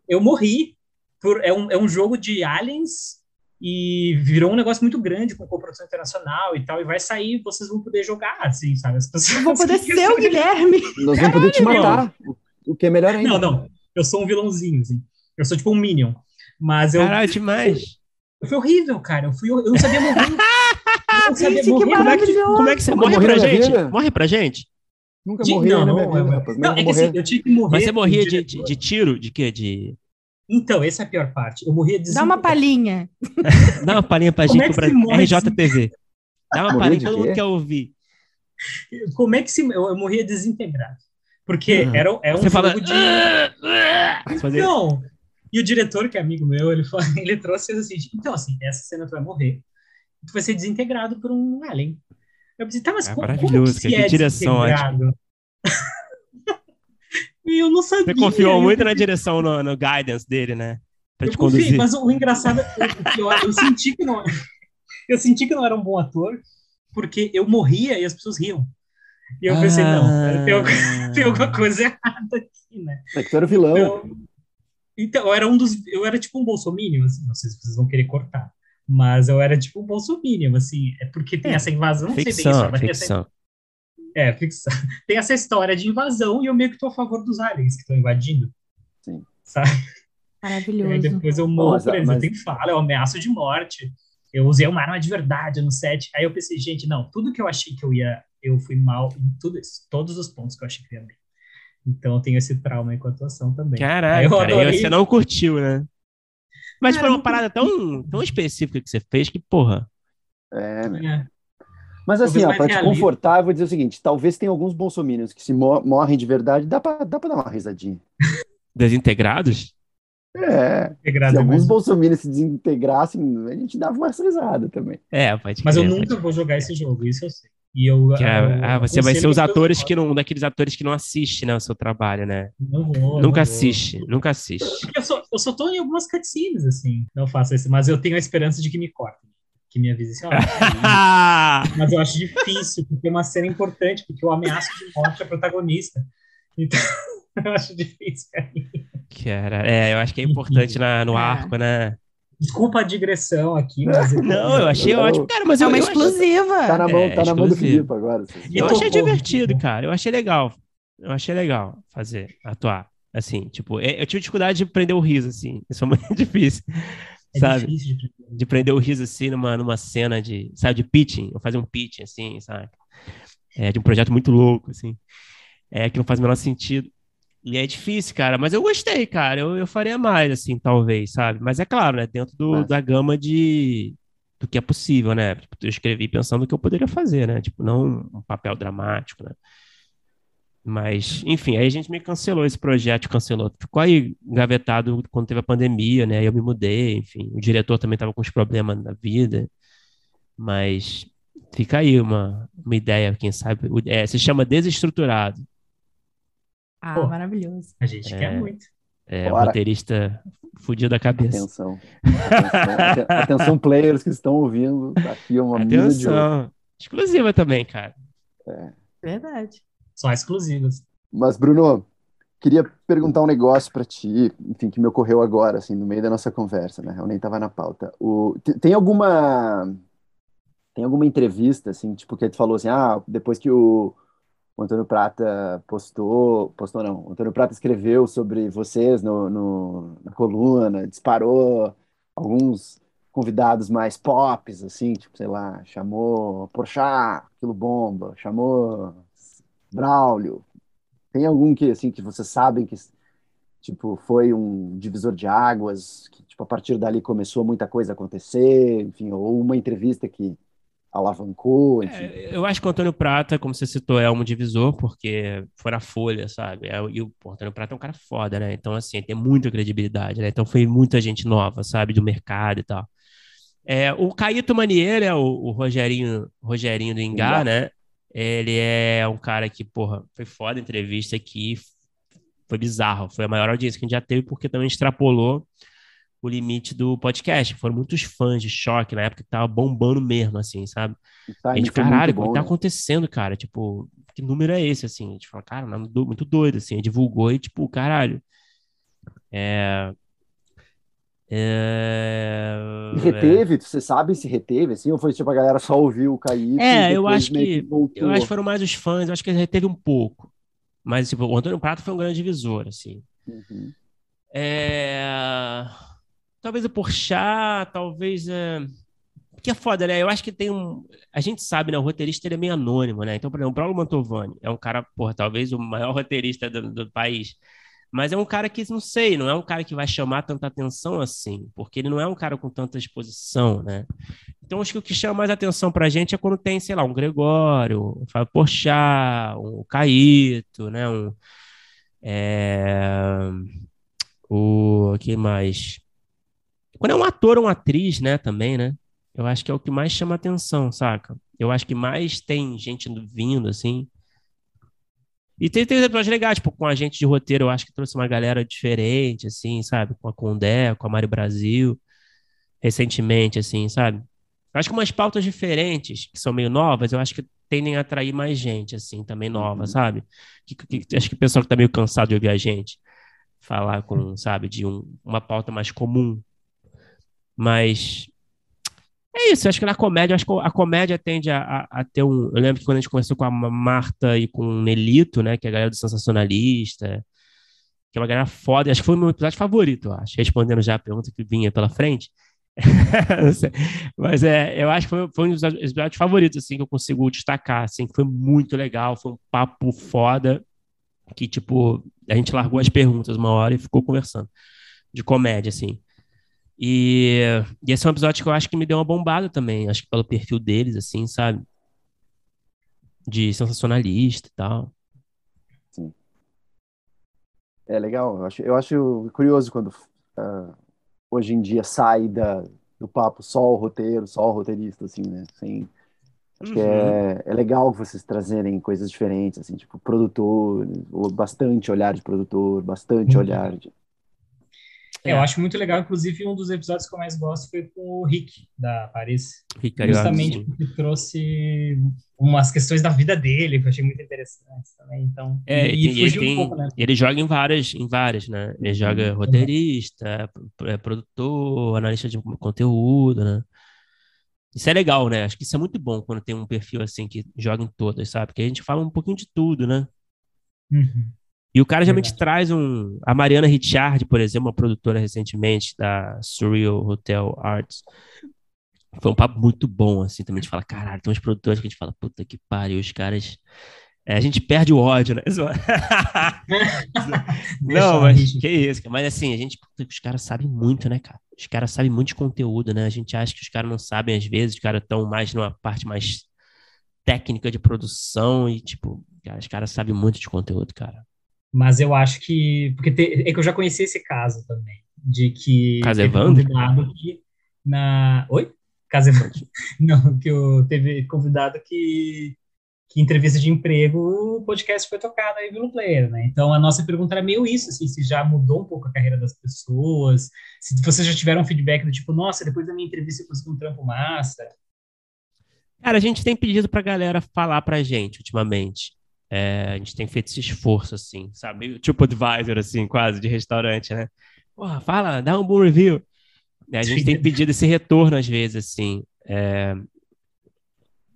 Eu morri. Por, é, um, é um jogo de aliens e virou um negócio muito grande com cooperação internacional e tal. E vai sair, vocês vão poder jogar, assim, sabe? As pessoas Eu vou poder ser o Guilherme. Nós vamos poder te matar. O- O que é melhor ainda. Não, não. Eu sou um vilãozinho, assim. Eu sou tipo um Minion. Mas eu. Caralho, demais. Foi horrível, cara. Eu, fui, eu não sabia morrer. Eu não sabia Gente, que morrer. Como é que-. Como é que você morre pra gente? vida? Morre pra gente? Nunca morri não, não, vida, é- não, é eu que assim, eu tive que morrer. Mas você morria de, de, de tiro? De quê? De... Então, essa é a pior parte. Eu morria de Dá uma palhinha. Dá uma palhinha pra gente é morre RJTV. Dá uma palhinha todo mundo quer ouvir. Como é que se. Eu, eu morria desintegrado. Porque Uhum. era, é um Você fala. de. Fazer- Não. E o diretor, que é amigo meu, ele, falou, ele trouxe assim: então, assim, essa cena tu vai morrer. Tu vai ser desintegrado por um alien. Eu pensei, tá, mas É como, maravilhoso, como que, que é direção desintegrado? e eu não sabia. Você confiou eu- muito na direção, no, no guidance dele, né? Pra Eu te confiei, conduzir. mas o, engraçado é que eu, eu senti que não eu senti que não era um bom ator porque eu morria e as pessoas riam. E eu pensei, não, Ah. tem, alguma- tem alguma coisa errada aqui, né? É que tu era o vilão. Eu- então, eu era um dos. Eu era tipo um bolsominion, assim, não sei se vocês vão querer cortar. Mas eu era tipo um bolsominion, assim, é porque tem É, essa invasão, não sei bem Ficção, isso, mas tem essa, ficção. É, ficção. Tem essa história de invasão e eu meio que tô a favor dos aliens que estão invadindo. Sim. Sabe? E aí Maravilhoso. depois eu morro Mas- por eles. mas- Eu tenho fala, eu ameaço de morte. Eu usei uma arma de verdade no set. Aí eu pensei, gente, não, tudo que eu achei que eu ia, eu fui mal em tudo isso, todos os pontos que eu achei que eu ia bem. Então eu tenho esse trauma aí com a atuação também. Caralho, Eu cara, e adorei. você não curtiu, né? Mas Cara, foi uma parada tão, tão específica que você fez que, porra. É, né? É. Mas assim, pra te confortar, eu vou dizer o seguinte: talvez tenha alguns bolsominions que se mo- morrem de verdade, dá pra, dá pra dar uma risadinha. Desintegrados? É. Se Integrado alguns mesmo. bolsominions se desintegrassem, a gente dava uma risada também. É, pode Mas eu crer, nunca vou jogar esse jogo, isso eu sei. E eu, Que é- eu- ah, você eu vai ser os eu- atores que não, daqueles atores que não assistem, né, o seu trabalho, né? Não vou, não nunca vou. assiste, nunca assiste. Eu só, eu só tô em algumas cutscenes, assim. Não faço isso, mas eu tenho a esperança de que me cortem. Que me avisem assim, Mas eu acho difícil, porque é uma cena importante, porque eu ameaço de morte a protagonista. Então, eu acho difícil. cara. Cara, é, eu acho que é importante na, no É. arco, né? Desculpa a digressão aqui, mas. eu- Não, eu achei ótimo, cara, mas É uma exclusiva. Tá na mão, É, tá na mão do exclusivo. Filipe agora. Eu achei divertido, cara. Eu achei legal. Eu achei legal fazer, atuar. Assim, tipo, eu eu tive dificuldade de prender o riso, assim. Isso é muito difícil, É sabe? difícil de aprender. De prender o riso, assim, numa, numa cena de, sabe, de pitching. Eu fazer um pitching, assim, sabe? É, de um projeto muito louco, assim. É, que não faz o menor sentido. E é difícil, cara. Mas eu gostei, cara. Eu, eu faria mais, assim, talvez, sabe? Mas é claro, né? Dentro do, Massa. da gama de... Do que é possível, né? Tipo, eu escrevi pensando o que eu poderia fazer, né? Tipo, não um papel dramático, né? Mas, enfim, aí a gente me cancelou esse projeto, cancelou. Ficou aí engavetado quando teve a pandemia, né? Aí eu me mudei, enfim. O diretor também estava com os problemas na vida. Mas fica aí uma, uma ideia, quem sabe. É, se chama Desestruturado. Ah, Pô. maravilhoso. A gente É. quer muito. É, o Bora. roteirista fudido da cabeça. Atenção. Atenção, aten- atenção, players que estão ouvindo. Aqui uma de ouro. Atenção. Exclusiva também, cara. Verdade. Só exclusivas. Mas, Bruno, queria perguntar um negócio pra ti, enfim, que me ocorreu agora, assim, no meio da nossa conversa, né? Eu nem tava na pauta. O, te- tem alguma tem alguma entrevista, assim, tipo, que tu falou assim, ah, depois que o, o Antônio Prata postou, postou não, o Antônio Prata escreveu sobre vocês no, no- na coluna, disparou alguns convidados mais pops, assim, tipo, sei lá, chamou Porchat, aquilo bomba, chamou Braulio, Tem algum que, assim, que vocês sabem que, tipo, foi um divisor de águas, que, tipo, a partir dali começou muita coisa a acontecer, enfim, ou uma entrevista que alavancou, enfim. É, eu acho que o Antônio Prata, como você citou, é um divisor, porque foi na Folha, sabe? É, e o Antônio Prata é um cara foda, né? Então, assim, tem muita credibilidade, né? Então foi muita gente nova, sabe? Do mercado e tal. É, o Caíto Manier, é o, o Rogerinho, Rogerinho do Ingá, né? Ele é um cara que, porra, foi foda a entrevista aqui, foi bizarro, foi a maior audiência que a gente já teve, porque também extrapolou o limite do podcast. Foram muitos fãs de choque na época que tava bombando mesmo, assim, sabe? Tá, a gente, caralho, o que tá né? acontecendo, cara? Tipo, que número é esse, assim? A gente fala, cara, muito doido, assim. Divulgou e, tipo, caralho. É... É... Reteve, você sabe se reteve, assim, ou foi tipo a galera só ouviu o Caíto? É, eu acho que, eu acho que foram mais os fãs, eu acho que ele reteve um pouco. Mas, tipo, o Antônio Prato foi um grande divisor, assim. Uhum. É talvez o Porchat, talvez. É... Que é foda, né? Eu acho que tem um. A gente sabe, né? O roteirista ele é meio anônimo, né? Então, por exemplo, o Paulo Mantovani é um cara, porra, talvez o maior roteirista do, do país. Mas é um cara que, não sei, não é um cara que vai chamar tanta atenção assim, porque ele não é um cara com tanta exposição, né? Então, acho que o que chama mais atenção pra gente é quando tem, sei lá, um Gregório, um Fábio Porchat, um Caíto, né? Um, é... O que mais? Quando é um ator ou uma atriz, né, também, né? Eu acho que é o que mais chama atenção, saca? Eu acho que mais tem gente vindo, assim. E tem, tem episódios legais, tipo, com a gente de roteiro, eu acho que trouxe uma galera diferente, assim, sabe? Com a Condé, com a Mari Brasil, recentemente, assim, sabe? Acho que umas pautas diferentes, que são meio novas, eu acho que tendem a atrair mais gente, assim, também nova, uhum. sabe? Que, que, acho que o pessoal que tá meio cansado de ouvir a gente falar com, sabe, de um, uma pauta mais comum, mas é isso, acho que na comédia, acho que a comédia tende a, a, a, ter um. Eu lembro que quando a gente conversou com a Marta e com o Nelito, né, que é a galera do Sensacionalista, que é uma galera foda, acho que foi o meu episódio favorito, acho, respondendo já a pergunta que vinha pela frente. Mas é, eu acho que foi, foi um dos episódios favoritos, assim, que eu consigo destacar, assim, que foi muito legal, foi um papo foda, que, tipo, a gente largou as perguntas uma hora e ficou conversando, de comédia, assim. E, e esse é um episódio que eu acho que me deu uma bombada também, acho que pelo perfil deles, assim, sabe? De sensacionalista e tal. Sim. É legal, eu acho, eu acho curioso quando uh, hoje em dia sai da, do papo só o roteiro, só o roteirista, assim, né? Sem, acho uhum. que é, é legal vocês trazerem coisas diferentes, assim, tipo, produtor, bastante olhar de produtor, bastante uhum. olhar de é. Eu acho muito legal, inclusive um dos episódios que eu mais gosto foi com o Rick, da Paris. Rick Justamente sim. porque trouxe umas questões da vida dele, que eu achei muito interessantes também. Então, é, e, e ele, um pouco, né? ele joga em várias, em várias, né? Ele uhum. joga roteirista, é produtor, analista de conteúdo, né? Isso é legal, né? Acho que isso é muito bom quando tem um perfil assim que joga em todas, sabe? Porque a gente fala um pouquinho de tudo, né? Uhum. E o cara geralmente traz um. A Mariana Richard, por exemplo, uma produtora recentemente da Surreal Hotel Arts. Foi um papo muito bom, assim, também. A gente fala, caralho, tem uns produtores que a gente fala, puta que pariu, os caras. É, a gente perde o ódio, né? Não, mas que isso, mas assim, a gente, puta, os caras sabem muito, né, cara? Os caras sabem muito de conteúdo, né? A gente acha que os caras não sabem às vezes, os caras estão mais numa parte mais técnica de produção e, tipo, cara, os caras sabem muito de conteúdo, cara. Mas eu acho que. Porque te, é que eu já conheci esse caso também. De que. Casevando? Convidado que. Na. Oi? Casevando. Não, que eu teve convidado que. Que entrevista de emprego, o podcast foi tocado aí pelo player, né? Então a nossa pergunta era meio isso, assim, se já mudou um pouco a carreira das pessoas, se vocês já tiveram um feedback do tipo, nossa, depois da minha entrevista eu consegui um trampo massa. Cara, a gente tem pedido pra galera falar pra gente ultimamente. É, a gente tem feito esse esforço, assim, sabe? Tipo advisor, assim, quase, de restaurante, né? Porra, fala, dá um bom review. É, a gente tem pedido esse retorno às vezes, assim. É...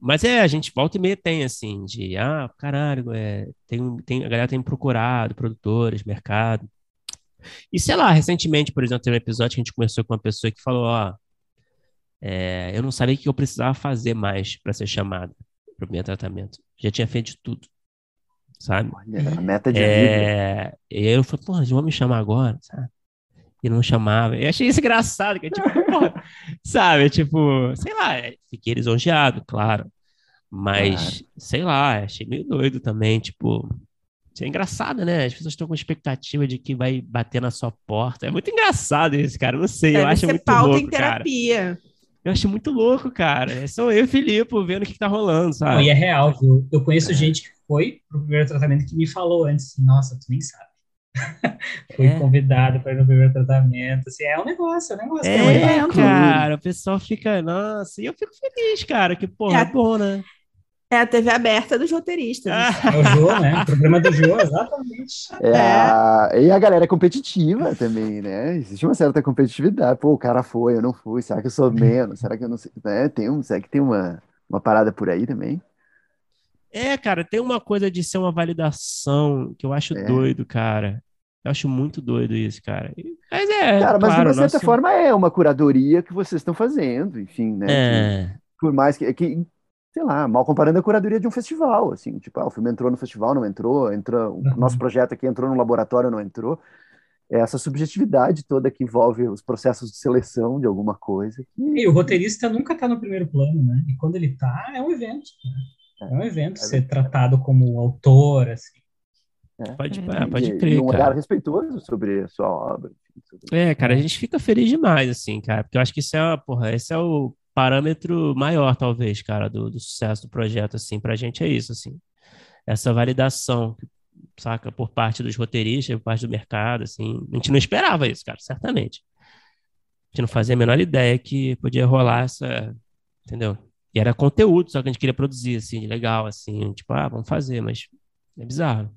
Mas é, a gente volta e meia tem, assim, de, ah, caralho, é, tem, tem, a galera tem procurado, produtores, mercado. E sei lá, recentemente, por exemplo, teve um episódio que a gente começou com uma pessoa que falou, ó, é, eu não sabia o que eu precisava fazer mais para ser chamada para o meu tratamento. Já tinha feito de tudo. Sabe? Olha, a meta de é... vida. E aí eu falei, porra, eles vão me chamar agora, sabe? E não chamava. Eu achei isso engraçado, que é tipo, porra, sabe? Tipo, sei lá, é, fiquei lisonjeado, claro. Mas, claro. sei lá, achei meio doido também, tipo. Isso é engraçado, né? As pessoas estão com expectativa de que vai bater na sua porta. É muito engraçado isso, cara. Não sei, Deve eu acho muito pauta louco, em terapia. Cara. Eu acho muito louco, cara. É só eu e o Filipe vendo o que, que tá rolando, sabe? Não, e é real, viu? Eu conheço é. gente que foi pro primeiro tratamento que me falou antes, assim, nossa, tu nem sabe. Fui é. convidado para ir no primeiro tratamento. Assim, é um negócio, é um negócio. É, é cara, o pessoal fica, nossa, e eu fico feliz, cara, que porra, é, é bom, né? É a TV aberta dos roteiristas. Ah. É o Jô, né? O programa do Jô, exatamente. É, é. A... E a galera é competitiva também, né? Existe uma certa competitividade. Pô, o cara foi, eu não fui. Será que eu sou menos? Será que eu não sei? Né? Tem um, será que tem uma, uma parada por aí também? É, cara, tem uma coisa de ser uma validação que eu acho é. doido, cara. Eu acho muito doido isso, cara. Mas é. Cara, mas claro, de uma certa nosso... forma é uma curadoria que vocês estão fazendo, enfim, né? É. Que, por mais que, que sei lá, mal comparando a curadoria de um festival, assim, tipo, ah, o filme entrou no festival, não entrou, entrou, o uhum. nosso projeto aqui entrou no laboratório, não entrou. É essa subjetividade toda que envolve os processos de seleção de alguma coisa. Que... E o roteirista nunca está no primeiro plano, né? E quando ele está, é um evento. Né? É um evento é, ser tratado como autor, assim. É, pode, é, pode crer, e um olhar respeitoso sobre a sua obra. Sobre... É, cara, a gente fica feliz demais, assim, cara, porque eu acho que isso é, porra, esse é o parâmetro maior, talvez, cara, do, do sucesso do projeto, assim, pra gente é isso, assim. Essa validação, saca, por parte dos roteiristas, por parte do mercado, assim. A gente não esperava isso, cara, certamente. A gente não fazia a menor ideia que podia rolar essa, entendeu? E era conteúdo, só que a gente queria produzir, assim, legal, assim, tipo, ah, vamos fazer, mas é bizarro.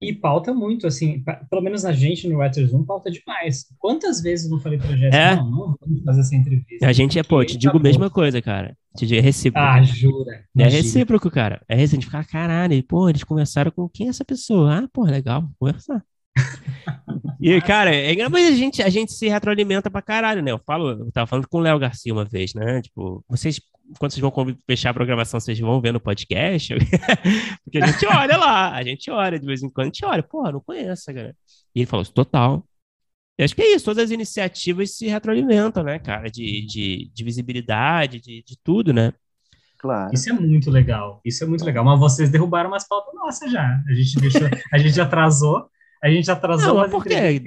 E pauta muito, assim, pelo menos a gente no Writers Zoom pauta demais. Quantas vezes eu não falei pra Jéssica, é? não, não vamos fazer essa entrevista. A gente é, pô, te digo a mesma coisa, cara. Te digo, é recíproco. Ah, jura. É recíproco, cara. É recíproco. A gente fica, caralho, pô, eles conversaram com quem é essa pessoa? Ah, pô, legal, conversar. E, cara, é engraçado, a gente, a gente se retroalimenta pra caralho, né? Eu falo, eu tava falando com o Léo Garcia uma vez, né? Tipo, vocês quando vocês vão fechar a programação, vocês vão ver no podcast? Porque a gente olha lá, a gente olha de vez em quando, a gente olha, porra, não conheço, cara. E ele falou, total. Eu acho que é isso, todas as iniciativas se retroalimentam, né, cara, de, de, de visibilidade, de, de tudo, né? Claro. Isso é muito legal, isso é muito legal. Mas vocês derrubaram umas pautas nossas já. A gente deixou, a gente atrasou, a gente atrasou. Não, por quê?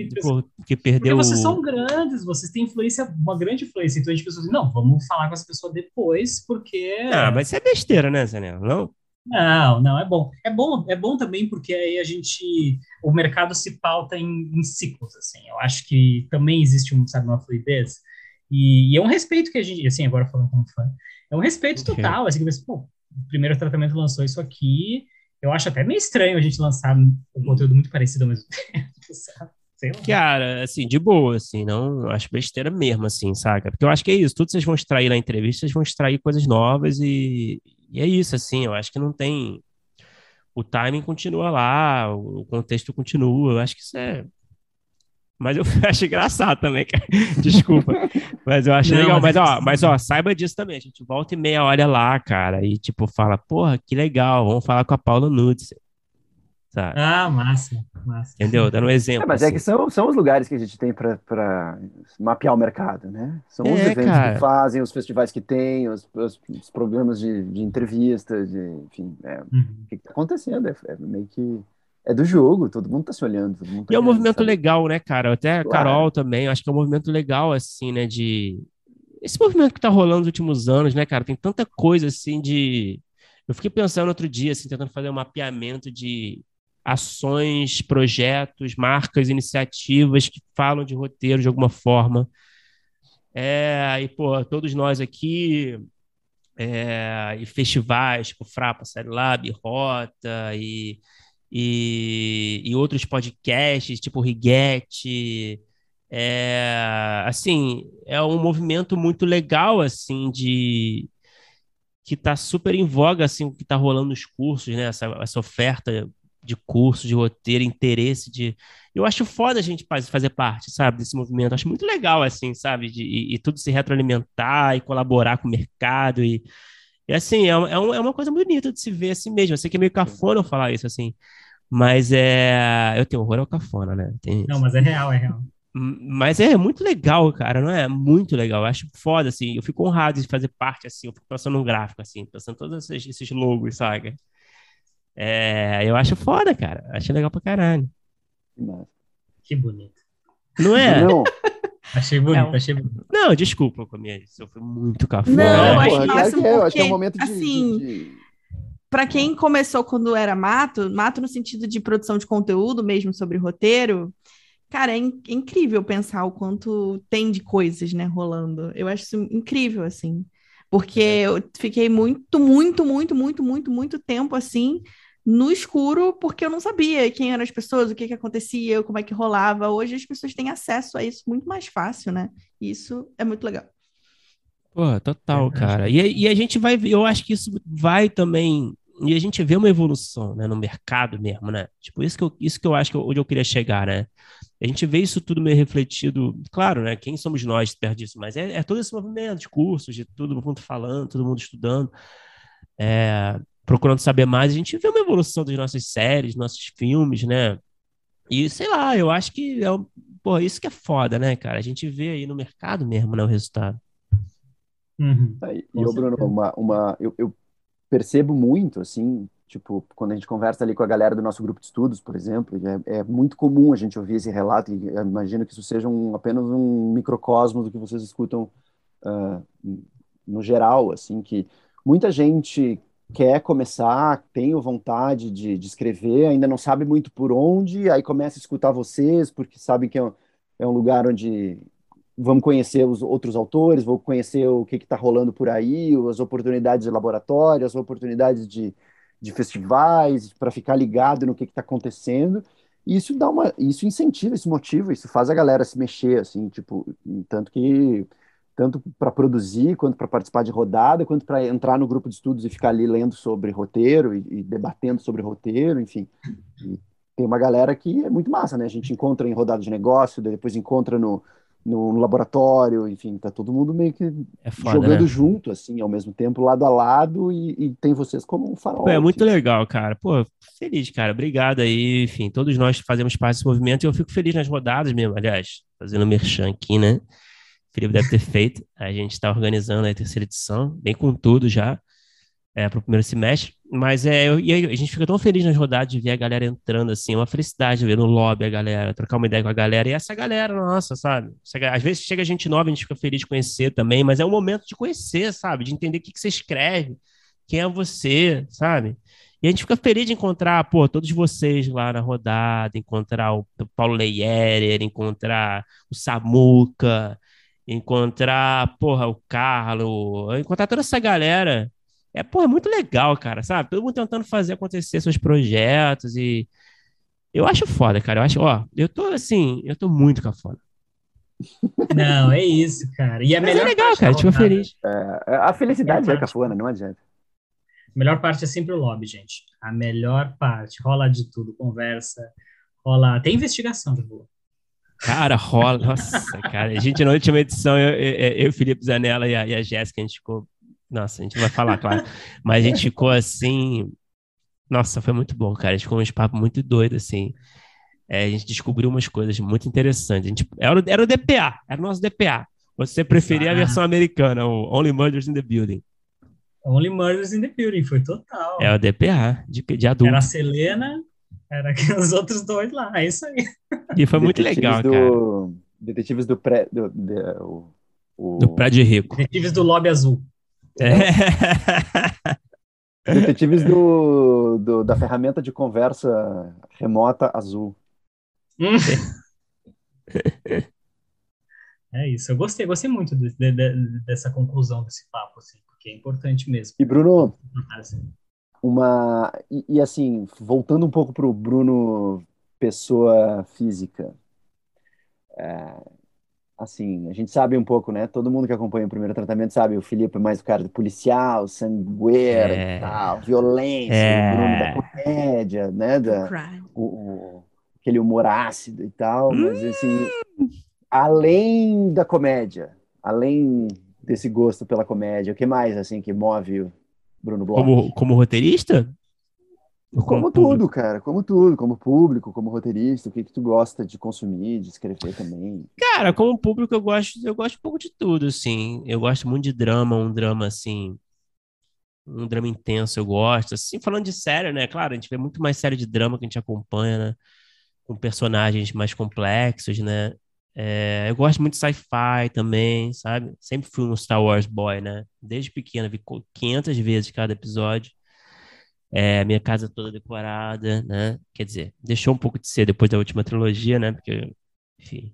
Porque perdeu. Porque vocês são grandes, vocês têm influência, uma grande influência. Então a gente pensou assim: não, vamos falar com essa pessoa depois, porque. Ah, mas isso é besteira, né, Zanel? Não? Não, não, é bom. É bom, é bom também porque aí a gente. O mercado se pauta em, em ciclos, assim. Eu acho que também existe um, sabe, uma fluidez. E, e, é um respeito que a gente, assim, agora falando como fã, é um respeito okay. total, assim, que, pô, o primeiro tratamento lançou isso aqui, eu acho até meio estranho a gente lançar um conteúdo muito parecido ao mesmo tempo, lá. Cara, assim, de boa, assim, não acho besteira mesmo, assim, saca? Porque eu acho que é isso, tudo vocês vão extrair na entrevista, vocês vão extrair coisas novas e, e é isso, assim, eu acho que não tem. O timing continua lá, o contexto continua, eu acho que isso é mas eu acho engraçado também, cara. Desculpa. Mas eu acho não, legal. Mas, ó, mas, ó, saiba disso também. A gente volta e meia olha lá, cara, e tipo, fala, porra, que legal, vamos falar com a Paula Nudes. Sabe? Ah, massa, massa. Entendeu? Dando um exemplo. É, mas assim. é que são, são os lugares que a gente tem para mapear o mercado, né? São os é, eventos cara. que fazem, os festivais que tem, os, os, os programas de, de entrevista, de, enfim, é, uhum. o que está acontecendo? É, é meio que é do jogo, todo mundo tá se olhando. Tá e é um movimento sabe? legal, né, cara? Até a claro. Carol também, acho que é um movimento legal, assim, né, de... Esse movimento que tá rolando nos últimos anos, né, cara? Tem tanta coisa, assim, de... Eu fiquei pensando outro dia, assim, tentando fazer um mapeamento de ações, projetos, marcas, iniciativas que falam de roteiro de alguma forma. É, e, pô, todos nós aqui, é, e festivais, tipo Frapa, Série Lab, Rota, e e, e outros podcasts, tipo Riguete. É, assim, é um movimento muito legal, assim, de que está super em voga, assim, o que está rolando nos cursos, né? Essa, essa oferta de curso, de roteiro, interesse de... Eu acho foda a gente fazer parte, sabe, desse movimento. Acho muito legal, assim, sabe, de, e, e tudo se retroalimentar e colaborar com o mercado e E assim, é, é, um, é uma coisa bonita de se ver assim mesmo. Eu sei que é meio cafona eu falar isso assim. Mas é. Eu tenho horror ao cafona, né? Tem... Não, mas é real, é real. Mas é muito legal, cara, não é? Muito legal. Eu acho foda, assim. Eu fico honrado de fazer parte, assim. Eu fico pensando num gráfico, assim, pensando todos esses, esses logos, sabe? É, eu acho foda, cara. Acho legal pra caralho. Que bonito. Não é? Não. Achei bonito, É um- achei bonito. Não, desculpa com a minha. Eu fui muito cafona. Não, eu acho porra, que é, eu acho que é um momento de. de- assim, de- Para quem começou quando era mato, mato no sentido de produção de conteúdo mesmo sobre roteiro, cara, é in- incrível pensar o quanto tem de coisas, né, rolando. Eu acho isso incrível, assim. Porque eu fiquei muito, muito, muito, muito, muito, muito tempo assim no escuro, porque eu não sabia quem eram as pessoas, o que que acontecia, como é que rolava. Hoje as pessoas têm acesso a isso muito mais fácil, né? E isso é muito legal. Pô, total, Verdade. cara. E, a- e a gente vai eu acho que isso vai também. E a gente vê uma evolução, né, no mercado mesmo, né? Tipo, isso que eu, isso que eu acho que eu- onde eu queria chegar, né? A gente vê isso tudo meio refletido, claro, né? Quem somos nós perto disso? Mas é, é todo esse movimento de cursos, de todo mundo falando, todo mundo estudando, é, procurando saber mais. A gente vê uma evolução das nossas séries, nossos filmes, né? E sei lá, eu acho que é, o- pô, isso que é foda, né, cara? A gente vê aí no mercado mesmo, né, o resultado. Uhum. E, ô, Bruno, uma, uma, eu, eu percebo muito, assim, tipo, quando a gente conversa ali com a galera do nosso grupo de estudos, por exemplo, é, é muito comum a gente ouvir esse relato, e imagino que isso seja um, apenas um microcosmo do que vocês escutam ah, no geral, assim, que muita gente quer começar, tem vontade de, de escrever, ainda não sabe muito por onde, aí começa a escutar vocês, porque sabe que é um, é um lugar onde vamos conhecer os outros autores, vou conhecer o que está rolando por aí, as oportunidades de laboratório, as oportunidades de, de festivais, para ficar ligado no que está acontecendo. E isso dá uma, isso incentiva, isso motiva, isso faz a galera se mexer, assim, tipo, tanto que tanto para produzir, quanto para participar de rodada, quanto para entrar no grupo de estudos e ficar ali lendo sobre roteiro e, e debatendo sobre roteiro, enfim. E tem uma galera que é muito massa, né? A gente encontra em rodada de negócio, depois encontra no, no, no laboratório, enfim, tá todo mundo meio que É foda, jogando né? junto, assim, ao mesmo tempo, lado a lado, e, e tem vocês como um farol. Pô, é muito assim. legal, cara. Pô, feliz, cara. Obrigado aí. Enfim, todos nós fazemos parte desse movimento e eu fico feliz nas rodadas mesmo. Aliás, fazendo merchan aqui, né? O Felipe deve ter feito. A gente está organizando a terceira edição, bem com tudo já, é, para o primeiro semestre. Mas é, eu- e a gente fica tão feliz nas rodadas de ver a galera entrando, assim, é uma felicidade ver no lobby a galera, trocar uma ideia com a galera. E essa galera, nossa, sabe? Essa Às vezes chega gente nova, a gente fica feliz de conhecer também, mas é o momento de conhecer, sabe? De entender o que que você escreve, quem é você, sabe? E a gente fica feliz de encontrar, pô, todos vocês lá na rodada, encontrar o Paulo Leierer, encontrar o Samuca, encontrar, porra, o Carlos, encontrar toda essa galera. É, pô, é muito legal, cara, sabe? Todo mundo tentando fazer acontecer seus projetos e eu acho foda, cara. Eu acho, ó, eu tô assim, eu tô muito cafona. Não, é isso, cara. E a Mas é melhor legal, parte cara, rodada- feliz. É, a felicidade É é cafona, não adianta. A melhor parte é sempre o lobby, gente. A melhor parte. Rola de tudo, conversa, rola. Tem investigação, tá bom? Cara, rola. Nossa, cara. A gente, na última edição, eu, eu, eu, Felipe Zanella e a, e a Jéssica, a gente ficou. Nossa, a gente não vai falar, claro. Mas a gente ficou assim. Nossa, foi muito bom, cara. A gente ficou uns papos muito doidos, assim. É, a gente descobriu umas coisas muito interessantes. A gente, era, o, era o DPA, era o nosso DPA. Você preferia a Exato. versão americana, o Only Murders in the Building. Only Murders in the Building, foi total. É o DPA, de, de adulto. Era a Selena, era os outros dois lá, é isso aí. E foi muito Detetives legal, do, cara. Detetives do pré. Do, de- o, o- Do Prédio Rico. Detetives do Lobby Azul. É. Detetives do, do- da ferramenta de conversa remota azul. Hum. É isso, eu gostei, gostei muito de- de- de- dessa conclusão desse papo, assim, porque é importante mesmo. E Bruno, uma. E, e, assim, voltando um pouco para o Bruno, pessoa física. é, assim, a gente sabe um pouco, né? Todo mundo que acompanha o primeiro tratamento sabe, o Felipe é mais o cara do policial, sangueira É. e tal, violência, É. o Bruno da comédia, né? Da, o, o- aquele humor ácido e tal, Hum. mas assim, além da comédia, além desse gosto pela comédia, o que mais assim que move o- Bruno Bloch? Como, como roteirista? Como público? tudo, cara, como tudo, como público, como roteirista, o que que tu gosta de consumir, de escrever também. Cara, como público eu gosto, eu gosto um pouco de tudo, assim. Eu gosto muito de drama, um drama assim, um drama intenso, eu gosto. Assim, falando de série, né? Claro, a gente vê muito mais série de drama que a gente acompanha, né? Com personagens mais complexos, né? É, eu gosto muito de sci-fi também, sabe? Sempre fui um Star Wars boy, né? Desde pequeno, vi co- 500 vezes cada episódio. É, minha casa toda decorada, né? Quer dizer, deixou um pouco de ser depois da última trilogia, né? Porque, enfim.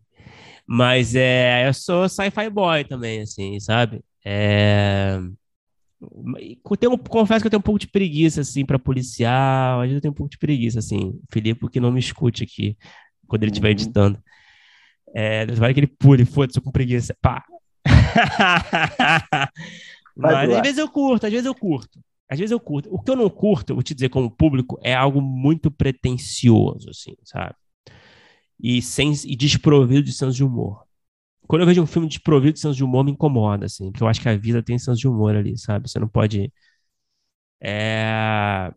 Mas é, eu sou sci-fi boy também, assim, sabe? É, tenho- confesso que eu tenho um pouco de preguiça, assim, para policial. Às vezes eu tenho um pouco de preguiça, assim. Filipe, que não me escute aqui quando ele estiver Uhum. editando. É, vai que ele pule, foda-se, com preguiça. Pá. Mas às vezes eu curto, às vezes eu curto. Às vezes eu curto. O que eu não curto, vou te dizer como público, é algo muito pretensioso, assim, sabe? E, sem, e desprovido de senso de humor. Quando eu vejo um filme desprovido de senso de humor, me incomoda, assim, porque eu acho que a vida tem senso de humor ali, sabe? Você não pode. É...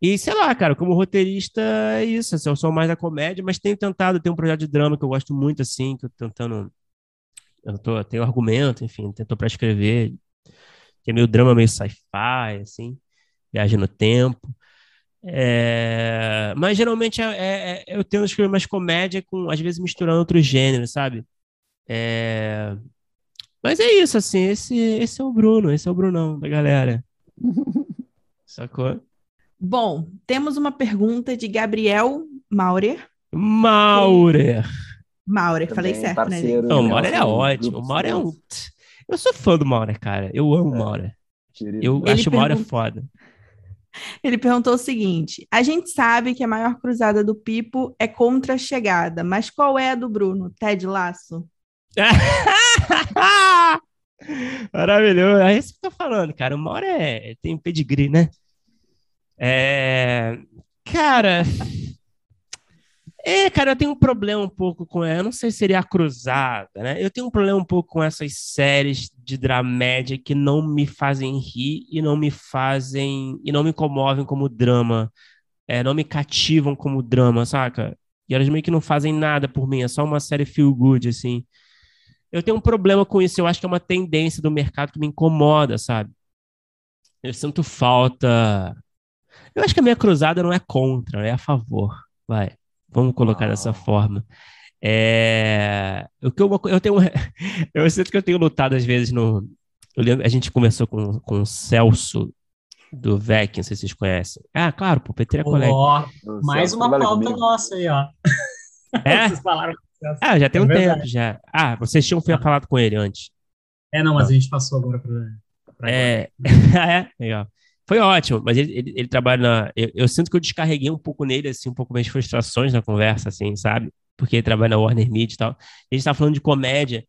E sei lá, cara, como roteirista, é isso. assim, eu sou mais da comédia, mas tenho tentado ter um projeto de drama que eu gosto muito, assim, que eu tô tentando. Eu tô, tenho argumento, enfim, tentou para escrever, que é meio drama, meio sci-fi, assim, viagem no tempo. É, Mas geralmente é, é- é- eu tento escrever mais comédia, com, às vezes misturando outros gêneros, sabe? É, Mas é isso, assim, esse, esse é o Bruno, esse é o Brunão da galera. Sacou? Bom, temos uma pergunta de Gabriel Maurer. Maurer. Maurer, falei certo, né, parceiro Não, o do Maurer é ótimo. O Maurer é um. Eu sou fã do Maurer, cara. Eu amo o Maurer. querido. Eu Ele acho o pergunta- foda. Ele perguntou o seguinte: a gente sabe que a maior cruzada do Pipo é contra a chegada, mas qual é a do Bruno? Ted Laço? Maravilhoso. É isso que eu tô falando, cara. Uma hora é... tem pedigree, né? É... Cara. É, cara, eu tenho um problema um pouco com ela. Eu não sei se seria a cruzada, né? Eu tenho um problema um pouco com essas séries de dramédia que não me fazem rir e não me fazem. e não me comovem como drama. É, não me cativam como drama, saca? E elas meio que não fazem nada por mim. É só uma série feel good, assim. Eu tenho um problema com isso. Eu acho que é uma tendência do mercado que me incomoda, sabe? Eu sinto falta. Eu acho que a minha cruzada não é contra, é a favor. Vai. Vamos colocar dessa forma. É... O que eu, eu tenho. Eu sinto que eu tenho lutado às vezes no. Eu lembro, a gente conversou com, com o Celso do VEC, não sei se vocês conhecem. Ah, claro, pô, Petri é colega. Mais Celso uma pauta comigo. nossa aí, ó. É? Vocês falaram. Ah, já tem É um verdade. tempo já. Ah, vocês tinham falado com ele antes. É, não, mas a gente passou agora para. É, Ah, é, legal. Foi ótimo, mas ele, ele, ele trabalha na. Eu, eu sinto que eu descarreguei um pouco nele, assim, um pouco minhas frustrações na conversa, assim, sabe? Porque ele trabalha na Warner Media e tal. A gente tá falando de comédia,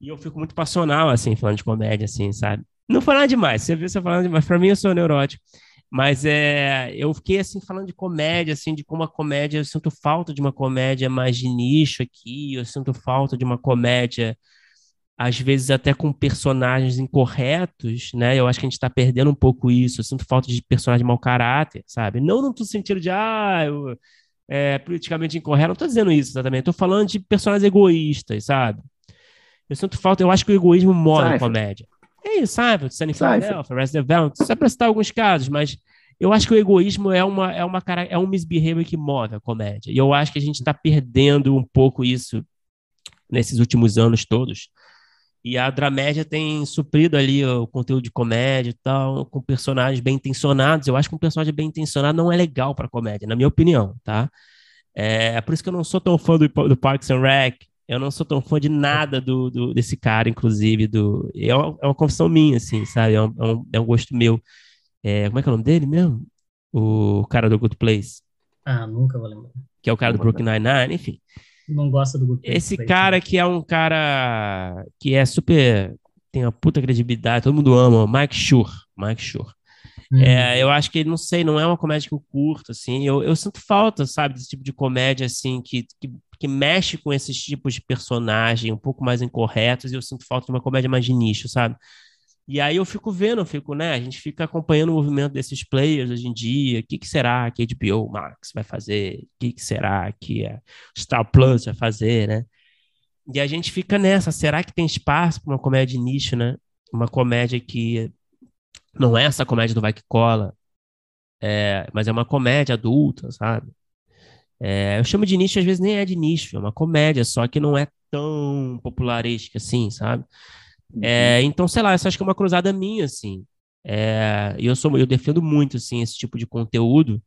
e eu fico muito passional, assim, falando de comédia, assim, sabe? Não nada demais, você viu você falando demais. Pra mim, eu sou neurótico. Mas é, eu fiquei, assim, falando de comédia, assim, de como a comédia. Eu sinto falta de uma comédia mais de nicho aqui, eu sinto falta de uma comédia às vezes até com personagens incorretos, né? Eu acho que a gente está perdendo um pouco isso. Eu sinto falta de personagem mau caráter, sabe? Não no sentido de, ah, eu, é politicamente incorreto. Não estou dizendo isso exatamente. Estou falando de personagens egoístas, sabe? Eu sinto falta, eu acho que o egoísmo mora na comédia. É isso, sabe? Sunny. Philadelphia, Resident Evil, só para citar alguns casos, mas eu acho que o egoísmo é uma é uma cara é um misbehavior que move a comédia. E eu acho que a gente está perdendo um pouco isso nesses últimos anos todos. E a Dramédia tem suprido ali o conteúdo de comédia e tal, com personagens bem intencionados. Eu acho que um personagem bem intencionado não é legal para comédia, na minha opinião, tá? É por isso que eu não sou tão fã do, do Parks and Rec. Eu não sou tão fã de nada do, do- desse cara, inclusive. Do, é, uma, é uma confissão minha, assim, sabe? É um, é um, é um gosto meu. É, como é que é o nome dele mesmo? O cara do Good Place, Ah, nunca vou lembrar. que é o cara do Brooklyn Nine-Nine, enfim. Não gosta do Place Esse cara né? que é um cara que é super. tem uma puta credibilidade, todo mundo ama, Mike Schur. Mike Schur. Hum. É, eu acho que, não sei, não é uma comédia que eu curto, assim. Eu, eu sinto falta, sabe, desse tipo de comédia, assim, que, que, que mexe com esses tipos de personagem um pouco mais incorretos, e eu sinto falta de uma comédia mais de nicho, sabe? E aí eu fico vendo, eu fico, né? A gente fica acompanhando o movimento desses players hoje em dia. O que, que será que a HBO Max vai fazer? O que, que será que a Star Plus vai fazer, né? E a gente fica nessa. Será que tem espaço para uma comédia de nicho, né? Uma comédia que não é essa comédia do vai que cola, é, mas é uma comédia adulta, sabe? É, eu chamo de nicho, às vezes nem é de nicho, é uma comédia, só que não é tão popularesca assim, sabe? É, uhum. então, sei lá, essa acho que é uma cruzada minha, assim. É, eu sou, eu defendo muito, assim, esse tipo de conteúdo.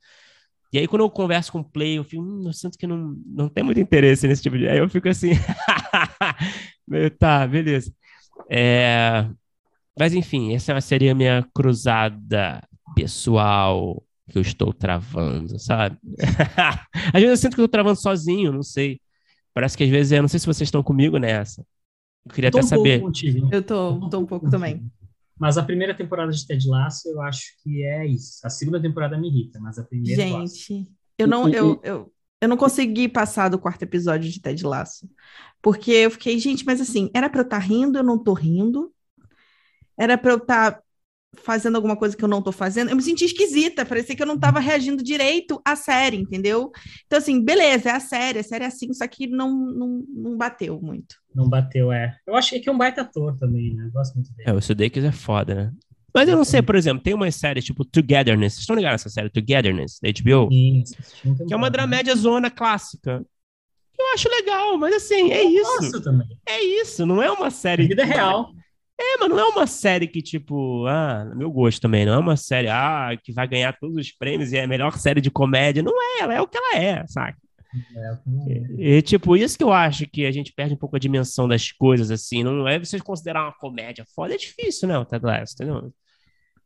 E aí, quando eu converso com o play, eu fico, hum, eu sinto que não, não tem muito interesse nesse tipo de. Aí eu fico assim, tá, beleza. É, mas enfim, essa seria a minha cruzada pessoal que eu estou travando, sabe? às vezes eu sinto que eu estou travando sozinho, não sei. Parece que às vezes, eu não sei se vocês estão comigo nessa. Eu queria até um saber. Eu tô, tô um pouco também. Mas a primeira temporada de Ted Lasso, eu acho que é isso. A segunda temporada me irrita, mas a primeira Gente, eu, eu não, eu, eu, eu não consegui passar do quarto episódio de Ted Lasso. Porque eu fiquei, gente, mas assim, era pra eu estar tá rindo, eu não tô rindo. Era pra eu estar tá fazendo alguma coisa que eu não tô fazendo, eu me senti esquisita, parecia que eu não tava reagindo direito à série, entendeu? Então, assim, beleza, é a série, a série é assim, só que não, não, não bateu muito. Não bateu, é. Eu achei que é um baita ator também, né? Eu gosto muito dele. É, o Sudeikis é foda, né? Mas eu não sei, por exemplo, tem uma série tipo Togetherness. Vocês estão ligados nessa série, Togetherness, da HBO? Sim, que é uma dramédia zona clássica. Eu acho legal, mas assim, é eu isso. também. É isso, não é uma série. Vida é real. É, mas não é uma série que, tipo, ah, meu gosto também, não é uma série, ah, que vai ganhar todos os prêmios e é a melhor série de comédia. Não é, ela é o que ela é, saca? É, e, e, tipo, isso que eu acho que a gente perde um pouco a dimensão das coisas, assim. Não é você considerar uma comédia foda, é difícil, né, o Ted Lasso, entendeu?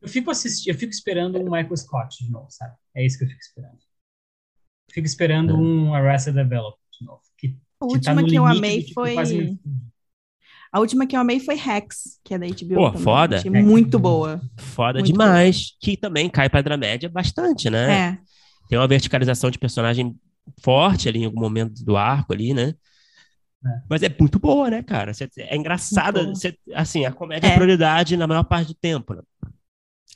Eu fico assistindo, eu fico esperando um Michael Scott de novo, sabe? É isso que eu fico esperando. Eu fico esperando é. um Arrested Development de novo. Que, a que tá última que eu amei foi. A última que eu amei foi Rex, que é da HBO. Pô, também. foda. Achei muito boa. Foda muito demais. Boa. Que também cai pra dramédia bastante, né? É. Tem uma verticalização de personagem forte ali em algum momento do arco ali, né? É. Mas é muito boa, né, cara? É engraçada. assim, a comédia é. é prioridade na maior parte do tempo. Né?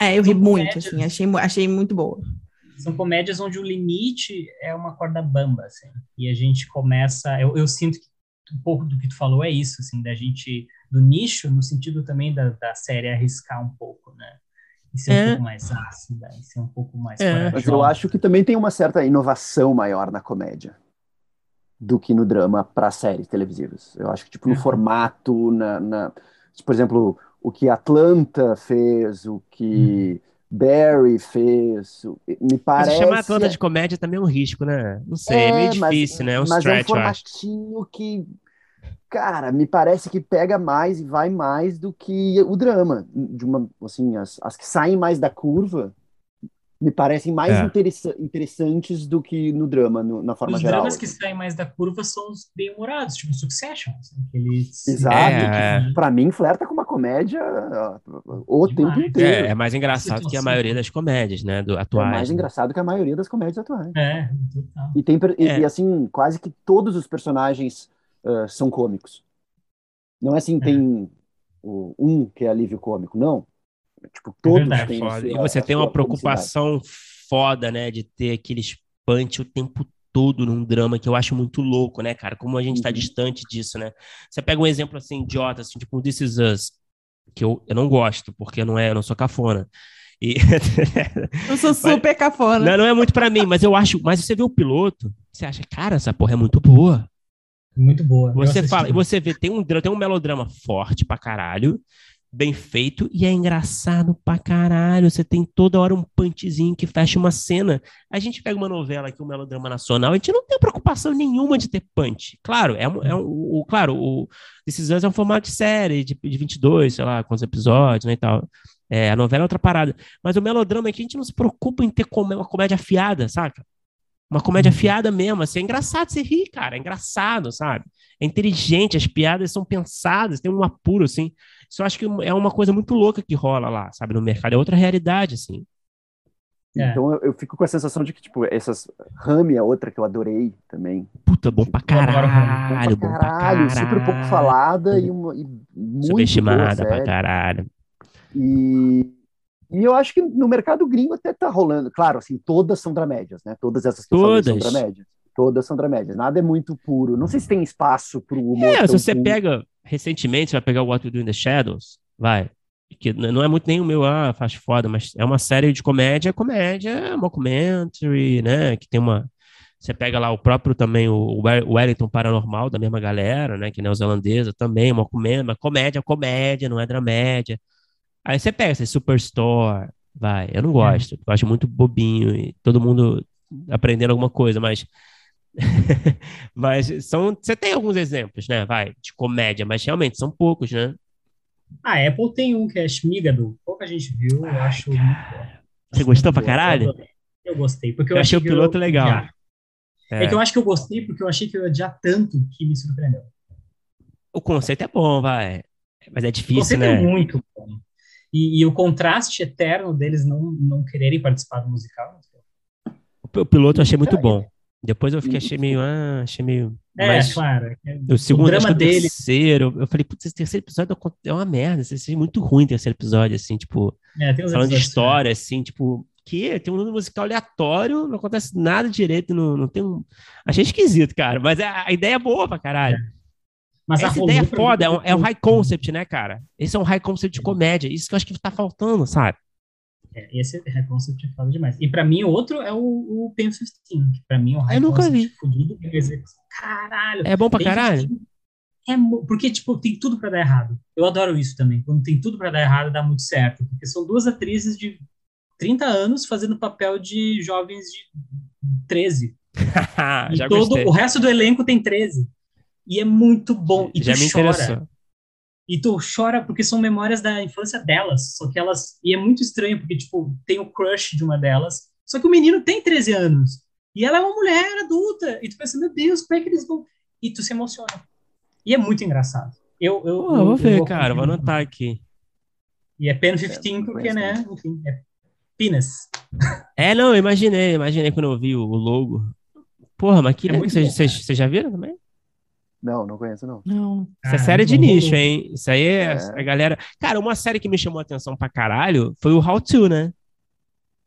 É, eu ri muito, assim, achei, achei muito boa. São comédias onde o limite é uma corda bamba, assim. E a gente começa. Eu, eu sinto que um pouco do que tu falou é isso, assim, da gente, do nicho, no sentido também da, da série arriscar um pouco, né? E ser é. um pouco mais ácida, e ser um pouco mais é. Mas eu acho que também tem uma certa inovação maior na comédia do que no drama para séries televisivas. Eu acho que, tipo, no uhum. formato, na, na, Por exemplo, o que Atlanta fez, o que... Uhum. Barry fez. Me parece. Mas chamar Atlanta de comédia também é um risco, né? Não sei, é, é meio difícil, mas, né? É um mas stretch, é um formatinho que, cara, me parece que pega mais e vai mais do que o drama. De uma, assim, as, as que saem mais da curva me parecem mais é. interessa interessantes do que no drama, no, na forma os geral. Os dramas que saem mais da curva são os bem-humorados, tipo Succession. Assim, eles... Exato. É, pra mim, flerta com uma comédia o Demais. tempo inteiro. É, é mais engraçado que a maioria das comédias, né, do, atuais. É mais né? engraçado que a maioria das comédias atuais. É, total. E, tem, e, é. e assim, quase que todos os personagens uh, são cômicos. Não é assim, tem o, um que é alívio cômico, não Tipo, é todos é têm sua, E você tem uma preocupação foda, né, de ter aquele punch o tempo todo num drama que eu acho muito louco, né, cara? Como a gente tá uhum. distante disso, né? Você pega um exemplo assim, idiota, assim, tipo This Is Us, que eu, eu não gosto, porque não é, eu não sou cafona. E... eu sou super mas, cafona. Não, não é muito para mim, mas eu acho, mas você vê o piloto, você acha, cara, essa porra é muito boa. Muito boa. Você fala, e você vê, tem um, tem um melodrama forte pra caralho, bem feito e é engraçado pra caralho. Você tem toda hora um punchzinho que fecha uma cena. A gente pega uma novela aqui, um melodrama nacional, a gente não tem preocupação nenhuma de ter punch. Claro, é, é um, o, claro, o This é um formato de série de, de 22, sei lá, quantos episódios, né, e tal. É, a novela é outra parada. Mas o melodrama aqui, a gente não se preocupa em ter uma comédia afiada, saca? Uma comédia uhum. afiada mesmo, assim, é engraçado você rir, cara, é engraçado, sabe? É inteligente, as piadas são pensadas, tem um apuro, assim. Isso eu acho que é uma coisa muito louca que rola lá, sabe, no mercado. É outra realidade, assim. É. Então eu, eu, fico com a sensação de que, tipo, essas. Rami é outra que eu adorei também. Puta, bom pra caralho. Bom pra caralho, super pouco falada e, uma, e muito Subestimada pra caralho. E, e eu acho que no mercado gringo até tá rolando. Claro, assim, todas são dramédias, né? Todas essas que todas. eu falei são dramédias. Todas são dramédias. Nada é muito puro. Não sei se tem espaço para o humor. É, se você puro. pega recentemente, você vai pegar o What We Do in the Shadows, vai. Que não é muito nem o meu, ah, faz foda, mas é uma série de comédia, comédia, mockumentary, né? Que tem uma. Você pega lá o próprio também, o Wellington Paranormal, da mesma galera, né? Que é neozelandesa também, uma comédia, comédia, comédia, não é dramédia. Aí você pega esse Superstore, vai. Eu não gosto, eu acho muito bobinho e todo mundo aprendendo alguma coisa, mas. mas são. Você tem alguns exemplos, né? Vai, de comédia, mas realmente são poucos, né? A Apple tem um que é Schmigado, pouca gente viu, eu acho muito bom. Você gostou pra caralho? Eu gostei, porque eu, eu achei o piloto legal. É. é. que eu acho que eu gostei porque eu achei que eu ia odiar tanto que me surpreendeu. O conceito é bom, vai. Mas é difícil, o conceito é né? é muito bom. E, e, o contraste eterno deles não, não quererem participar do musical. O, o piloto eu achei muito bom. Depois eu fiquei, achei meio, ah, achei meio. É, mais... claro. É, o segundo, o drama acho que o dele. terceiro, eu falei, putz, esse terceiro episódio é uma merda, esse é muito ruim, terceiro episódio, assim, tipo. É, falando de história, assim, tipo, que tem um número musical aleatório, não acontece nada direito, não, não tem um. Achei esquisito, cara, mas a, a ideia é boa pra caralho. É. Mas Essa ideia é foda, é um, é um high concept, né, cara? Esse é um high concept de comédia, isso que eu acho que tá faltando, sabe? É, esse high concept é foda demais. E pra mim, o outro é o, o Pen 15, que pra mim é um high eu nunca vi. fudido. Caralho! É bom pra caralho? É, porque, tipo, tem tudo pra dar errado. Eu adoro isso também. Quando tem tudo pra dar errado, dá muito certo. Porque são duas atrizes de 30 anos fazendo papel de jovens de 13. e todo gostei. o resto do elenco tem 13. E é muito bom. E Já tu me chora. Interessou. E tu chora porque são memórias da infância delas. Só que elas. E é muito estranho, porque, tipo, tem o crush de uma delas. Só que o menino tem 13 anos. E ela é uma mulher adulta. E tu pensa, meu Deus, como é que eles vão. E tu se emociona. E é muito engraçado. Eu, eu, Pô, eu vou ver, eu cara, vou anotar aqui. E é Pen 15 porque, né, enfim, é Pinas. É, não, eu imaginei, imaginei quando eu vi o logo. Porra, mas que é Vocês já viram também? Não, não conheço, não. Não. Isso é série de nicho, hein? Isso aí é, é, a galera. Cara, uma série que me chamou a atenção pra caralho foi o How To, né?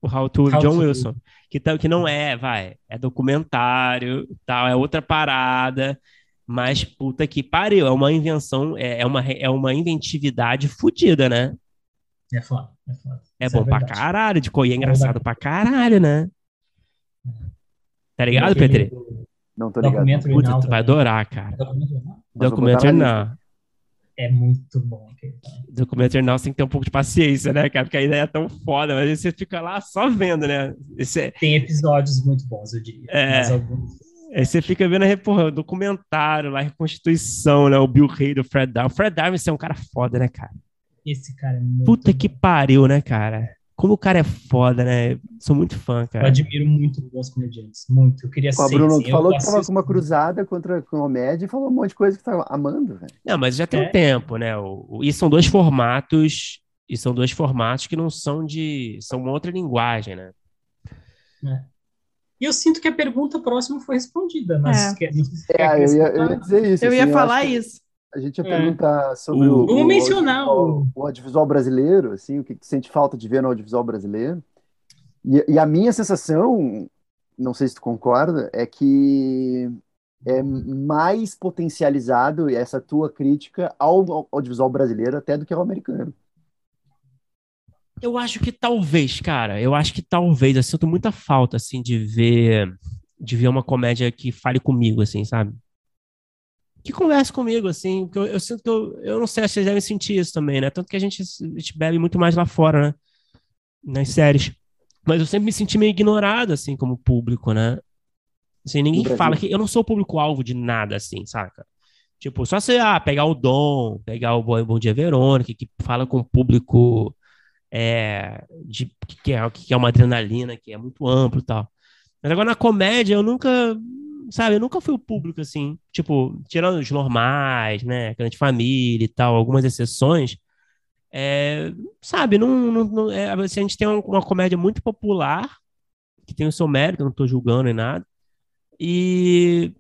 O How To, How John to. Wilson. Que, tá, que não é, vai, é documentário, tal, é outra parada. Mas puta que pariu, é uma invenção, é, é uma, é uma inventividade fodida, né? É foda, é foda. É Isso bom é pra caralho, de e é engraçado é pra caralho, né? Tá ligado, Petri? Não tô ligado. Puta, tu vai adorar, cara. Documento não. É muito bom. Documento não, você tem que ter um pouco de paciência, né, cara? Porque a ideia é tão foda, mas você fica lá só vendo, né? Esse... Tem episódios muito bons, eu diria. É. Mas alguns... Aí você fica vendo porra, documentário lá, reconstituição, né? O Bill Hay do Fred Darwin. O Fred Darwin é um cara foda, né, cara? Esse cara é muito Puta bom. que pariu, né, cara? Como o cara é foda, né? Sou muito fã, cara. Eu admiro muito os comediantes. Muito. Eu queria ser. Bruno, tu falou que tava com uma cruzada contra a comédia e falou um monte de coisa que tava amando, velho. Não, mas já tem é. um tempo, né? O, o, e são dois formatos. E são dois formatos que não são de. são uma outra linguagem, né? É. E eu sinto que a pergunta próxima foi respondida, mas. É, é eu, ia, eu, ia, dizer isso. Eu assim, ia falar isso. A gente ia é. perguntar sobre o, o, mencionar o, o, audiovisual brasileiro, assim, o que, que sente falta de ver no audiovisual brasileiro. E, e, a minha sensação, não sei se tu concorda, é que é mais potencializado essa tua crítica ao audiovisual brasileiro até do que ao americano. Eu acho que talvez, cara, eu acho que talvez, eu sinto muita falta, assim, de ver, de ver uma comédia que fale comigo, assim, sabe? Que converse comigo, assim, porque eu, eu, sinto que eu, eu não sei se vocês devem sentir isso também, né? Tanto que a gente, a gente bebe muito mais lá fora, né? Nas séries. Mas eu sempre me senti meio ignorado, assim, como público, né? Assim, ninguém fala que eu não sou público-alvo de nada, assim, saca? Tipo, só você ah, pegar o Dom, pegar o Bom, Dia Verônica, que fala com o público é, de, que, é, que é uma adrenalina, que é muito amplo e tal. Mas agora na comédia eu nunca sabe, eu nunca fui o público, assim, tipo, tirando os normais, né, grande família e tal, algumas exceções, é, sabe, não, não, não é, assim, a gente tem uma, comédia muito popular, que tem o seu mérito, não tô julgando nem nada, e,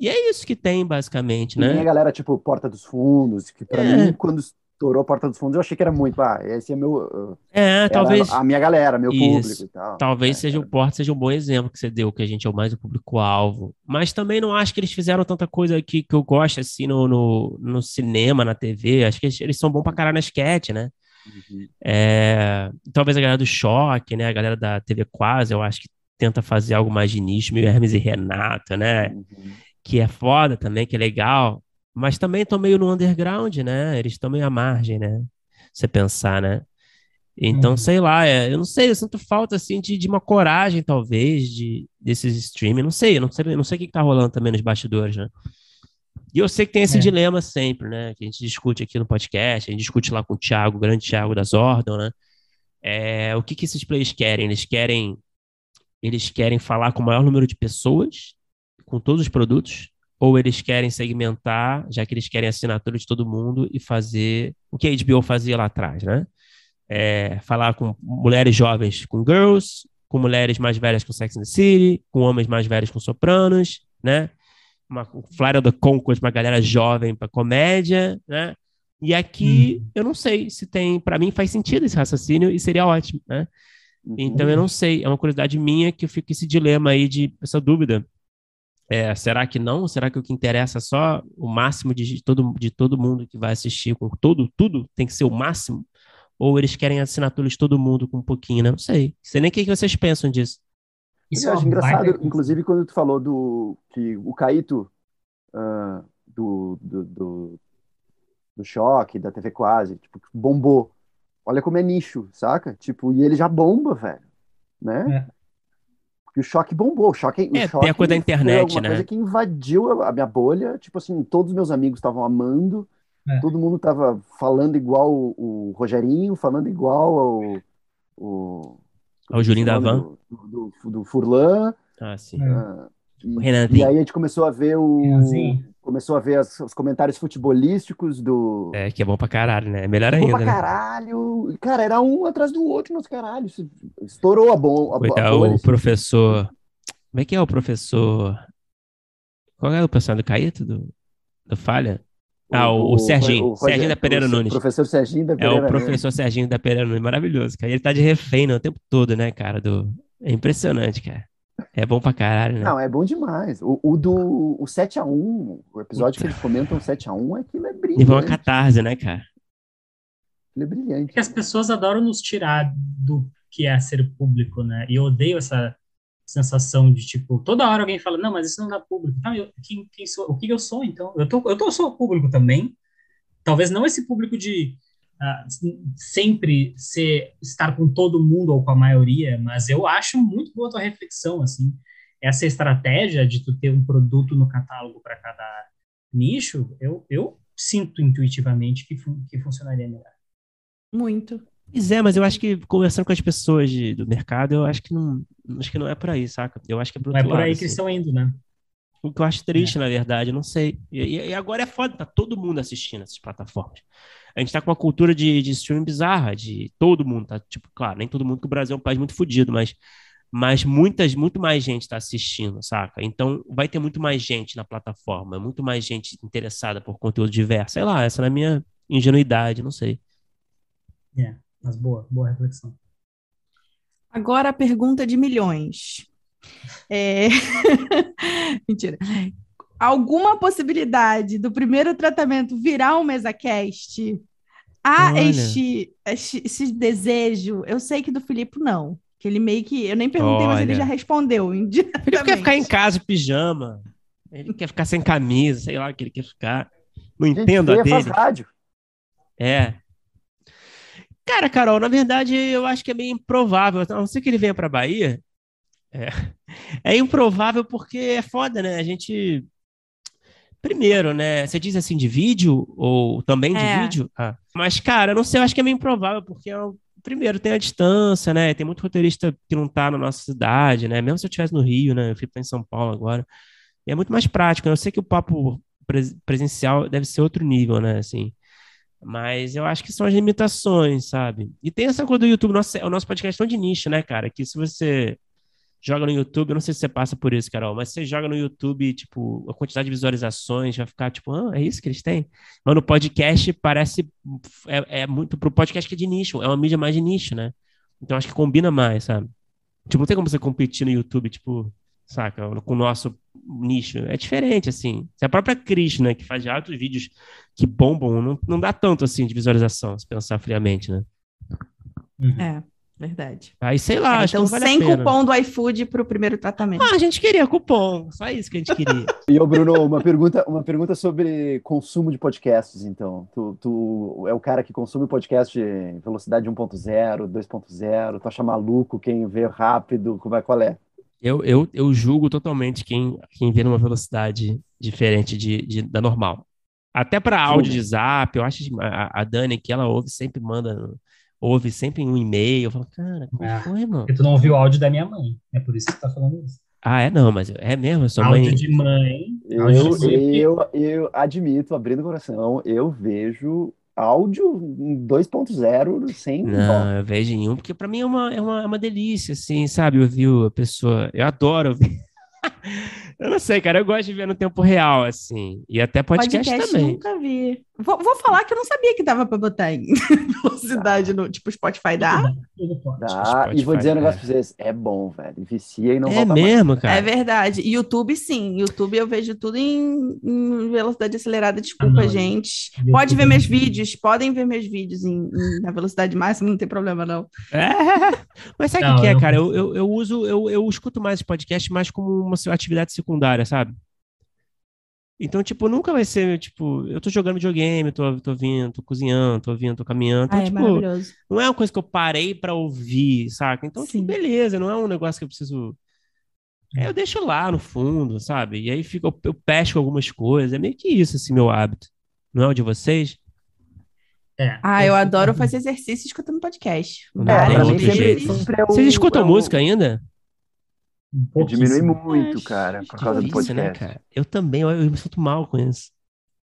e é isso que tem, basicamente, né? Tem a galera, tipo, Porta dos Fundos, que pra é. mim, quando estourou a Porta dos Fundos, eu achei que era muito, ah, esse é meu... É, talvez... A minha galera, meu Isso. público e tal. Talvez É, seja o Porta seja um bom exemplo que você deu, que a gente é o mais o público-alvo. Mas também não acho que eles fizeram tanta coisa aqui que eu gosto, assim, no, no, no cinema, na TV. Acho que eles, eles são bons pra caralho na sketch, né? Uhum. É, talvez a galera do Choque, né? A galera da TV Quase, eu acho que tenta fazer algo mais de nicho, meio Hermes e Renato, né? Uhum. Que é foda também, que é legal. Mas também estão meio no underground, né? Eles estão meio à margem, né? Você pensar, né? Então, Uhum. sei lá, é, eu não sei, eu sinto falta, assim, de, de uma coragem, talvez, de, desses streaming. Não sei, eu não sei, não sei o que que tá rolando também nos bastidores, né? E eu sei que tem esse É. dilema sempre, né? Que a gente discute aqui no podcast, a gente discute lá com o Thiago, o grande Thiago da Zordon, né? É, o que que esses players querem? Eles querem eles querem falar com o maior número de pessoas, com todos os produtos, ou eles querem segmentar, já que eles querem assinatura de todo mundo e fazer o que a HBO fazia lá atrás, né? É, falar com mulheres jovens com Girls, com mulheres mais velhas com Sex and the City, com homens mais velhos com Sopranos, né? Uma um Flyer the Concord, uma galera jovem para comédia, né? E aqui eu não sei se tem, para mim faz sentido esse raciocínio e seria ótimo, né? Uhum. Então eu não sei, é uma curiosidade minha que eu fico com esse dilema aí de essa dúvida. É, será que não? Será que o que interessa é só o máximo de todo, de todo mundo que vai assistir com todo, tudo tem que ser o máximo? Ou eles querem assinatura de todo mundo com um pouquinho, né? Não sei. Não sei nem o que vocês pensam disso. Isso eu é acho engraçado, inclusive, quando tu falou do que o Caíto ah, do, do, do, do Choque, da TV Quase, tipo, bombou. Olha como é nicho, saca? Tipo, e ele já bomba, velho. Né? É. Porque o Choque bombou. O Choque, o É, choque tem a coisa da internet, né? coisa que invadiu a minha bolha. Tipo assim, todos os meus amigos estavam amando. É. Todo mundo tava falando igual o, o Rogerinho, falando igual ao... O, Ao Julinho da o Van. Do, do, do, do Furlan. Ah, sim. É. Ah, O e, Renanzinho. e aí a gente começou a ver o Renanzinho. Começou a ver as- os comentários futebolísticos do É, que é bom pra caralho, né? É melhor Bom ainda, pra né? caralho. Cara, era um atrás do outro nos caralho. Isso Estourou a bom a, a Coitado, bolha, o assim. professor. Como é que é o professor? Qual é o personagem do Caíto? Do, do Falha? Ah, o, o Serginho. o Roger- Serginho da Pereira o Nunes. Professor Serginho da É Pereira o professor Serginho da Pereira Nunes. Maravilhoso, cara. Ele tá de refém né, o tempo todo, né, cara? Do... É impressionante, cara. É bom pra caralho, né? Não, é bom demais. O, o do o 7x1, o episódio que eles comentam 7x1, aquilo é E foi uma brilhante. catarse, né, cara? Aquilo é brilhante. que as pessoas adoram nos tirar do que é ser público, né? E eu odeio essa sensação de tipo, toda hora alguém fala, não, mas isso não dá público. Tá, eu, quem, quem sou, o que eu sou, então? Eu, tô, eu, tô, eu sou público também. Talvez não esse público de ah, sempre ser, estar com todo mundo ou com a maioria, mas eu acho muito boa a tua reflexão, assim. Essa estratégia de tu ter um produto no catálogo para cada nicho, eu, eu sinto intuitivamente que, fun que funcionaria melhor. Muito. Pois é, mas eu acho que conversando com as pessoas de- do mercado, eu acho que não, acho que não é por aí, saca? Eu acho que é pro Não é por aí lado, que eles assim. estão indo, né? O que eu acho triste, na verdade, não sei. E, e- e agora é foda, tá todo mundo assistindo essas plataformas. A gente tá com uma cultura de, de streaming bizarra, de todo mundo, tá? Tipo, claro, nem todo mundo, que o Brasil é um país muito fodido, mas, mas muitas, muito mais gente tá assistindo, saca? Então vai ter muito mais gente na plataforma, muito mais gente interessada por conteúdo diverso. Sei lá, essa é a minha ingenuidade, não sei. É, mas boa, boa reflexão. Agora a pergunta de milhões. É... Mentira. Alguma possibilidade do primeiro tratamento virar um MesaCast? Há Olha. este, este, esse desejo? Eu sei que do Filipe não. Que ele meio que. Eu nem perguntei, mas ele Olha. já respondeu. Ele quer ficar em casa pijama. Ele quer ficar sem camisa, sei lá o que ele quer ficar. Não Gente entendo a faz dele. rádio. É. Cara, Carol, na verdade, eu acho que é meio improvável. A não ser que ele venha pra Bahia. É, é improvável porque é foda, né? A gente. Primeiro, né? Você diz assim de vídeo ou também de É. vídeo? Ah. Mas, cara, eu não sei, eu acho que é meio improvável porque, é o- primeiro, tem a distância, né? Tem muito roteirista que não tá na nossa cidade, né? Mesmo se eu estivesse no Rio, né? Eu fui pra em São Paulo agora. E é muito mais prático. né? Eu sei que o papo pres- presencial deve ser outro nível, né? Assim. Mas eu acho que são as limitações, sabe? E tem essa coisa do YouTube, nosso, o nosso podcast é tão de nicho, né, cara? Que se você joga no YouTube, eu não sei se você passa por isso, Carol, mas você joga no YouTube, tipo, a quantidade de visualizações vai ficar tipo, ah, é isso que eles têm? Mas no podcast parece, é, é muito pro podcast que é de nicho, é uma mídia mais de nicho, né? Então acho que combina mais, sabe? Tipo, não tem como você competir no YouTube, tipo, saca, com o nosso nicho. É diferente, assim. É a própria Cris, né, que faz altos vídeos que bombam, não, não dá tanto, assim, de visualização, se pensar friamente, né? Uhum. É. Verdade. Aí, sei lá, é, então, vale sem cupom do iFood para o primeiro tratamento. Ah, a gente queria cupom, só isso que a gente queria. e, ô, Bruno, uma pergunta, uma pergunta sobre consumo de podcasts, então. Tu, tu é o cara que consome podcast velocidade 1.0, 2.0, tu acha maluco quem vê rápido, como é, qual é? Eu, eu, eu julgo totalmente quem, quem vê numa velocidade diferente de, de da normal. Até para áudio de zap, eu acho que a, a Dani que ela ouve sempre manda ouve sempre um e-mail. Eu falo, cara, como ah, foi, mano? Porque tu não ouviu o áudio da minha mãe. É por isso que tu tá falando isso. Ah, é não, mas é mesmo, sua áudio mãe... de mãe. Eu, eu, eu admito, abrindo o coração, eu vejo áudio em 2.0 sem Não, eu vejo em um, porque para mim é uma, é, uma, é uma delícia, assim, sabe? Ouvir a pessoa. Eu adoro ouvir. Eu não sei, cara. Eu gosto de ver no tempo real, assim. E até podcast, podcast também. nunca vi. Vou, vou, falar que eu não sabia que dava pra botar em velocidade no tipo Spotify dá. Dá. e vou dizer um negócio pra vocês: é bom, velho. Vicia e não É mesmo, mais. cara. É verdade. YouTube, sim. YouTube eu vejo tudo em, em velocidade acelerada. Desculpa, ah, gente. Pode ver meus vídeos, podem ver meus vídeos em, em, na velocidade máxima, não tem problema, não. É. Mas sabe o que, é, cara? Eu, eu, eu uso, eu, eu escuto mais podcast mais como uma atividade secundária, sabe? Então, tipo, nunca vai ser, tipo, eu tô jogando videogame, tô, tô vindo, tô cozinhando, tô vindo, tô caminhando. Então, Ai, tipo, não é uma coisa que eu parei pra ouvir, saca? Então, tipo, beleza, não é um negócio que eu preciso. É, eu deixo lá no fundo, sabe? E aí fica, eu, eu pesco algumas coisas. É meio que isso, assim, meu hábito. Não é o de vocês? É, ah, eu, eu adoro fazer exercício escutando podcast. Não é, tem outro jeito. Vocês escutam música ainda? Um diminui muito, cara, por causa do podcast. Né, cara? Eu também, eu, eu me sinto mal com isso.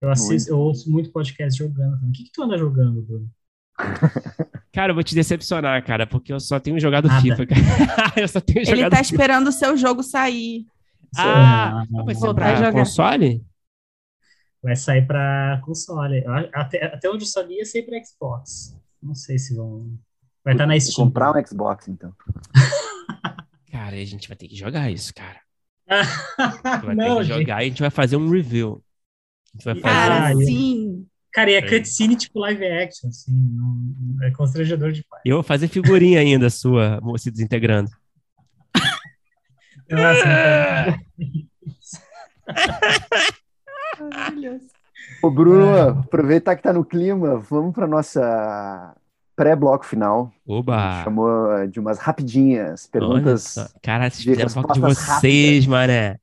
Eu, assisto, eu ouço muito podcast jogando. O que, que tu anda jogando, Bruno? Cara, eu vou te decepcionar, cara, porque eu só tenho jogado Nada. FIFA. eu só tenho Ele tá FIFA. esperando o seu jogo sair. Ah, ah vai ser pra jogar. console? Vai sair pra console. Até, até onde eu sabia, sair pra Xbox. Não sei se vão. Vai estar tá na Steam. Comprar um Xbox, então. Cara, a gente vai ter que jogar isso, cara. vai não, ter que jogar gente. e a gente vai fazer um review. A gente vai fazer cara, um... sim. Cara, e é cutscene tipo live action, assim, não, é constrangedor de pai. Eu vou fazer figurinha ainda sua, se desintegrando. Nossa, Maravilhoso. Ô, Bruno, aproveitar que tá no clima, vamos para nossa pré-bloco final. Oba! Chamou eh, de umas rapidinhas, perguntas. Cara, se fizeram foco de vocês, rápidas. mané.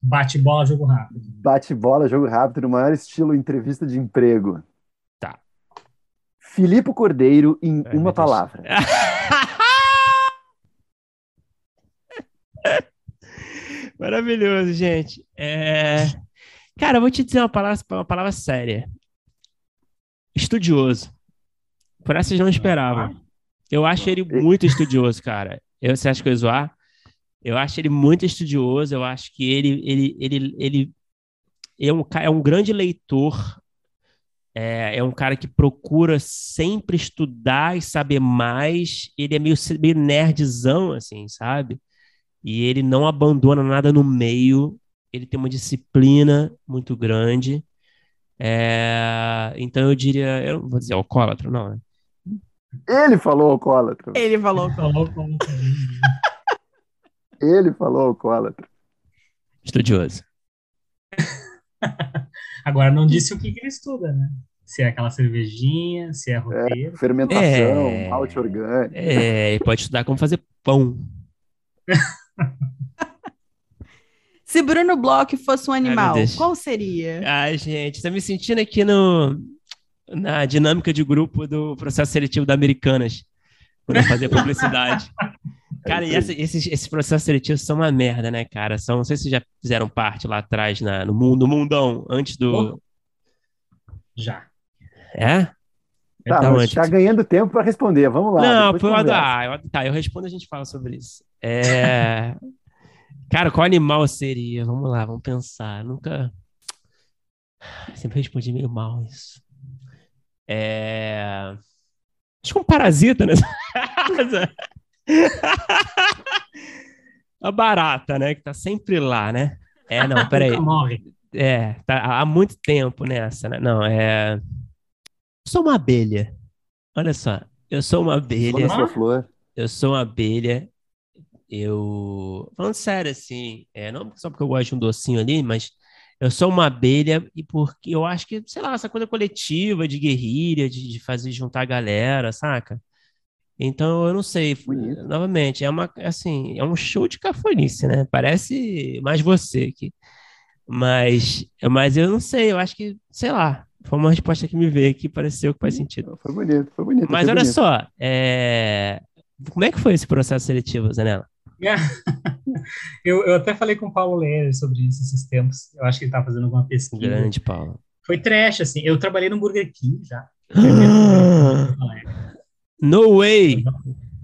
Bate-bola, jogo rápido. Bate-bola, jogo rápido, no maior estilo entrevista de emprego. Tá. Filipe Cordeiro em Ai, uma palavra. Maravilhoso, gente. É... Cara, eu vou te dizer uma palavra, uma palavra séria. Estudioso. Por essa vocês não esperavam. Eu acho ele muito estudioso, cara. Eu, você acha que eu ia zoar? Eu acho ele muito estudioso. Eu acho que ele, ele, ele, ele é, um, é um grande leitor. É, é um cara que procura sempre estudar e saber mais. Ele é meio, meio nerdzão, assim, sabe? E ele não abandona nada no meio. Ele tem uma disciplina muito grande. É, então eu diria, eu não vou dizer alcoólatra, não, né? Ele falou alcoólatra. Ele falou alcoólatra. Ele falou alcoólatra. Estudioso. Agora não disse o que, que ele estuda, né? Se é aquela cervejinha, se é roteiro. É, fermentação, é, malte orgânico. É, ele pode estudar como fazer pão. Se Bruno Bloch fosse um animal, Ai, qual seria? Ai, gente, tá me sentindo aqui no na dinâmica de grupo do processo seletivo da Americanas, quando eu fazia publicidade. Cara, e essa, esses, esses processos seletivos são uma merda, né, cara? São, não sei se vocês já fizeram parte lá atrás na, no mundo, no mundão, antes do. Já. É? Tá, Então, antes- tá ganhando tempo para responder. Vamos lá. Não, pô, conversa. ah, eu- tá, eu respondo e a gente fala sobre isso. É... Cara, qual animal seria? Vamos lá, vamos pensar. Nunca. Sempre respondi meio mal isso. É... Acho que um parasita nessa casa. A barata, né? Que tá sempre lá, né? É, não, peraí. Nunca morre. É, tá há muito tempo nessa, né? Não, é. Eu sou uma abelha. Olha só, eu sou uma abelha. Sua flor. Eu sou uma abelha. Eu. Falando sério, assim, é, não só porque eu gosto de um docinho ali, mas eu sou uma abelha e porque eu acho que, sei lá, essa coisa coletiva de guerrilha, de, de fazer juntar a galera, saca? Então, eu não sei. Bonito. Novamente, é uma, assim, é um show de cafonice, né? Parece mais você aqui. Mas, mas eu não sei, eu acho que, sei lá, foi uma resposta que me veio que pareceu que faz sentido. Foi bonito, foi bonito. Mas foi olha bonito. só, é, como é que foi esse processo seletivo, Zanella? eu, eu até falei com o Paulo Leer sobre isso esses tempos. Eu acho que ele estava fazendo alguma pesquisa. Grande, Paulo. Foi trash, assim. Eu trabalhei no Burger King já. No way!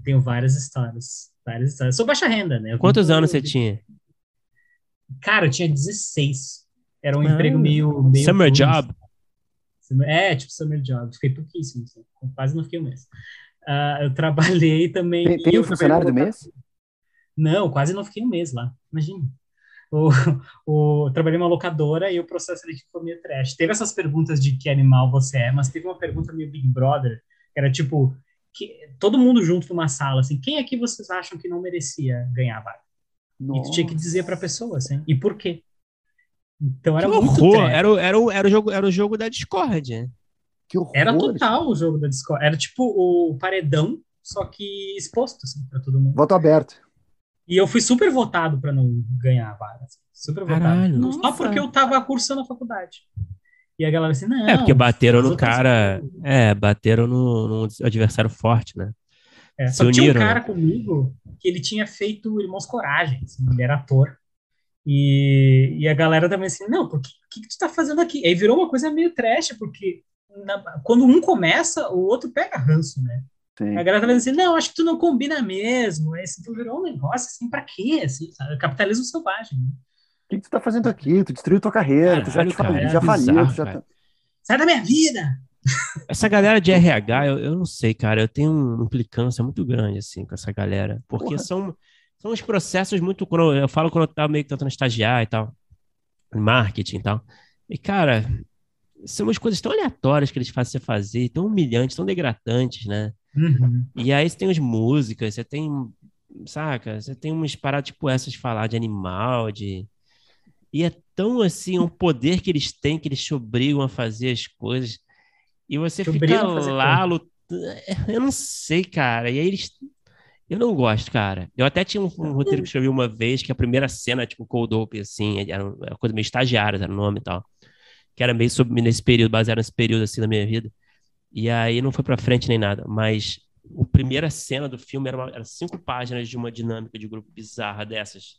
Tenho várias histórias. Várias histórias. Sou baixa renda, né? Eu Quantos anos você tinha? Cara, eu tinha 16. Era um Ah, emprego meio. meio Summer cru, job. assim. É, tipo summer job. Fiquei pouquíssimo, assim. quase não fiquei um mês. Ah, eu trabalhei também. Tem, tem um funcionário do mês? Não, quase não fiquei um mês lá. Imagina. O, o, eu trabalhei numa locadora e o processo seletivo foi meio trash. Teve essas perguntas de que animal você é, mas teve uma pergunta meio Big Brother, que era tipo, que, todo mundo junto numa sala, assim, quem aqui vocês acham que não merecia ganhar a vaga? E tu tinha que dizer pra pessoa, assim, e por quê? Então era Que muito horror! trash. Era, o- era, o, era, o jogo, era o jogo da Discord. né? Que horror. Era total o jogo da Discord. Era tipo o paredão, só que exposto, assim, pra todo mundo. Voto aberto. E eu fui super votado pra não ganhar a vaga. assim, super Caralho. votado. Só Nossa. porque eu tava cursando a faculdade. E a galera assim, não. É, porque bateram no cara. É, bateram no, no adversário forte, né? É, se só que tinha um uniram, cara né? comigo que ele tinha feito Irmãos Coragem, assim, ele era ator. E, e a galera também assim, não, por que, que, que tu tá fazendo aqui? Aí virou uma coisa meio trash, porque na- quando um começa, o outro pega ranço, né? Sim. A galera tá vendo assim, não, acho que tu não combina mesmo. Aí assim, tu virou um negócio assim, pra quê? Assim, sabe? Capitalismo selvagem. né? O que, que tu tá fazendo aqui? Tu destruiu tua carreira, tu já, Caralho, te cara, já é faliu, bizarro, tu já tá... Sai da minha vida! Essa galera de RH, eu, eu não sei, cara. Eu tenho uma implicância muito grande, assim, com essa galera. Porque Porra. são, são uns processos muito. Quando eu, eu falo quando eu tava meio que tentando estagiar e tal, em marketing e tal. E, cara, são umas coisas tão aleatórias que eles fazem você fazer, tão humilhantes, tão degradantes, né? Uhum. E aí você tem as músicas, você tem, saca? Você tem umas paradas tipo essas de falar de animal, de. E é tão assim, um poder que eles têm que eles te obrigam a fazer as coisas. E você Te fica lá lutando. Eu não sei, cara. E aí eles. Eu não gosto, cara. Eu até tinha um, um roteiro que escrevi uma vez, que a primeira cena, tipo, cold open, assim, era uma coisa meio estagiária, era o nome e tal. Que era meio sobre, nesse período, baseado nesse período, assim, da minha vida. E aí não foi pra frente nem nada. Mas a primeira cena do filme era, uma- era cinco páginas de uma dinâmica de grupo bizarra dessas.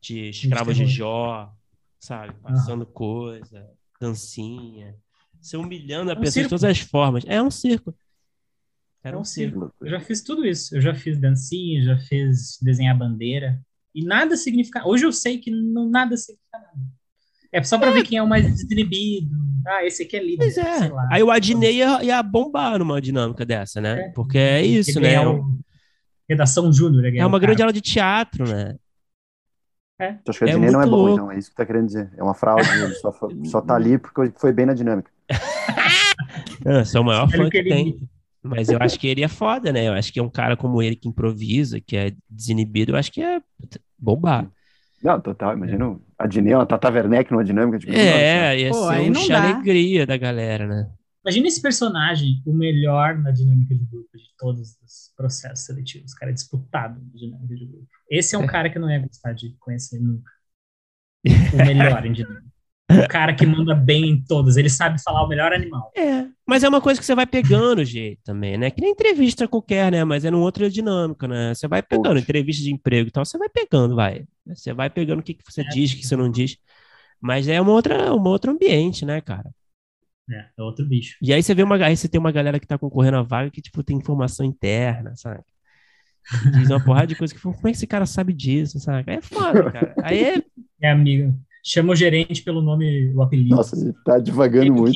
De escravos de. Jó, sabe? Passando coisa, dancinha. Você humilhando a É um pessoa de circo. todas as formas. É um circo. Era É um um circo. Eu já fiz tudo isso. Eu já fiz dancinha, já fiz desenhar bandeira. E nada significa. Hoje eu sei que não, nada significa nada. É só pra ver quem é o mais desinibido. Ah, esse aqui é líder. Pois é. sei lá. Aí o Adnei ia, ia bombar numa dinâmica dessa, né? É. Porque é isso, Ele né? ganhar o- Redação Júnior. É uma grande aula de teatro, né? Tu acha que a É Dinei não é bom, então? É isso que tá querendo dizer. É uma fraude, ele só, só tá ali porque foi bem na dinâmica. Eu sou o maior fã que tem. Mas eu acho que ele é foda, né? Eu acho que é um cara como ele que improvisa, que é desinibido, eu acho que é bombar. Não, total, imagina a Dinei, uma Tata Werneck numa dinâmica. Tipo, É, ia Pô, ser aí um não chá dá. alegria da galera, né? Imagina esse personagem, o melhor na dinâmica de grupo de todos os processos seletivos. O cara é disputado na dinâmica de grupo. Esse é um cara que eu não ia gostar de conhecer nunca. O melhor em dinâmica. O cara que manda bem em todas. Ele sabe falar o melhor animal. É, mas é uma coisa que você vai pegando o jeito também, né? Que nem entrevista qualquer, né? Mas é numa outra dinâmica, né? Você vai pegando, Coach. entrevista de emprego e tal, você vai pegando, vai. Você vai pegando o que, que você É. diz, o que você não diz. Mas é uma outra, um outro ambiente, né, cara? É, é outro bicho. E aí você vê uma, aí você tem uma galera que tá concorrendo à vaga que, tipo, tem informação interna, sabe? Diz uma porrada de coisa que, como é que esse cara sabe disso, sabe? Aí é foda, cara. Aí é. É, amigo. Chama o gerente pelo nome, o apelido. Nossa, ele tá devagando muito.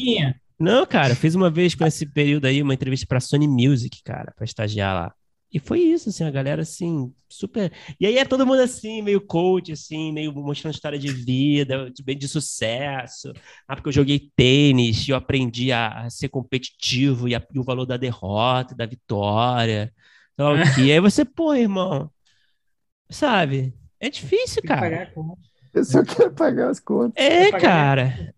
Não, cara, fiz uma vez com esse período aí uma entrevista pra Sony Music, cara, pra estagiar lá. E foi isso, assim, a galera, assim, super. E aí é todo mundo assim, meio coach, assim, meio mostrando história de vida, de, bem de sucesso. Ah, porque eu joguei tênis e eu aprendi a, a ser competitivo e, a- e o valor da derrota, da vitória. Sei lá o quê. Aí você, pô, irmão, sabe? É difícil, cara. Eu só quero pagar as contas. É, cara.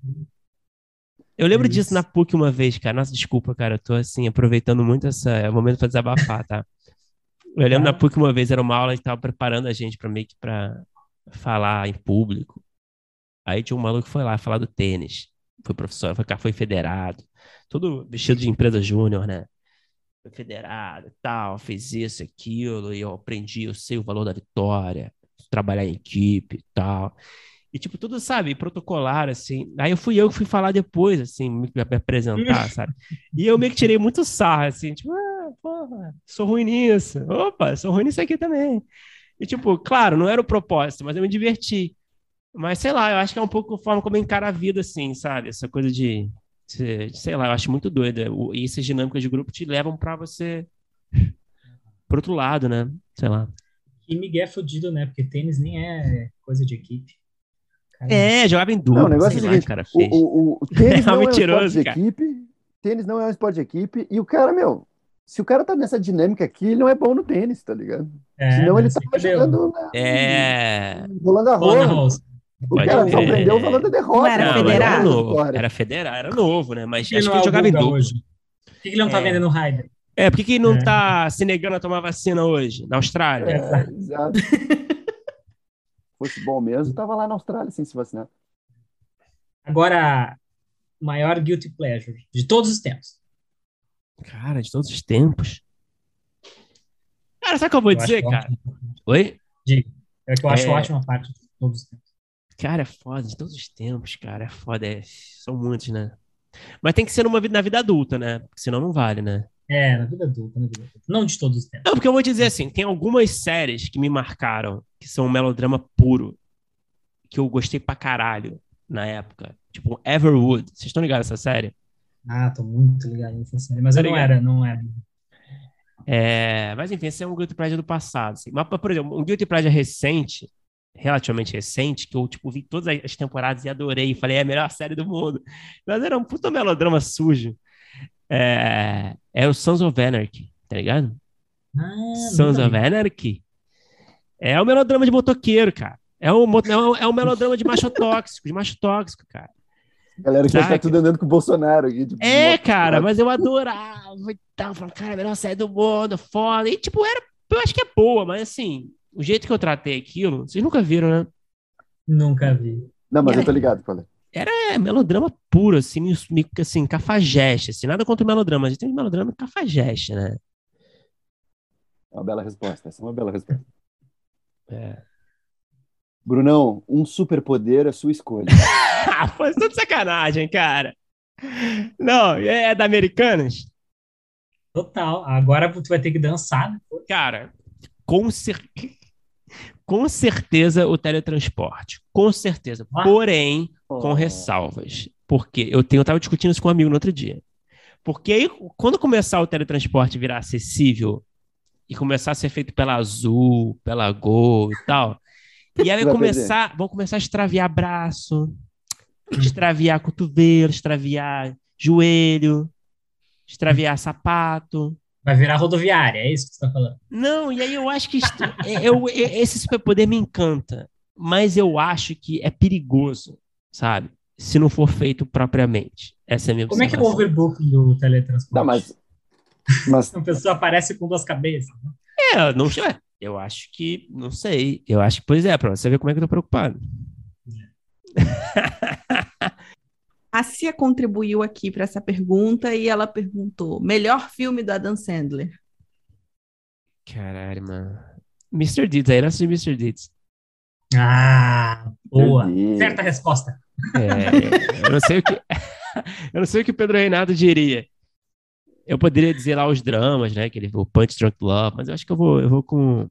Eu lembro É disso isso. na PUC uma vez, cara. Nossa, desculpa, cara. Eu tô assim, aproveitando muito essa é o momento pra desabafar, tá? Eu lembro na. PUC uma vez, era uma aula que tava preparando a gente pra meio que pra falar em público. Aí tinha um maluco que foi lá falar do tênis. Foi professor, foi, foi federado. Todo vestido de empresa júnior, né? Foi federado e tal, fez isso, aquilo, e eu aprendi, eu sei o valor da vitória, trabalhar em equipe e tal. E, tipo, tudo, sabe, protocolar, assim. Aí eu fui eu que fui falar depois, assim, me me apresentar, sabe? E eu meio que tirei muito sarro, assim, tipo, ah, porra, sou ruim nisso. Opa, sou ruim nisso aqui também. E, tipo, claro, não era o propósito, mas eu me diverti. Mas, sei lá, eu acho que é um pouco a forma como eu encaro a vida, assim, sabe? Essa coisa de, de- sei lá, eu acho muito doida. E essas dinâmicas de grupo te levam pra você pro outro lado, né? Sei lá. E Miguel é fudido, né? Porque tênis nem é coisa de equipe. Cara, É, jogava em dupla, Não, o negócio sei é o lá, seguinte, o cara O, o, o- tênis É não é um mentiroso, esporte de cara. equipe. Tênis não é um esporte de equipe. E o cara, meu, se o cara tá nessa dinâmica aqui, ele não é bom no tênis, tá ligado? é, Senão ele mas tava entendeu? jogando na, É. rolando a rola. O Pode cara só crer. aprendeu o valor da derrota. Não era né? Federado? era novo. Era federado, era novo, né? Mas que acho que é ele jogava em dupla. hoje? Por que ele não tá É. vendendo Raider? É, por que, que não É. tá se negando a tomar vacina hoje, na Austrália? É, exato. Fosse bom mesmo, tava lá na Austrália sem se vacinar. Agora, maior guilty pleasure de todos os tempos. Cara, de todos os tempos. Cara, sabe o que eu vou Eu dizer, ótimo. cara? Oi? É que eu acho É. ótima parte de todos os tempos. Cara, é foda, de todos os tempos, cara. É foda, é... são muitos, né? Mas tem que ser numa vida, na vida adulta, né? Porque senão não vale, né? É, na vida adulta, na vida adulta. Não de todos os tempos. Não, porque eu vou dizer assim, tem algumas séries que me marcaram, que são um melodrama puro, que eu gostei pra caralho na época. Tipo, Everwood. Vocês estão ligados nessa série? Ah, tô muito ligado nessa série. Mas eu Tá não ligado? era, não era. É, mas enfim, esse é um Guilty Pleasure do passado. assim. Mas, por exemplo, um Guilty Pleasure recente, relativamente recente, que eu tipo, vi todas as temporadas e adorei. Falei, é a melhor série do mundo. Mas era um puta melodrama sujo. É, é o Sons of Anarchy, tá ligado? Ah, Sons of. Anarchy é o melodrama de motoqueiro, cara. É o, é o, é o melodrama de macho tóxico, de macho tóxico, cara. Galera que Saca? tá tudo andando com o Bolsonaro aqui. tipo, É, cara, mas eu adorava e tal. Falava, cara, a melhor série do mundo, foda. E, tipo, era, eu acho que é boa, mas assim, o jeito que eu tratei aquilo, vocês nunca viram, né? Nunca vi. Não, mas eu tô ligado, falei. É melodrama puro, assim, assim, cafajeste, assim, nada contra o melodrama, mas tem melodrama cafajeste, né? É uma bela resposta. Essa é uma bela resposta. É. Brunão, um superpoder é sua escolha. É tudo sacanagem, cara. Não, é, é da Americanas? Total. Agora tu vai ter que dançar. né? Cara, com, cer- com certeza o teletransporte. Com certeza. Ah. Porém, com Oh. ressalvas. Porque eu tenho, eu tava discutindo isso com um amigo no outro dia. Porque aí, quando começar o teletransporte virar acessível e começar a ser feito pela Azul, pela Gol e tal, e aí vai começar, vão começar a extraviar braço, extraviar cotovelo, extraviar joelho, extraviar sapato. Vai virar rodoviária, é isso que você tá falando. Não, e aí eu acho que é- eu- é- esse superpoder me encanta, mas eu acho que é perigoso, sabe? Se não for feito propriamente. Essa é a minha Como é que é o overbooking do teletransporte? Não, mas. Mas A pessoa aparece com duas cabeças. né? É, não. Eu acho que, não sei. Eu acho que, pois é, pra você ver como é que eu tô preocupado. A Cia contribuiu aqui para essa pergunta e ela perguntou: melhor filme do Adam Sandler? Caralho, mano. Mr. Deeds, a herança de Mr. Deeds. Ah, boa. Certa resposta. É, eu não sei o que. eu não sei o que o Pedro Reinaldo diria. Eu poderia dizer lá os dramas, né? Que ele, o Punch Drunk Love, mas eu acho que eu vou, eu vou com.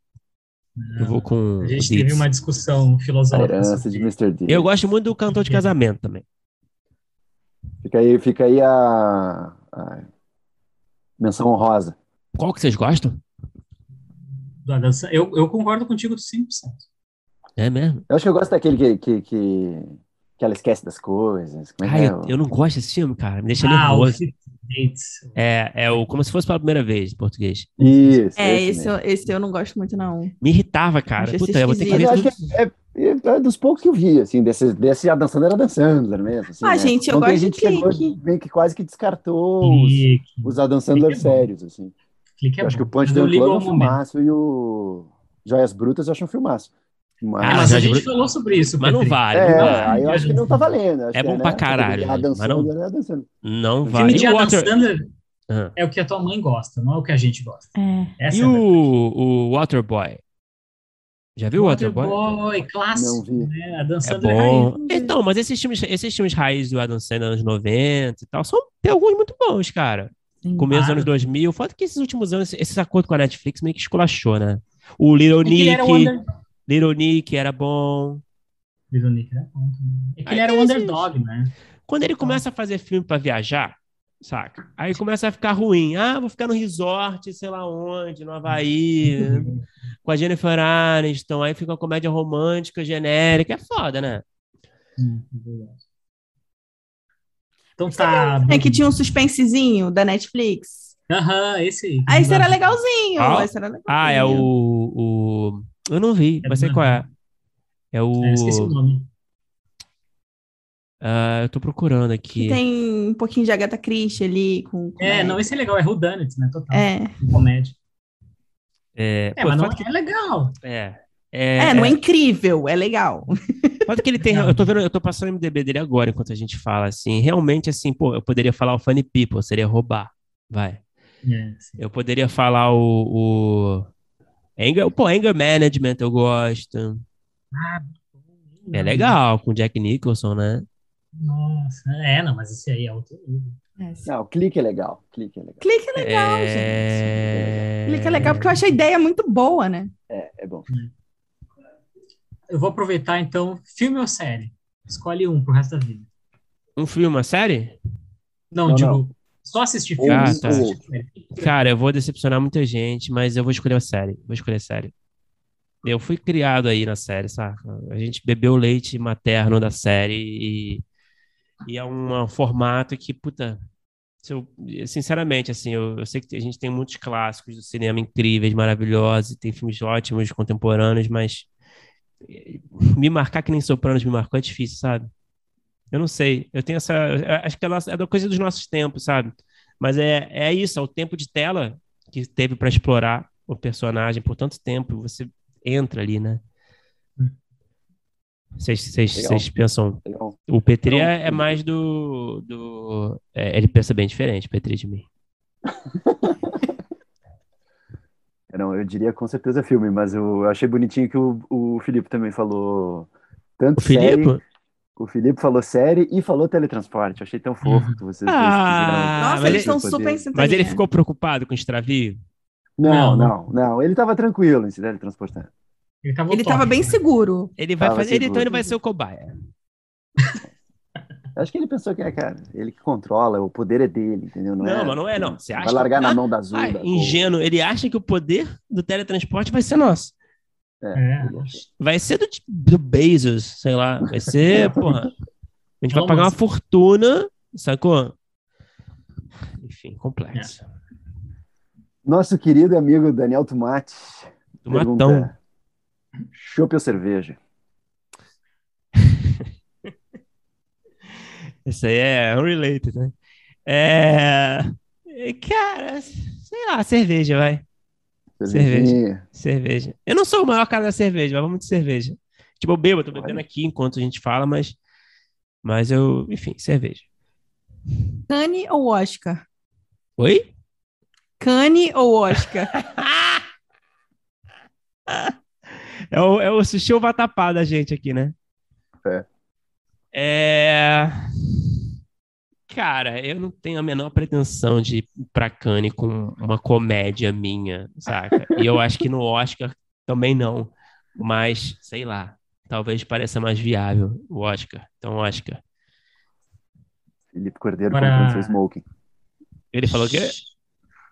Eu vou com. A gente teve Deeds. uma discussão A filosófica. herança sobre de Mr. D. Eu gosto muito do cantor de casamento também. Fica aí, fica aí a, a menção honrosa. Qual que vocês gostam? do. Eu, eu concordo contigo 100%. É mesmo? Eu acho que eu gosto daquele que, que, que, que ela esquece das coisas. Como é que Ai, é? eu, eu não gosto desse filme, cara. Me deixa Ah, nervoso. É, é o como se fosse pela primeira vez em português. Isso, É, esse esse, eu- esse eu não gosto muito, não. Me irritava, cara. Puta, eu vou ter que ver tudo. que é, é- é dos poucos que eu vi, assim, desse, desse Adam Sandler, Adam Sandler mesmo. Assim, Ah, né? gente, eu Ontem a gosto de gente chegou, Clique. meio que quase que descartou os, Clique. os Adam Sandler Clique é sérios, assim. Clique é eu acho que o. Punch Mas eu Drunk ligo Love é ao um filmaço e o Joias Brutas eu acho um filmaço. Mas, Ah, mas a gente falou sobre isso, Mas não Petri. vale, é, não vale. aí eu acho que não tá valendo. acho É que, bom né? pra caralho, Adam mas não- Sandler é Adam Sandler. Não O vale. filme de o Adam Water... Sandler Ah. é o que a tua mãe gosta, não é o que a gente gosta. É. Essa E é o, o Waterboy? Já viu o Waterboy? Waterboy, clássico, Não vi. né? Adam É Sandler bom. raiz. Então, mas esses filmes, esses filmes raiz do Adam Sandler anos 90 e tal, são, tem alguns muito bons, cara. Sim. Começo dos anos 2000. Foda que esses últimos anos, esse acordo com a Netflix meio que esculachou, né? O Little É que ele era o Nick. Little Nick era bom. Little Nick era bom também. É que Aí ele era esses- underdog, né? Quando ele começa a fazer filme pra viajar, saca? Aí começa a ficar ruim. Ah, vou ficar no resort, sei lá onde, no Havaí, com a Jennifer Aniston. Aí fica uma comédia romântica, genérica. É foda, né? Hum, verdade. Então tá. É que tinha um suspensezinho da Netflix. Aham, esse aí. Ah, esse era legalzinho. Ah. esse era legalzinho. Ah, é o. o... Eu não vi, É mas sei qual é. É o. É, esqueci o nome. Ah, eu tô procurando aqui. Tem um pouquinho de Agatha Christie ali. Com, com É, não, esse é legal, é Whodunit, né? Total. É. Comédia. É, É, pô, mas não que- é legal. é, É, não é incrível, é legal. Foda que ele tem. Eu tô vendo, eu tô passando o MDB dele agora enquanto a gente fala, assim. Realmente, assim, pô, eu poderia falar o Funny People, seria roubar. Vai. É, sim. Eu poderia falar o. o... Anger, pô, Anger Management eu gosto. Ah, É legal, com Jack Nicholson, né? Nossa, é, não, mas esse aí é outro nível. Não, clique é legal. Clique é legal. Clique é legal, gente. é... Clique é legal porque eu acho a ideia muito boa, né? É, é bom. Eu vou aproveitar, então, filme ou série? Escolhe um pro resto da vida. Um filme, uma série? Não, Não, digo, não. Só assistir filme. Ah, tá. Cara, eu vou decepcionar muita gente, mas eu vou escolher a série. Vou escolher a série. Eu fui criado aí na série, saca? A gente bebeu o leite materno da série e, e é um, um formato que, puta, eu- sinceramente, assim, eu, eu sei que a gente tem muitos clássicos do cinema incríveis, maravilhosos, e tem filmes ótimos, contemporâneos, mas eh, me marcar que nem Sopranos me marcou é difícil, sabe? Eu não sei, eu tenho essa, acho que é, nossa- é da coisa dos nossos tempos, sabe? Mas é, é isso, é o tempo de tela que teve para explorar o personagem por tanto tempo, você entra ali, né? Vocês pensam. legal. O Petri é, é mais do. do é, ele pensa bem diferente, Petri, de mim. Não, eu diria com certeza filme, mas eu achei bonitinho que o, o Filipe também falou tanto O Filipe? série, o Filipe falou série e falou teletransporte. Eu achei tão fofo que vocês dois Ah, Nossa, eles ele- estão poder- super em sintonia. Mas ele ficou preocupado com o extravio? Não, Não, não, não. Ele tava tranquilo em se teletransportar. Ele tava, Ele tava bem seguro. Ele vai Tava fazer. Ele, então seguro. ele vai ser o cobaia. Acho que ele pensou que é, cara, ele que controla, o poder é dele, entendeu? Não, é, mas não é, não. Você acha Vai largar que- na mão da Azul. Ah, ingênuo. Ele acha que o poder do teletransporte vai ser nosso. É, acha. Vai ser do, do Bezos, sei lá. Vai ser, porra. A gente vai pagar uma fortuna, sacou? Enfim, complexo. Nosso querido amigo Daniel Tomate Tomatão. pergunta: chopp ou cerveja? Isso aí é unrelated, né? É. é, Cara, sei lá, cerveja, vai. Cervejinha. Cerveja. Eu não sou o maior cara da cerveja, mas vamos de cerveja. Tipo, eu bebo, eu tô bebendo Olha. aqui enquanto a gente fala, mas. Mas eu. Enfim, cerveja. Cane ou Oscar? Oi? Cane ou Oscar? É o, é o sushi ou vatapá da gente aqui, né? É. É. Cara, eu não tenho a menor pretensão de ir pra Cannes com uma comédia minha, saca? E eu acho que no Oscar também não. Mas, sei lá, talvez pareça mais viável o Oscar. Então, Oscar. Felipe Cordeiro Para- comprando seu smoking. Ele falou que.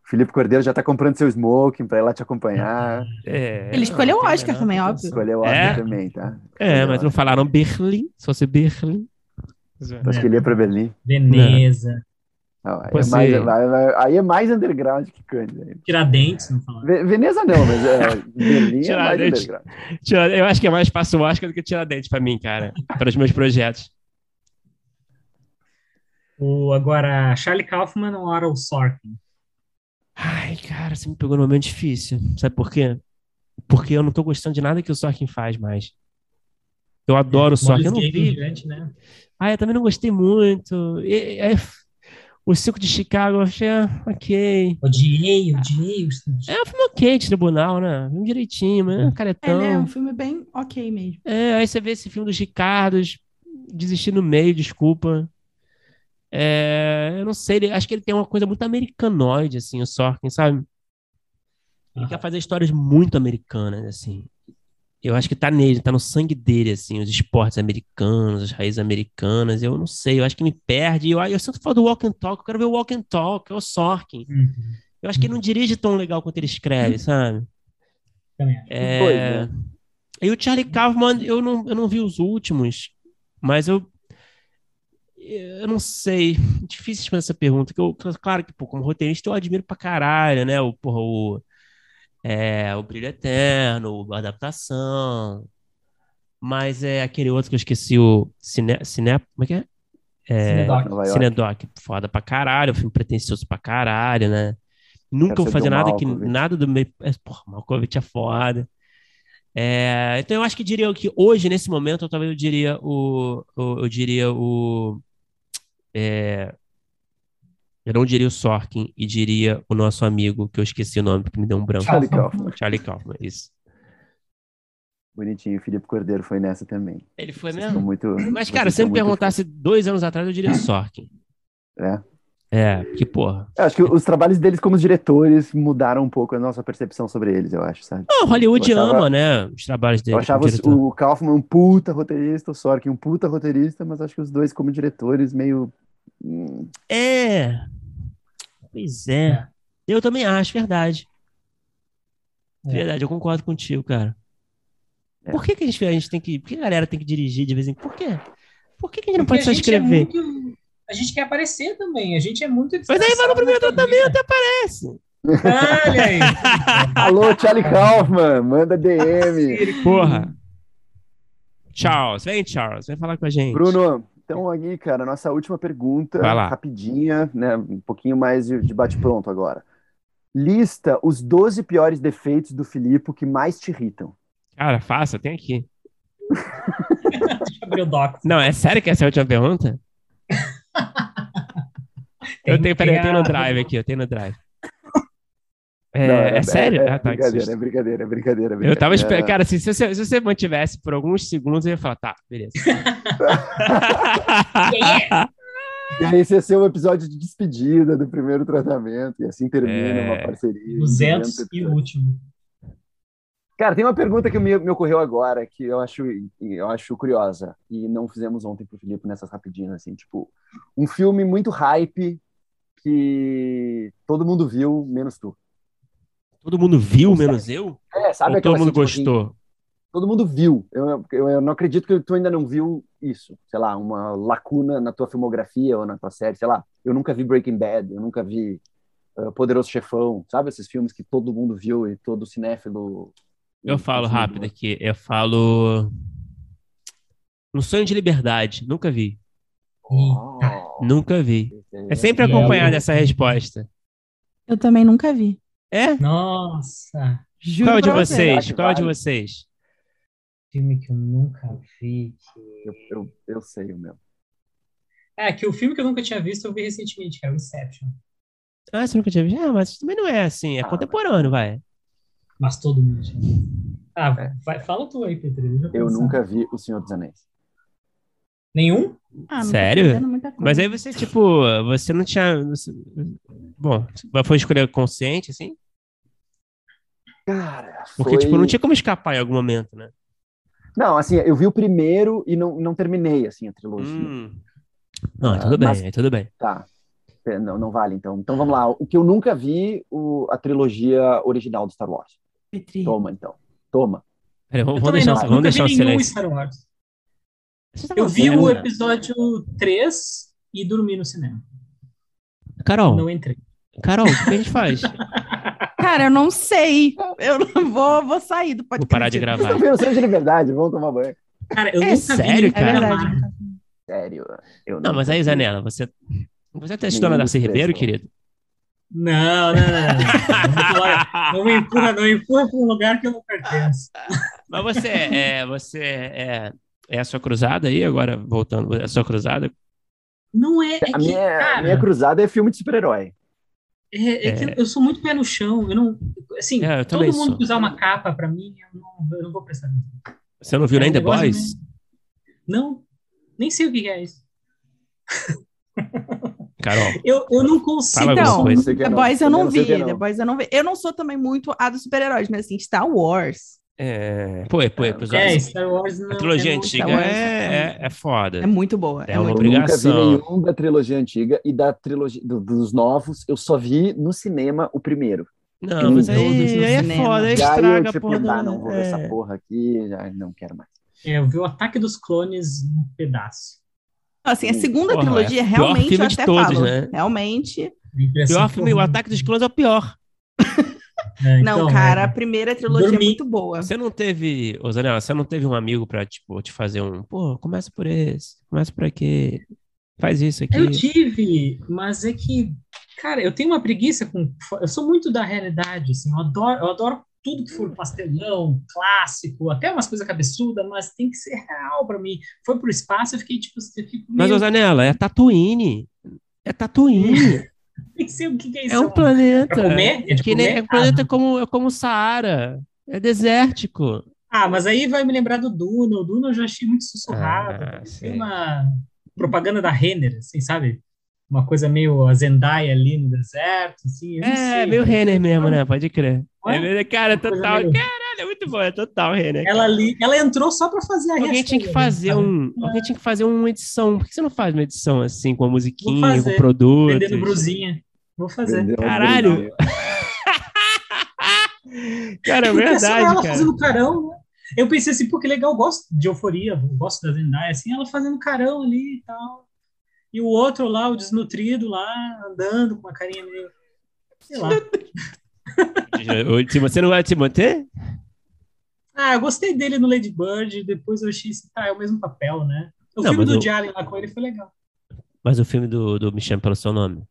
Felipe Cordeiro já tá comprando seu smoking pra ir lá te acompanhar. É, Ele escolheu o Oscar também, óbvio. Escolheu o Oscar É? também, tá? É, mas não falaram Berlim, se fosse Berlim. Eu Acho que ele ia pra Berlim. Veneza, Não, aí, é mais, vai- vai- aí é mais underground que Cannes. aí. Tiradentes, não falaram. Ve- Veneza não, mas é, Berlim é mais Tiradentes. underground. Tira- Eu acho que é mais fácil o Oscar do que Tiradentes pra mim, cara. Para os meus projetos. O, agora, Charlie Kaufman ou Aaron Sorkin? Ai, cara, você me pegou num momento difícil. Sabe por quê? Porque eu não tô gostando de nada que o Sorkin faz mais. Eu adoro o Sorkin. Eu não em vi. diante, né? Ah, eu também não gostei muito. E- e- o Circo de Chicago, eu achei ah, ok. Odiei, odiei. É um filme ok de tribunal, né? Um direitinho, mas é um Ele é caretão. um filme bem ok mesmo. É, aí você vê esse filme dos Ricardos, desistir no meio, desculpa. É, eu não sei, ele- acho que ele tem uma coisa muito americanoide, assim, o Sorkin, sabe? Ele Aham. quer fazer histórias muito americanas, assim. Eu acho que tá nele, tá no sangue dele, assim, os esportes americanos, as raízes americanas. Eu não sei, eu acho que me perde. Eu, eu sinto falta do Walk and Talk, eu quero ver o Walk and Talk, é o Sorkin. Uhum, Eu acho que ele não dirige tão legal quanto ele escreve, sabe? também. É... dois, né? E o Charlie Kaufman, eu não, eu não vi os últimos, mas eu. Eu não sei. Difícil responder essa pergunta. Que eu, claro que, pô, como roteirista, eu admiro pra caralho, né? O, porra, o, é, o Brilho Eterno, a adaptação. Mas é aquele outro que eu esqueci, o Cine, Cine, como é que é? É, Cinedoc. Cinedoc, foda pra caralho, filme pretencioso pra caralho, né? Nunca Quero vou fazer nada que nada do meio. é, Porra, Malkovich é foda. É, então eu acho que diria que hoje, nesse momento, eu talvez eu diria o. o- eu diria o. é, eu não diria o Sorkin e diria o nosso amigo, que eu esqueci o nome, porque me deu um branco. Charlie Kaufman. Charlie Kaufman, isso. Bonitinho, o Felipe Cordeiro foi nessa também. Ele foi Vocês mesmo? muito, Mas, cara, se me muito perguntasse dois anos atrás, eu diria Sorkin. É. É, porque, porra. Eu acho que os trabalhos deles como diretores mudaram um pouco a nossa percepção sobre eles, eu acho, sabe? Não, Hollywood achava- ama, né? Os trabalhos dele. Eu achava o Kaufman um puta roteirista, o Sorkin um puta roteirista, mas acho que os dois como diretores meio... hum, É. Pois é. É. Eu também acho, verdade. É. Verdade, eu concordo contigo, cara. É. Por que, que a, gente, a gente tem que. Por que a galera tem que dirigir de vez em quando? Por quê? Por que, que a gente não Porque pode só a gente é escrever? muito- a gente quer aparecer também. A gente é muito. Mas aí vai no primeiro tratamento e aparece. vida. Olha aí. Alô, Charlie Kaufman, manda DM. Porra. Charles, vem, Charles, vem falar com a gente. Bruno, então aqui, cara, nossa última pergunta, Vai lá. rapidinha, né? Um pouquinho mais de bate-pronto agora. Lista os 12 piores defeitos do Filipe que mais te irritam. Cara, faça, tem aqui. Deixa eu abrir o doc. Não, é sério que essa é a última pergunta? eu tenho, peraí, eu tenho no drive aqui, eu tenho no drive. É, Não, é sério? É, ah, tá, que brincadeira, é brincadeira, é brincadeira, é Eu tava brincadeira. esperando, cara, se, se, você, se você mantivesse por alguns segundos, eu ia falar, tá, beleza. E aí, esse ia ser um episódio de despedida do primeiro tratamento, e assim termina É. uma parceria. 200 e o último. Cara, tem uma pergunta que me, me ocorreu agora, que eu acho, eu acho curiosa, e não fizemos ontem pro Filipe nessas rapidinhas, assim, tipo, um filme muito hype que todo mundo viu, menos tu. Todo mundo viu, menos eu? É, sabe todo mundo assim, tipo assim, gostou? todo mundo viu. Eu, eu, eu não acredito que tu ainda não viu isso. Sei lá, uma lacuna na tua filmografia ou na tua série. Sei lá, eu nunca vi Breaking Bad, eu nunca vi uh, Poderoso Chefão. Sabe esses filmes que todo mundo viu e todo cinéfilo... Eu falo rápido aqui, eu falo. No Sonho de Liberdade, nunca vi. Oh, Nunca vi. É sempre acompanhado essa resposta. Eu também nunca vi. É? Nossa, Juro Qual é o de vocês? Qual é o de vocês? filme que eu nunca vi. que- Eu, eu, eu sei o meu. É, que o filme que eu nunca tinha visto eu vi recentemente, que era o Inception. Ah, você nunca tinha visto? Ah, mas também não é assim, é Ah, contemporâneo, vai. Mas todo mundo tinha visto. Ah, É. vai, fala tu aí, Pedro. Eu pensar. nunca vi O Senhor dos Anéis. Nenhum? Ah, Sério? perdendo muita coisa. Mas aí você, tipo, você não tinha. você- Bom, foi escolha consciente, assim? Cara, Porque, foi... tipo, não tinha como escapar em algum momento, né? Não, assim, eu vi o primeiro e não, não terminei, assim, a trilogia. Hum. Não, é Ah, tudo bem, mas- é tudo bem. Tá. É, Não, não vale, então. Então vamos lá. O que eu nunca vi, o, a trilogia original do Star Wars. Petri. Toma, então. Toma. Peraí, Eu vamos, deixar, não, vamos nunca deixar o vi nenhum silêncio. Star Wars. Você tá Eu falando vi o episódio 3 e dormi no cinema. Carol, Não entrei. Carol, o que a gente faz? Cara, eu não sei. Eu não vou, vou sair do podcast. Vou parar de Vocês gravar. estão vendo Sonho de Liberdade, vamos tomar banho. Cara, eu É nunca sério, vi cara? É. Sério. Eu Não, mas aí. Zanella, você. Você tá assistindo a Nenhum Darcy Ribeiro, não. querido? Não, não, não. Não, Não, não me empurra, não me empurra para um lugar que eu não pertenço. Mas você é. Você é. É a sua cruzada aí, agora voltando, é a sua cruzada? Não é, é A que, minha, a cara, minha cruzada é filme de super-herói. é, é que É. eu sou muito pé no chão. Eu não, assim, É, eu todo mundo sou. que usar uma capa para mim, eu não, eu não vou prestar atenção. Você não viu É nem The Boys? Não, nem sei o que é isso. Carol. Eu, eu não consigo. Então, The. Boys eu não vi. The Boys eu não vi. Eu não sou também muito a dos super-heróis, mas assim, Star Wars É. Pô, pô, É, episódio. É, Star Wars não. a trilogia é muito- antiga é, é, é foda. é muito boa. É É, uma muito Eu nunca vi obrigação. nenhum da trilogia antiga e da trilogia do- dos novos, eu só vi no cinema o primeiro. Não, mas aí, aí é foda, aí E aí eu, estraga tipo, porra. ah, da- não vou ver é. essa porra aqui, já não quero mais. É, eu vi o Ataque dos Clones um pedaço. Assim, a segunda Porra, trilogia, é realmente, filme eu de até todos, falo. né? Realmente. Pior filme, o Ataque dos Clones é o pior. É, Não, então, cara, é. a primeira trilogia Dormi. é muito boa. Você não teve, ô Zanella, você não teve um amigo pra, tipo, te fazer um, pô, começa por esse, começa por aqui, faz isso aqui. Eu tive, mas é que, cara, eu tenho uma preguiça com. Eu sou muito da realidade, assim, eu adoro, eu adoro tudo que for pastelão, clássico, até umas coisas cabeçudas, mas tem que ser real pra mim. Foi pro espaço, eu fiquei tipo, eu fico Mas, meio, ô Zanella, é Tatooine. É Tatooine. nem sei o que, que é isso. É um planeta. Pra comer? É de que comer? é um planeta Ah, como, é como o Saara. É desértico. Ah, mas aí vai me lembrar do Duna. O Duna eu já achei muito sussurrado. Ah, Tem uma propaganda da Renner, assim, sabe? Uma coisa meio a Zendaya ali no deserto, assim. eu não É, sei. meio Renner mesmo, né? Pode crer. É? É, cara, total. meio- Caralho, é muito bom, é total Renner. Ela ali, ela entrou só pra fazer a Alguém tinha que fazer um. Alguém tinha que fazer uma edição. Por que você não faz uma edição assim, com a musiquinha, com fazer. produtos? Vendendo brusinha. Vou fazer. Entendeu? Caralho! Cara, é é só verdade, ela cara. fazendo carão, né? Eu pensei assim, pô, que legal, eu gosto de euforia, eu gosto da Zendaya, assim, ela fazendo carão ali e tal. E o outro lá, o desnutrido lá, andando com uma carinha meio. Sei lá. Se você não vai te manter? Ah, eu gostei dele no Lady Bird, depois eu achei assim, tá, é o mesmo papel, né? O Não, filme do o- Jalen lá com ele foi legal. Mas o filme do, do Me Chame Pelo Seu Nome.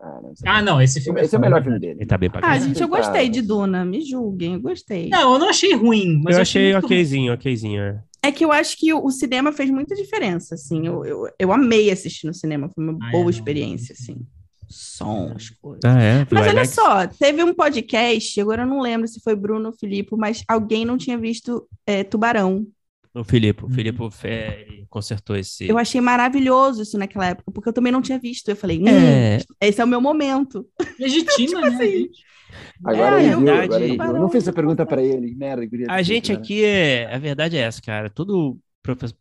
Ah, não sei. Ah, não, esse filme Esse é o foda, melhor filme dele. Ele tá bem pra Ah, gente, eu Tá. gostei de Duna. Me julguem, eu gostei. Não, eu não achei ruim, mas eu achei muito okzinho, okzinho. é. É que eu acho que o, o cinema fez muita diferença, assim. Eu, eu, eu amei assistir no cinema, foi uma Ah, é, boa não, experiência, não. assim. Som, as coisas. Ah, é? Mas olha só, teve um podcast, agora eu não lembro se foi Bruno ou Filipe, mas alguém não tinha visto é, Tubarão. O Filipe, o Uhum. Filipe Fé, consertou esse. Eu achei maravilhoso isso naquela época, porque eu também não tinha visto. Eu falei, hum, É, esse é o meu momento. Legitima, né? assim? Agora É, ele viu, verdade. agora ele viu. Eu não fiz essa pergunta pra ele. Merda, a gente cara. aqui é. A verdade é essa, cara. Todo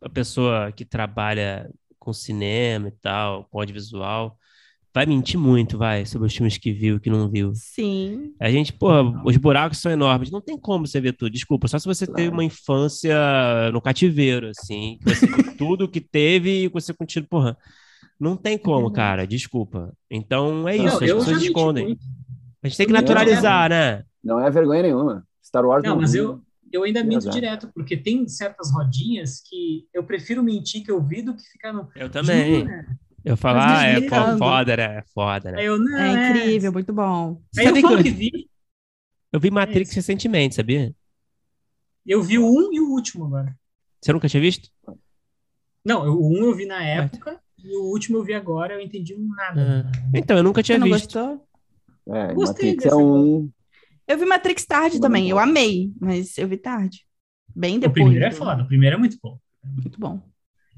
a pessoa que trabalha com cinema e tal, com audiovisual, vai mentir muito, vai, sobre os filmes que viu e que não viu. Sim. A gente, porra, os buracos são enormes. Não tem como você ver tudo. Desculpa, só se você teve Claro. uma infância no cativeiro, assim, que você viu tudo que teve e você continua, porra. Não tem como, cara. Desculpa. Então é Não, isso, as eu já pessoas menti escondem. muito. A gente tem que naturalizar, né? Não é vergonha nenhuma. Star Wars Não, mas vi. eu, eu ainda minto direto, porque tem certas rodinhas que eu prefiro mentir que eu vi do que ficar no. Eu também. Jura? Eu falo, ah, é pô, foda, né? É foda, né? Eu, não, É incrível, muito bom. Aí eu Sabe que que eu- vi, Eu vi Matrix isso. recentemente, sabia? eu vi o um e o último agora. Você nunca tinha visto? Não, eu- o um eu vi na época e o último eu vi agora, eu entendi nada. Então, eu nunca tinha Você não visto. gostou? É, Gostei Matrix é um. Eu vi Matrix tarde também, eu amei, mas eu vi tarde. Bem O depois. primeiro é foda, o primeiro é muito bom. Muito bom.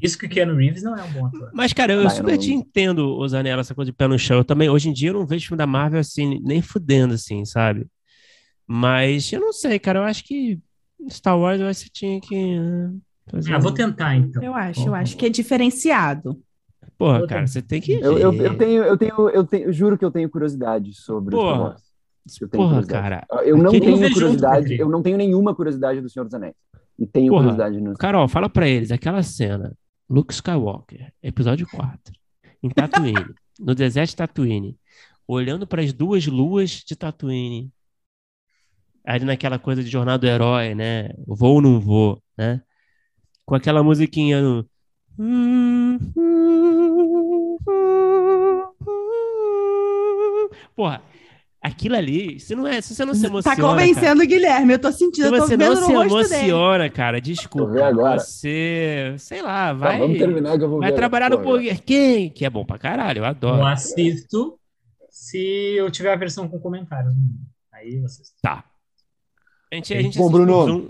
Isso que o Keanu Reeves não é um bom ator. Mas, cara, eu super eu não- te entendo, ô Zanella, essa coisa de pé no chão. Eu também, hoje em dia, eu não vejo filme da Marvel assim, nem fudendo, assim, sabe? Mas eu não sei, cara. Eu acho que Star Wars eu acho que você tinha que. ah, fazer Ah, vou um- tentar então. Eu acho, eu acho que é diferenciado. Porra, vou cara, tentar. você tem que. Eu, eu, eu tenho, eu tenho, eu tenho, eu juro que eu tenho curiosidade sobre o Star Porra. Wars. Eu tenho Porra, cara. Eu não Aquele- tenho junto, curiosidade, Petri. eu não tenho nenhuma curiosidade do Senhor dos Anéis. E tenho Porra. curiosidade no Carol, fala pra eles, aquela cena, Luke Skywalker, episódio 4, em Tatooine, no deserto de Tatooine, olhando para as duas luas de Tatooine, ali naquela coisa de jornada do herói, né? Vou ou não vou, né? Com aquela musiquinha no... Porra, aquilo ali, se não é, se você não se emociona, Tá cara, convencendo o Guilherme, eu tô sentindo, se eu tô você vendo não no se rosto dele. emociona, cara, Vou ver desculpa. agora. Você, sei lá, Tá, vai, vamos terminar que eu vou vai ver. trabalhar no Burger King, que é bom pra caralho, eu Eu adoro. assisto se eu tiver a versão com comentários. Aí vocês. Tá. A gente, a gente Bom, Bruno, Zoom.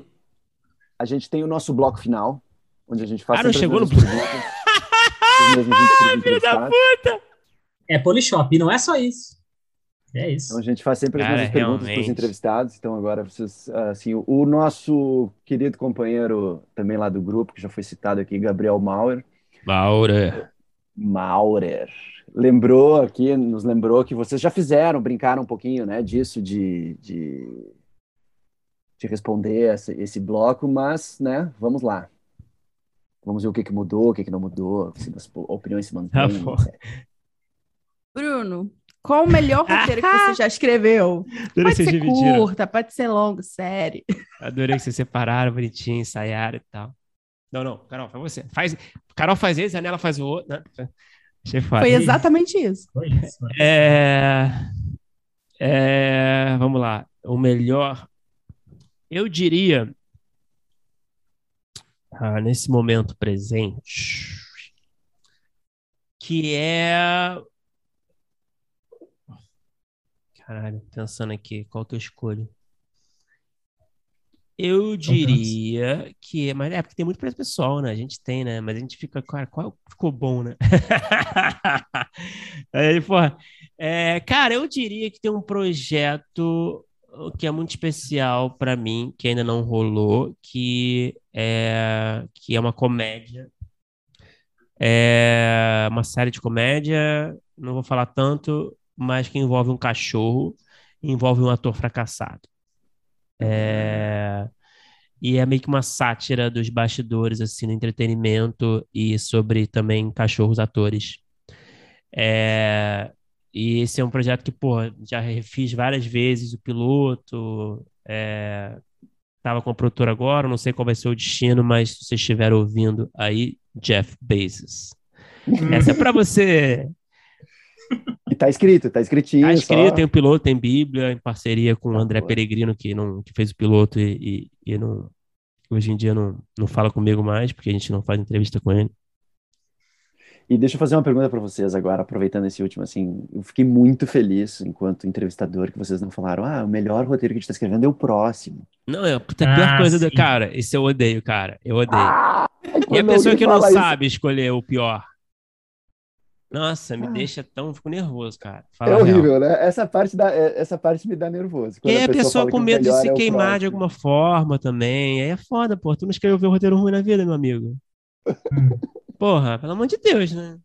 A gente tem o nosso bloco final, onde a gente faz Ah, não chegou no- 20 Filho da entrevistados. É Polishop, e não é só isso. É isso. Então a gente faz sempre as Cara, mesmas perguntas para os entrevistados. Então agora vocês, assim, o, nosso querido companheiro também lá do grupo, que já foi citado aqui, Gabriel Maurer, Laura. Maurer, lembrou aqui, nos lembrou que vocês já fizeram, brincaram um pouquinho, né, disso de, de, de responder esse, esse bloco, mas, né, vamos lá. Vamos ver o que, que mudou, o que, que não mudou, se as opiniões se mantêm. Tá bom. etc. Bruno, qual o melhor roteiro que você já escreveu? Adorei Pode ser dividiram. curta, pode ser longo, série. Adorei que vocês separaram, bonitinho, ensaiaram e tal. Não, não, Carol, faz você. Faz, Carol faz esse, a Nela faz o outro. Né? Achei foda. Foi exatamente isso. Foi isso. É, é, vamos lá. O melhor, eu diria, ah, nesse momento presente, que é. Caralho, pensando aqui, qual que eu escolho? Eu diria que. Mas é porque tem muito preço pessoal, né? A gente tem, né? Mas a gente fica. Cara, qual ficou bom, né? Aí, porra. É, cara, eu diria que tem um projeto que é muito especial para mim, que ainda não rolou, que é, que é uma comédia. É uma série de comédia, não vou falar tanto, mas que envolve um cachorro, envolve um ator fracassado. É, e é meio que uma sátira dos bastidores, assim, no entretenimento e sobre também cachorros atores. É, e esse é um projeto que, pô, já refiz várias vezes o piloto. É, tava com a produtora agora, não sei qual vai ser o destino, mas se vocês estiverem ouvindo aí, Jeff Bezos. Essa é para você. Tá escrito, tá escritinho. Tá escrito, só- tem o piloto, tem Bíblia, em parceria com o Ah, André. Peregrino, que, não, que fez o piloto e, e, e não, hoje em dia não, não fala comigo mais, porque a gente não faz entrevista com ele. E deixa eu fazer uma pergunta para vocês agora, aproveitando esse último, assim, eu fiquei muito feliz enquanto entrevistador que vocês não falaram, ah, o melhor roteiro que a gente está escrevendo é o próximo. Não, é a pior Ah, coisa do. sim. Cara, isso eu odeio, cara. Eu odeio. Ah, E a pessoa que não fala isso- sabe escolher o pior? Nossa, me Ah. deixa tão. Fico nervoso, cara. É Fala real. horrível, né? Essa parte, da, é- essa parte me dá nervoso. Quando aí a pessoa fala com o medo de se é o queimar de alguma forma também. Aí é foda, pô. Tu não escreveu ver roteiro ruim na vida, meu amigo. Porra, pelo amor de Deus, né?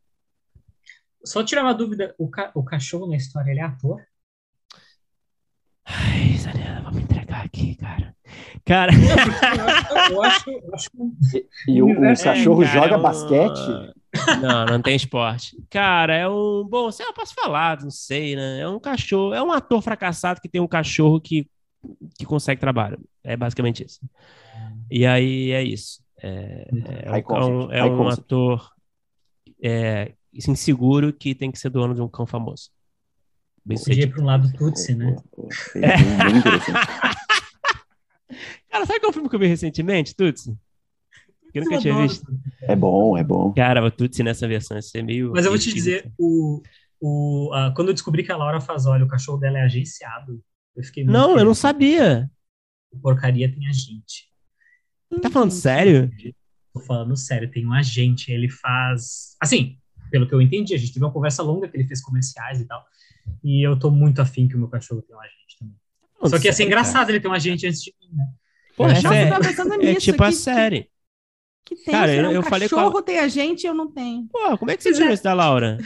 Só tirar uma dúvida: o, ca- o cachorro na história ele é ator? Ai, Zanella, vamos entregar aqui, cara. Cara. Eu acho, eu acho que E o, o universo- cachorro É, cara, joga é um- basquete? Não, não tem esporte. Cara, é um. Bom, sei lá, posso falar, não sei, né? É um cachorro. É um ator fracassado que tem um cachorro que, que consegue trabalho. É basicamente isso. E aí é isso. É, é um, é um ator é, inseguro que tem que ser dono de um cão famoso. Bem podia ir para um lado Tutsi, né? Pô, pô, bem- bem- bem interessante. Cara, sabe qual filme que eu vi recentemente, Tutsi? Que eu nunca Eu tinha adoro visto. É bom, é bom. Cara, o Tutsi nessa versão ia ser meio. Mas eu vou te dizer, o, o, ah, quando eu descobri que a Laura Fazoli, o cachorro dela é agenciado, eu fiquei muito Não, eu não feliz. sabia. Porcaria tem agente. Tá falando sério? tô falando sério, tem um agente, ele faz. Assim, pelo que eu entendi, a gente teve uma conversa longa que ele fez comerciais e tal. E eu tô muito afim que o meu cachorro tenha um agente também. Só que ia ser engraçado ele ter um agente antes de mim, né? Porra, Nossa, eu é, tava pensando é nisso, tipo a que- série. Que tem, Cara, eu- eu um falei com a- cachorro tem a gente e eu não tenho. Pô, como é que você tirou isso da Laura?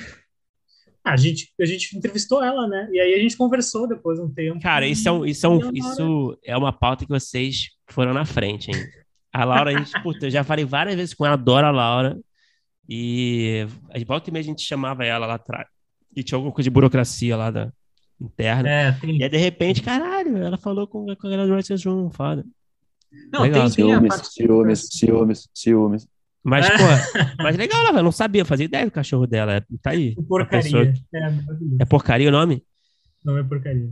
Ah, a gente, a gente entrevistou ela, né? E aí a gente conversou depois de um tempo. Cara, isso é, um, isso, é um, a isso é uma pauta que vocês foram na frente, hein? A Laura, a gente, puta, eu já falei várias vezes com ela, adoro a Laura. E a volta e meia a gente chamava ela lá atrás. E tinha alguma coisa de burocracia lá da interna. É, tem. E aí, de repente, caralho, ela falou com, com a galera do Right Room, foda. Não, legal, tem, Ciúmes, parte ciúmes, ciúmes, ciúmes. Mas, É. pô, mas legal, ela não sabia, fazia ideia do cachorro dela. Tá aí. Porcaria. pessoa- É maravilhoso. É porcaria o nome? Não é porcaria.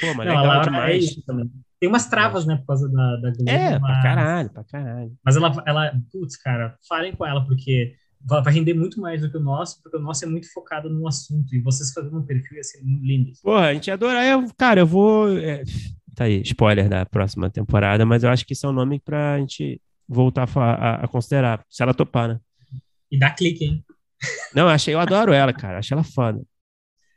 Pô, mas Não, legal é demais. também. Tem umas travas, né, por causa da, da Globo. É, pra mas- caralho, pra caralho. Mas ela, ela, putz, cara, falem com ela, porque vai render muito mais do que o nosso, porque o nosso é muito focado no assunto. E vocês fazendo um perfil ia ser muito lindo. Porra, a gente ia adorar. Eu, cara, eu vou. é, tá aí, spoiler da próxima temporada, mas eu acho que isso é um nome pra gente voltar a, a- a considerar, se ela topar, né? E dá clique, hein? Não, eu achei, eu adoro ela, cara. Achei ela foda.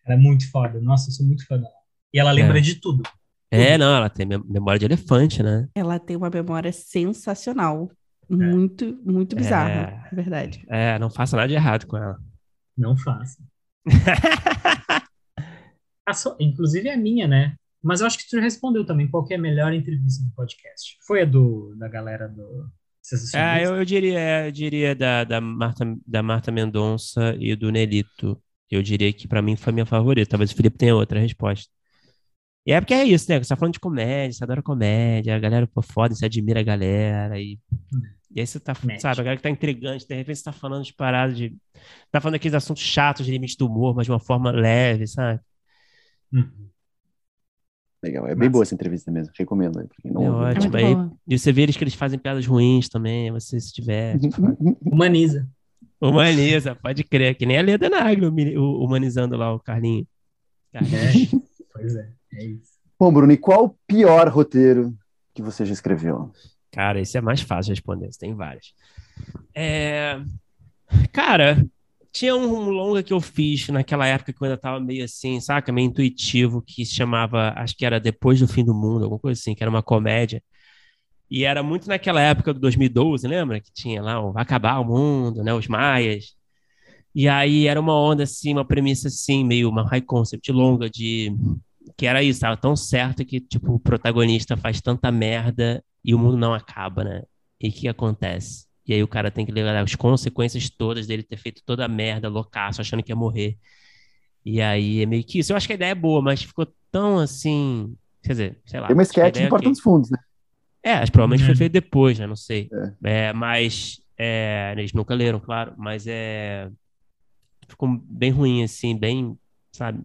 Ela é muito foda. Nossa, eu sou muito fã dela. E ela lembra É. de tudo. É, não, ela tem mem- memória de elefante, né? Ela tem uma memória sensacional. Muito, muito bizarra, É. é verdade. É, não faça nada de errado com ela. Não faça. A sua- inclusive a minha, né? Mas eu acho que tu respondeu também qual que é a melhor entrevista do podcast. Foi a do, da galera do? Ah, eu, eu diria, eu diria da, da Marta, da Marta Mendonça e do Nelito. Eu diria que pra mim foi a minha favorita. Talvez o Felipe tenha outra resposta. E é porque é isso, né? Você tá falando de comédia, você adora comédia, a galera, pô, foda, você admira a galera. E, e aí você tá, sabe, a galera que tá intrigante, de repente você tá falando de paradas de. Tá falando aqueles assuntos chatos de limite do humor, mas de uma forma leve, sabe? Uhum. Legal, é bem Massa. boa essa entrevista mesmo, recomendo aí pra quem não É. É ótimo. muito aí, e você vê eles que eles fazem piadas ruins também, você se diverte. Humaniza. Humaniza, pode crer, que nem a Leda Nagli, humi- o- humanizando lá o Carlinho. Carlinho. É, pois é, é isso. Bom, Bruno, e qual o pior roteiro que você já escreveu? Cara, esse é mais fácil de responder, tem vários. É... Cara, tinha um longa que eu fiz naquela época que eu ainda tava meio assim, saca? Meio intuitivo, que se chamava, acho que era Depois do Fim do Mundo, alguma coisa assim, que era uma comédia. E era muito naquela época do 2012, lembra? Que tinha lá o Vai Acabar o Mundo, né? Os Maias. E aí era uma onda assim, uma premissa assim, meio uma high concept longa de que era isso, tava tão certo que tipo o protagonista faz tanta merda e o mundo não acaba, né? E o que acontece? E aí o cara tem que levar as consequências todas dele ter feito toda a merda, loucaço, achando que ia morrer. E aí é meio que isso. Eu acho que a ideia é boa, mas ficou tão assim, quer dizer, sei lá. Tem uma sketch é Porta ok. dos Fundos, né? É, acho que provavelmente foi Uhum. feito depois, né? Não sei. É, mas é, eles nunca leram, claro, mas é ficou bem ruim assim, bem, sabe,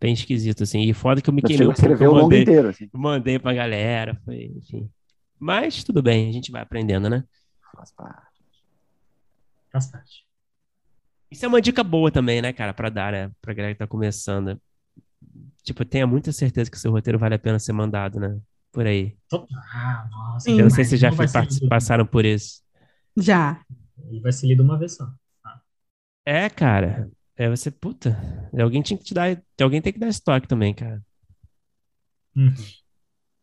bem esquisito assim. E foda que eu me queimei chegou um a pouco, escrever eu o longo mandei, inteiro, assim. mandei pra galera, foi, enfim. Mas tudo bem, a gente vai aprendendo, né? Faz parte. Faz parte. Isso é uma dica boa também, né, cara, pra dar, né, pra galera que tá começando. Tipo, tenha muita certeza que seu roteiro vale a pena ser mandado, né? Por aí. Ah, nossa. Sim. Eu não sei se já passaram por isso. Já. Ele vai ser lido uma vez só. É, cara. É você, puta. Alguém tinha que te dar. Alguém tem que dar estoque também, cara. Uhum.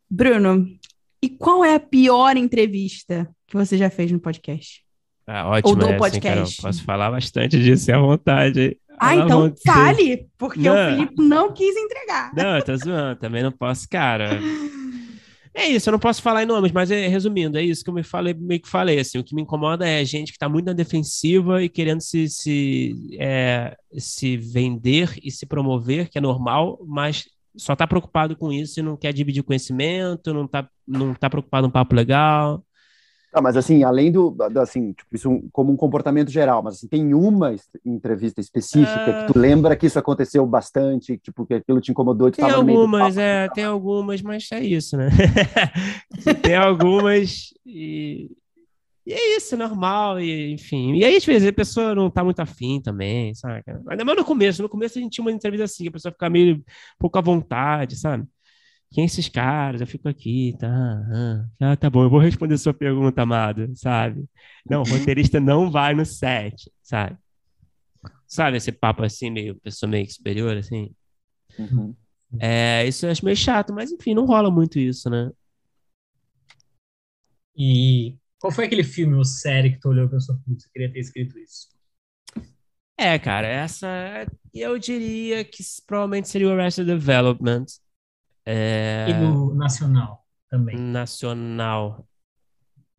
Bruno, e qual é a pior entrevista que você já fez no podcast? Ah, ótimo, do é, assim, podcast. Posso falar bastante disso à vontade. hein? Ah, então fale, porque Não. o Felipe não quis entregar. Não, tô zoando, também não posso, cara. É isso, eu não posso falar em nomes, mas é, resumindo, é isso que eu me falei, meio que falei, assim, o que me incomoda é gente que tá muito na defensiva e querendo se, se, é, se vender e se promover, que é normal, mas só tá preocupado com isso e não quer dividir conhecimento, não tá, não tá preocupado em um papo legal. Tá, mas assim, além do, assim, tipo, isso como um comportamento geral, mas assim, tem uma entrevista específica Ah. que tu lembra que isso aconteceu bastante, tipo, que aquilo te incomodou, tu Tem tava algumas, é, tem algumas, mas é isso, né? tem algumas e, e é isso, é normal, e, enfim. E aí, às vezes, a pessoa não tá muito afim também, saca? Ainda mais no começo. No começo a gente tinha uma entrevista assim, a pessoa fica meio pouco à vontade, sabe? Quem é esses caras? Eu fico aqui, tá? Ah, ah, tá bom, eu vou responder sua pergunta, amado, sabe? Não, o roteirista não vai no set, sabe? Sabe esse papo assim, meio pessoa meio superior, assim? Uhum. É, isso eu acho meio chato, mas enfim, não rola muito isso, né? E qual foi aquele filme ou série que tu olhou e pensou, putz, eu queria ter escrito isso? É, cara, essa eu diria que provavelmente seria o Arrested Development. É, E no nacional também. nacional.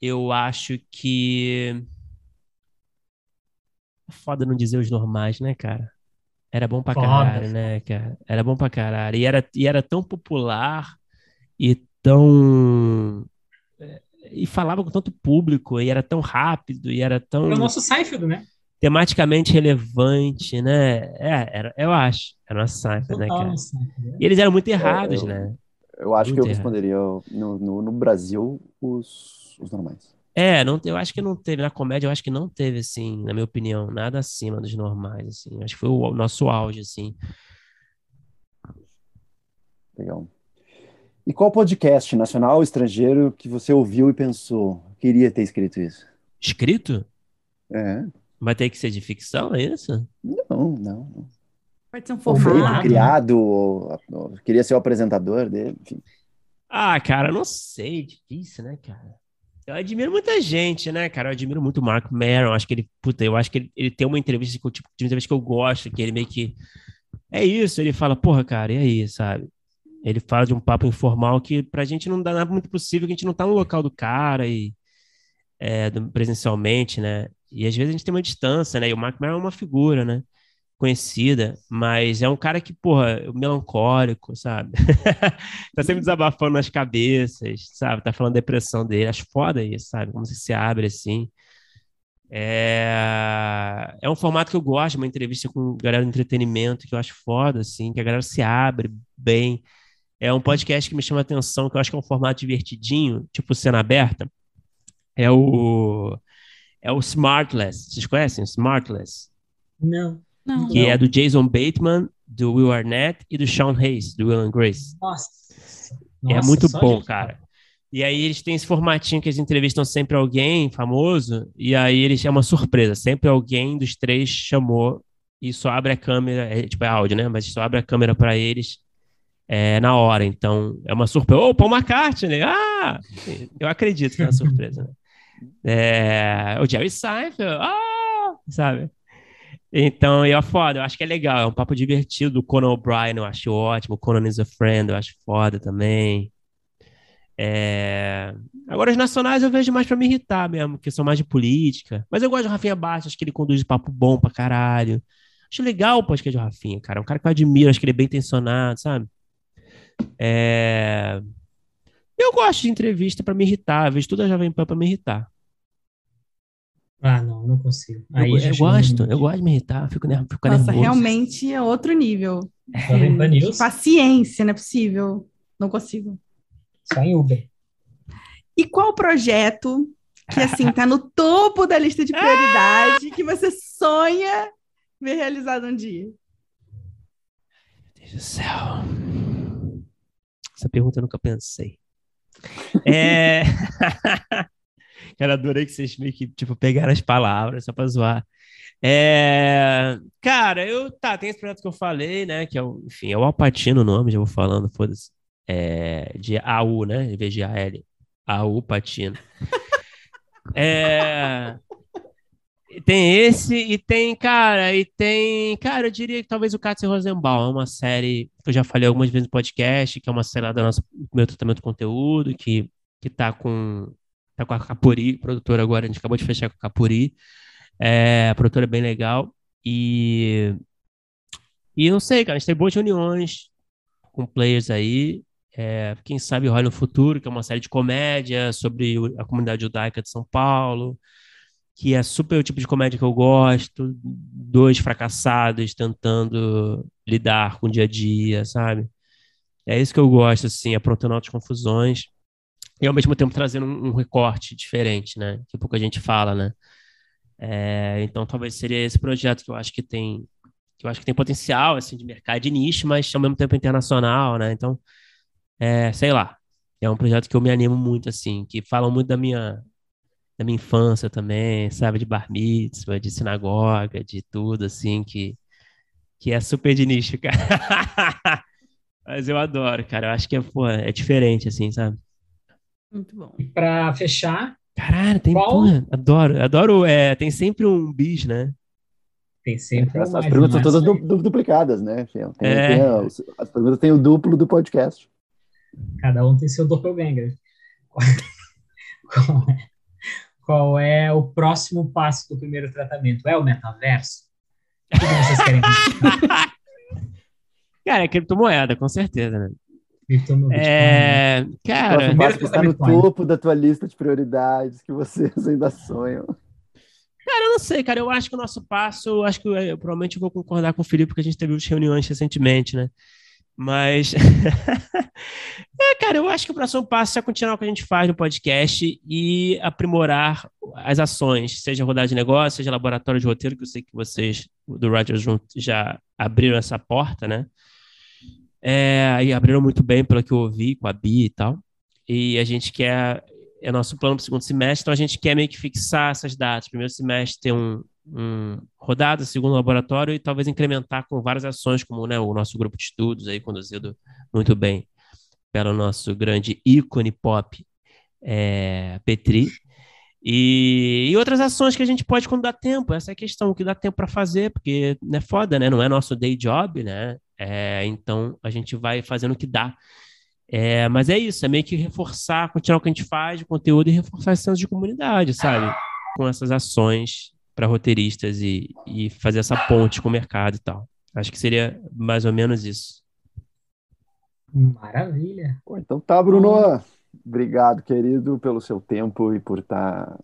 Eu acho que. Foda não dizer os normais, né, cara? Era bom pra Foda, caralho, né, cara? Era bom pra caralho. E era, e era tão popular e tão. E falava com tanto público, e era tão rápido, e era tão É o nosso Seinfeld, né? Tematicamente relevante, né? É, era, eu acho. Era uma saifa, né, cara? né? E eles eram muito errados, eu- né? Eu acho que eu Muito errado. responderia no, no, no Brasil os, os normais. É, não, eu acho que não teve, na comédia eu acho que não teve, assim, na minha opinião, nada acima dos normais, assim. Acho que foi o nosso auge, assim. Legal. E qual podcast nacional ou estrangeiro que você ouviu e pensou, queria ter escrito isso? Escrito? É, Vai ter que ser de ficção, é isso? não, não. Pode ser um formato. criado, ou, ou queria ser o apresentador dele, enfim. Ah, cara, não sei, difícil, né, cara? Eu admiro muita gente, né, cara? Eu admiro muito o Mark Maron. Acho que ele, puta, eu acho que ele, ele tem uma entrevista que eu, tipo, de uma entrevista que eu gosto, que ele meio que. É isso, ele fala, porra, cara, e aí, sabe? Ele fala de um papo informal que pra gente não dá nada muito possível, que a gente não tá no local do cara e é, do- presencialmente, né? E às vezes a gente tem uma distância, né? E o Mark Maron é uma figura, né? Conhecida, mas é um cara que, porra, melancólico, sabe? tá sempre desabafando nas cabeças, sabe? Tá falando da depressão dele. Acho foda isso, sabe? Como você se abre assim. É... é um formato que eu gosto, uma entrevista com galera de entretenimento que eu acho foda, assim, que a galera se abre bem. É um podcast que me chama atenção, que eu acho que é um formato divertidinho, tipo cena aberta. É o é o Smartless. Vocês conhecem o Smartless? Não. Não. Que é do Jason Bateman, do Will Arnett e do Sean Hayes, do Will and Grace. Nossa. É Nossa, muito só bom, gente. cara. E aí eles têm esse formatinho que eles entrevistam sempre alguém famoso, e aí eles é uma surpresa. Sempre alguém dos três chamou e só abre a câmera, é, tipo é áudio, né? Mas só abre a câmera para eles é, na hora. Então é uma surpresa. Ô, Paul McCartney! Ah! Eu acredito que é uma surpresa, né? É, o Jerry Seinfeld! Ah! Sabe? Então, é foda, eu acho que é legal, é um papo divertido. O Conan O'Brien eu acho ótimo, o Conan is a Friend eu acho foda também. É, Agora, os nacionais eu vejo mais pra me irritar mesmo, que são mais de política. Mas eu gosto do Rafinha Bastos, acho que ele conduz papo bom pra caralho. Acho legal o podcast do Rafinha, cara. É um cara que eu admiro, acho que ele é bem intencionado, sabe? É, Eu gosto de entrevista pra me irritar, eu vejo toda a Jovem Pan pra me irritar. Ah, não, não consigo. Eu, Aí eu no gosto, eu gosto de me irritar, fico, ner- fico Nossa, nervoso. realmente é outro nível. Jovem Pan News, Paciência, não é possível. Não consigo. só em Uber. E qual projeto que, assim, tá no topo da lista de prioridade que você sonha ver realizado um dia? Deus do céu. Essa pergunta eu nunca pensei. É... Cara, adorei que vocês meio que, tipo, pegaram as palavras só pra zoar. É... Cara, eu... Tá, tem esse projeto que eu falei, né, que é o... Enfim, é o Alpatino o nome, já vou falando, foda-se. É... De AU, né, em vez de AL. AU Patino. É... Tem esse e tem, cara, e tem, cara, eu diria que talvez o Katze Rosenbaum é uma série que eu já falei algumas vezes no podcast, que é uma série lá do meu tratamento de conteúdo, que, que tá com tá com a Capuri, produtora agora, a gente acabou de fechar com a Capuri. É, a produtora é bem legal e e não sei, cara, a gente tem boas reuniões com players aí. É, quem sabe rola no futuro, que é uma série de comédia sobre a comunidade judaica de São Paulo que é super o tipo de comédia que eu gosto, dois fracassados tentando lidar com o dia a dia, sabe? É isso que eu gosto, assim, aprontando altas confusões e ao mesmo tempo trazendo um, um recorte diferente, né? Que pouco a gente fala, né? É, então talvez seria esse projeto que eu acho que tem que eu acho que tem potencial assim de mercado de nicho, mas ao mesmo tempo internacional, né? Então É, sei lá. É um projeto que eu me animo muito, assim, que fala muito da minha, da minha infância também, sabe? De bar mitzvah, de sinagoga, de tudo, assim, que, que é super de nicho, cara. Mas eu adoro, cara. Eu acho que é, pô, é diferente, assim, sabe? Muito bom. E para fechar, Caralho, tem, Qual- porra, adoro, adoro, é, tem sempre um bis, né? tem sempre As, as perguntas todas du- du- duplicadas, né? Tem, É. tem as perguntas têm o duplo do podcast. Cada um tem seu doppelganger. Qual é, qual é o próximo passo do primeiro tratamento? É o metaverso? O que vocês querem Cara, é criptomoeda, com certeza, né? criptomoeda? É, O cara, passo que está no Bitcoin. topo da tua lista de prioridades que vocês ainda sonham. cara, eu não sei, cara, eu acho que o nosso passo, eu acho que eu, eu provavelmente vou concordar com o Felipe, porque a gente teve umas reuniões recentemente, né? Mas, é, cara, eu acho que o próximo passo é continuar o que a gente faz no podcast e aprimorar as ações, seja rodada de negócio, seja laboratório de roteiro, que eu sei que vocês do Rogers já abriram essa porta, né? É, e abriram muito bem, pelo que eu ouvi, com a Bia e tal. E a gente quer, é nosso plano para o segundo semestre, então a gente quer meio que fixar essas datas. Primeiro semestre ter um, um rodada, segundo laboratório, e talvez incrementar com várias ações, como né, o nosso grupo de estudos aí, conduzido muito bem pelo nosso grande ícone pop, é, Petri. E, e outras ações que a gente pode quando dá tempo, essa é a questão, o que dá tempo para fazer, porque não é foda, né? Não é nosso day job, né? É, então a gente vai fazendo o que dá. É, mas é isso, é meio que reforçar, continuar o que a gente faz de conteúdo e reforçar esse senso de comunidade, sabe? Com essas ações para roteiristas e, e fazer essa ponte com o mercado e tal. Acho que seria mais ou menos isso. Maravilha. Pô, então tá, Bruno. Obrigado, querido, pelo seu tempo e por estar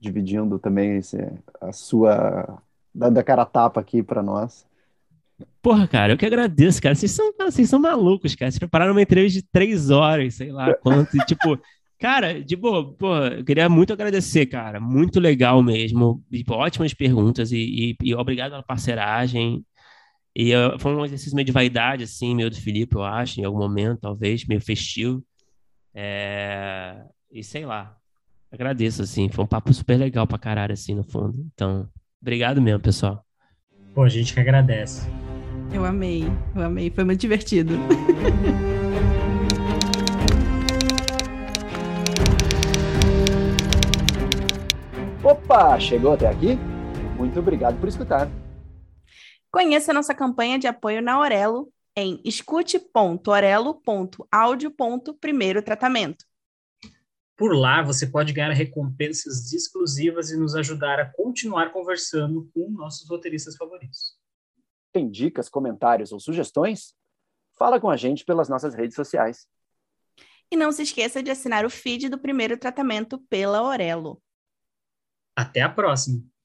dividindo também esse, a sua. dando a cara a tapa aqui para nós. Porra, cara, eu que agradeço, cara. Vocês são, cara, vocês são malucos, cara. Vocês prepararam uma entrevista de três horas, sei lá quanto. E, tipo, cara, de boa, pô, eu queria muito agradecer, cara. Muito legal mesmo. E, ótimas perguntas e, e, e obrigado pela parceragem. E uh, foi um exercício meio de vaidade, assim, meio do Felipe, eu acho, em algum momento, talvez, meio festivo. É... E sei lá, agradeço, assim. Foi um papo super legal pra caralho, assim, no fundo. Então, obrigado mesmo, pessoal. Pô, a gente que agradece. Eu amei, eu amei, foi muito divertido. Opa, chegou até aqui? Muito obrigado por escutar. Conheça nossa campanha de apoio na Orelo em escute.orelo.audio.primeiro tratamento. Por lá, você pode ganhar recompensas exclusivas e nos ajudar a continuar conversando com nossos roteiristas favoritos. Tem dicas, comentários ou sugestões? Fala com a gente pelas nossas redes sociais. E não se esqueça de assinar o feed do primeiro tratamento pela Orelo. Até a próxima!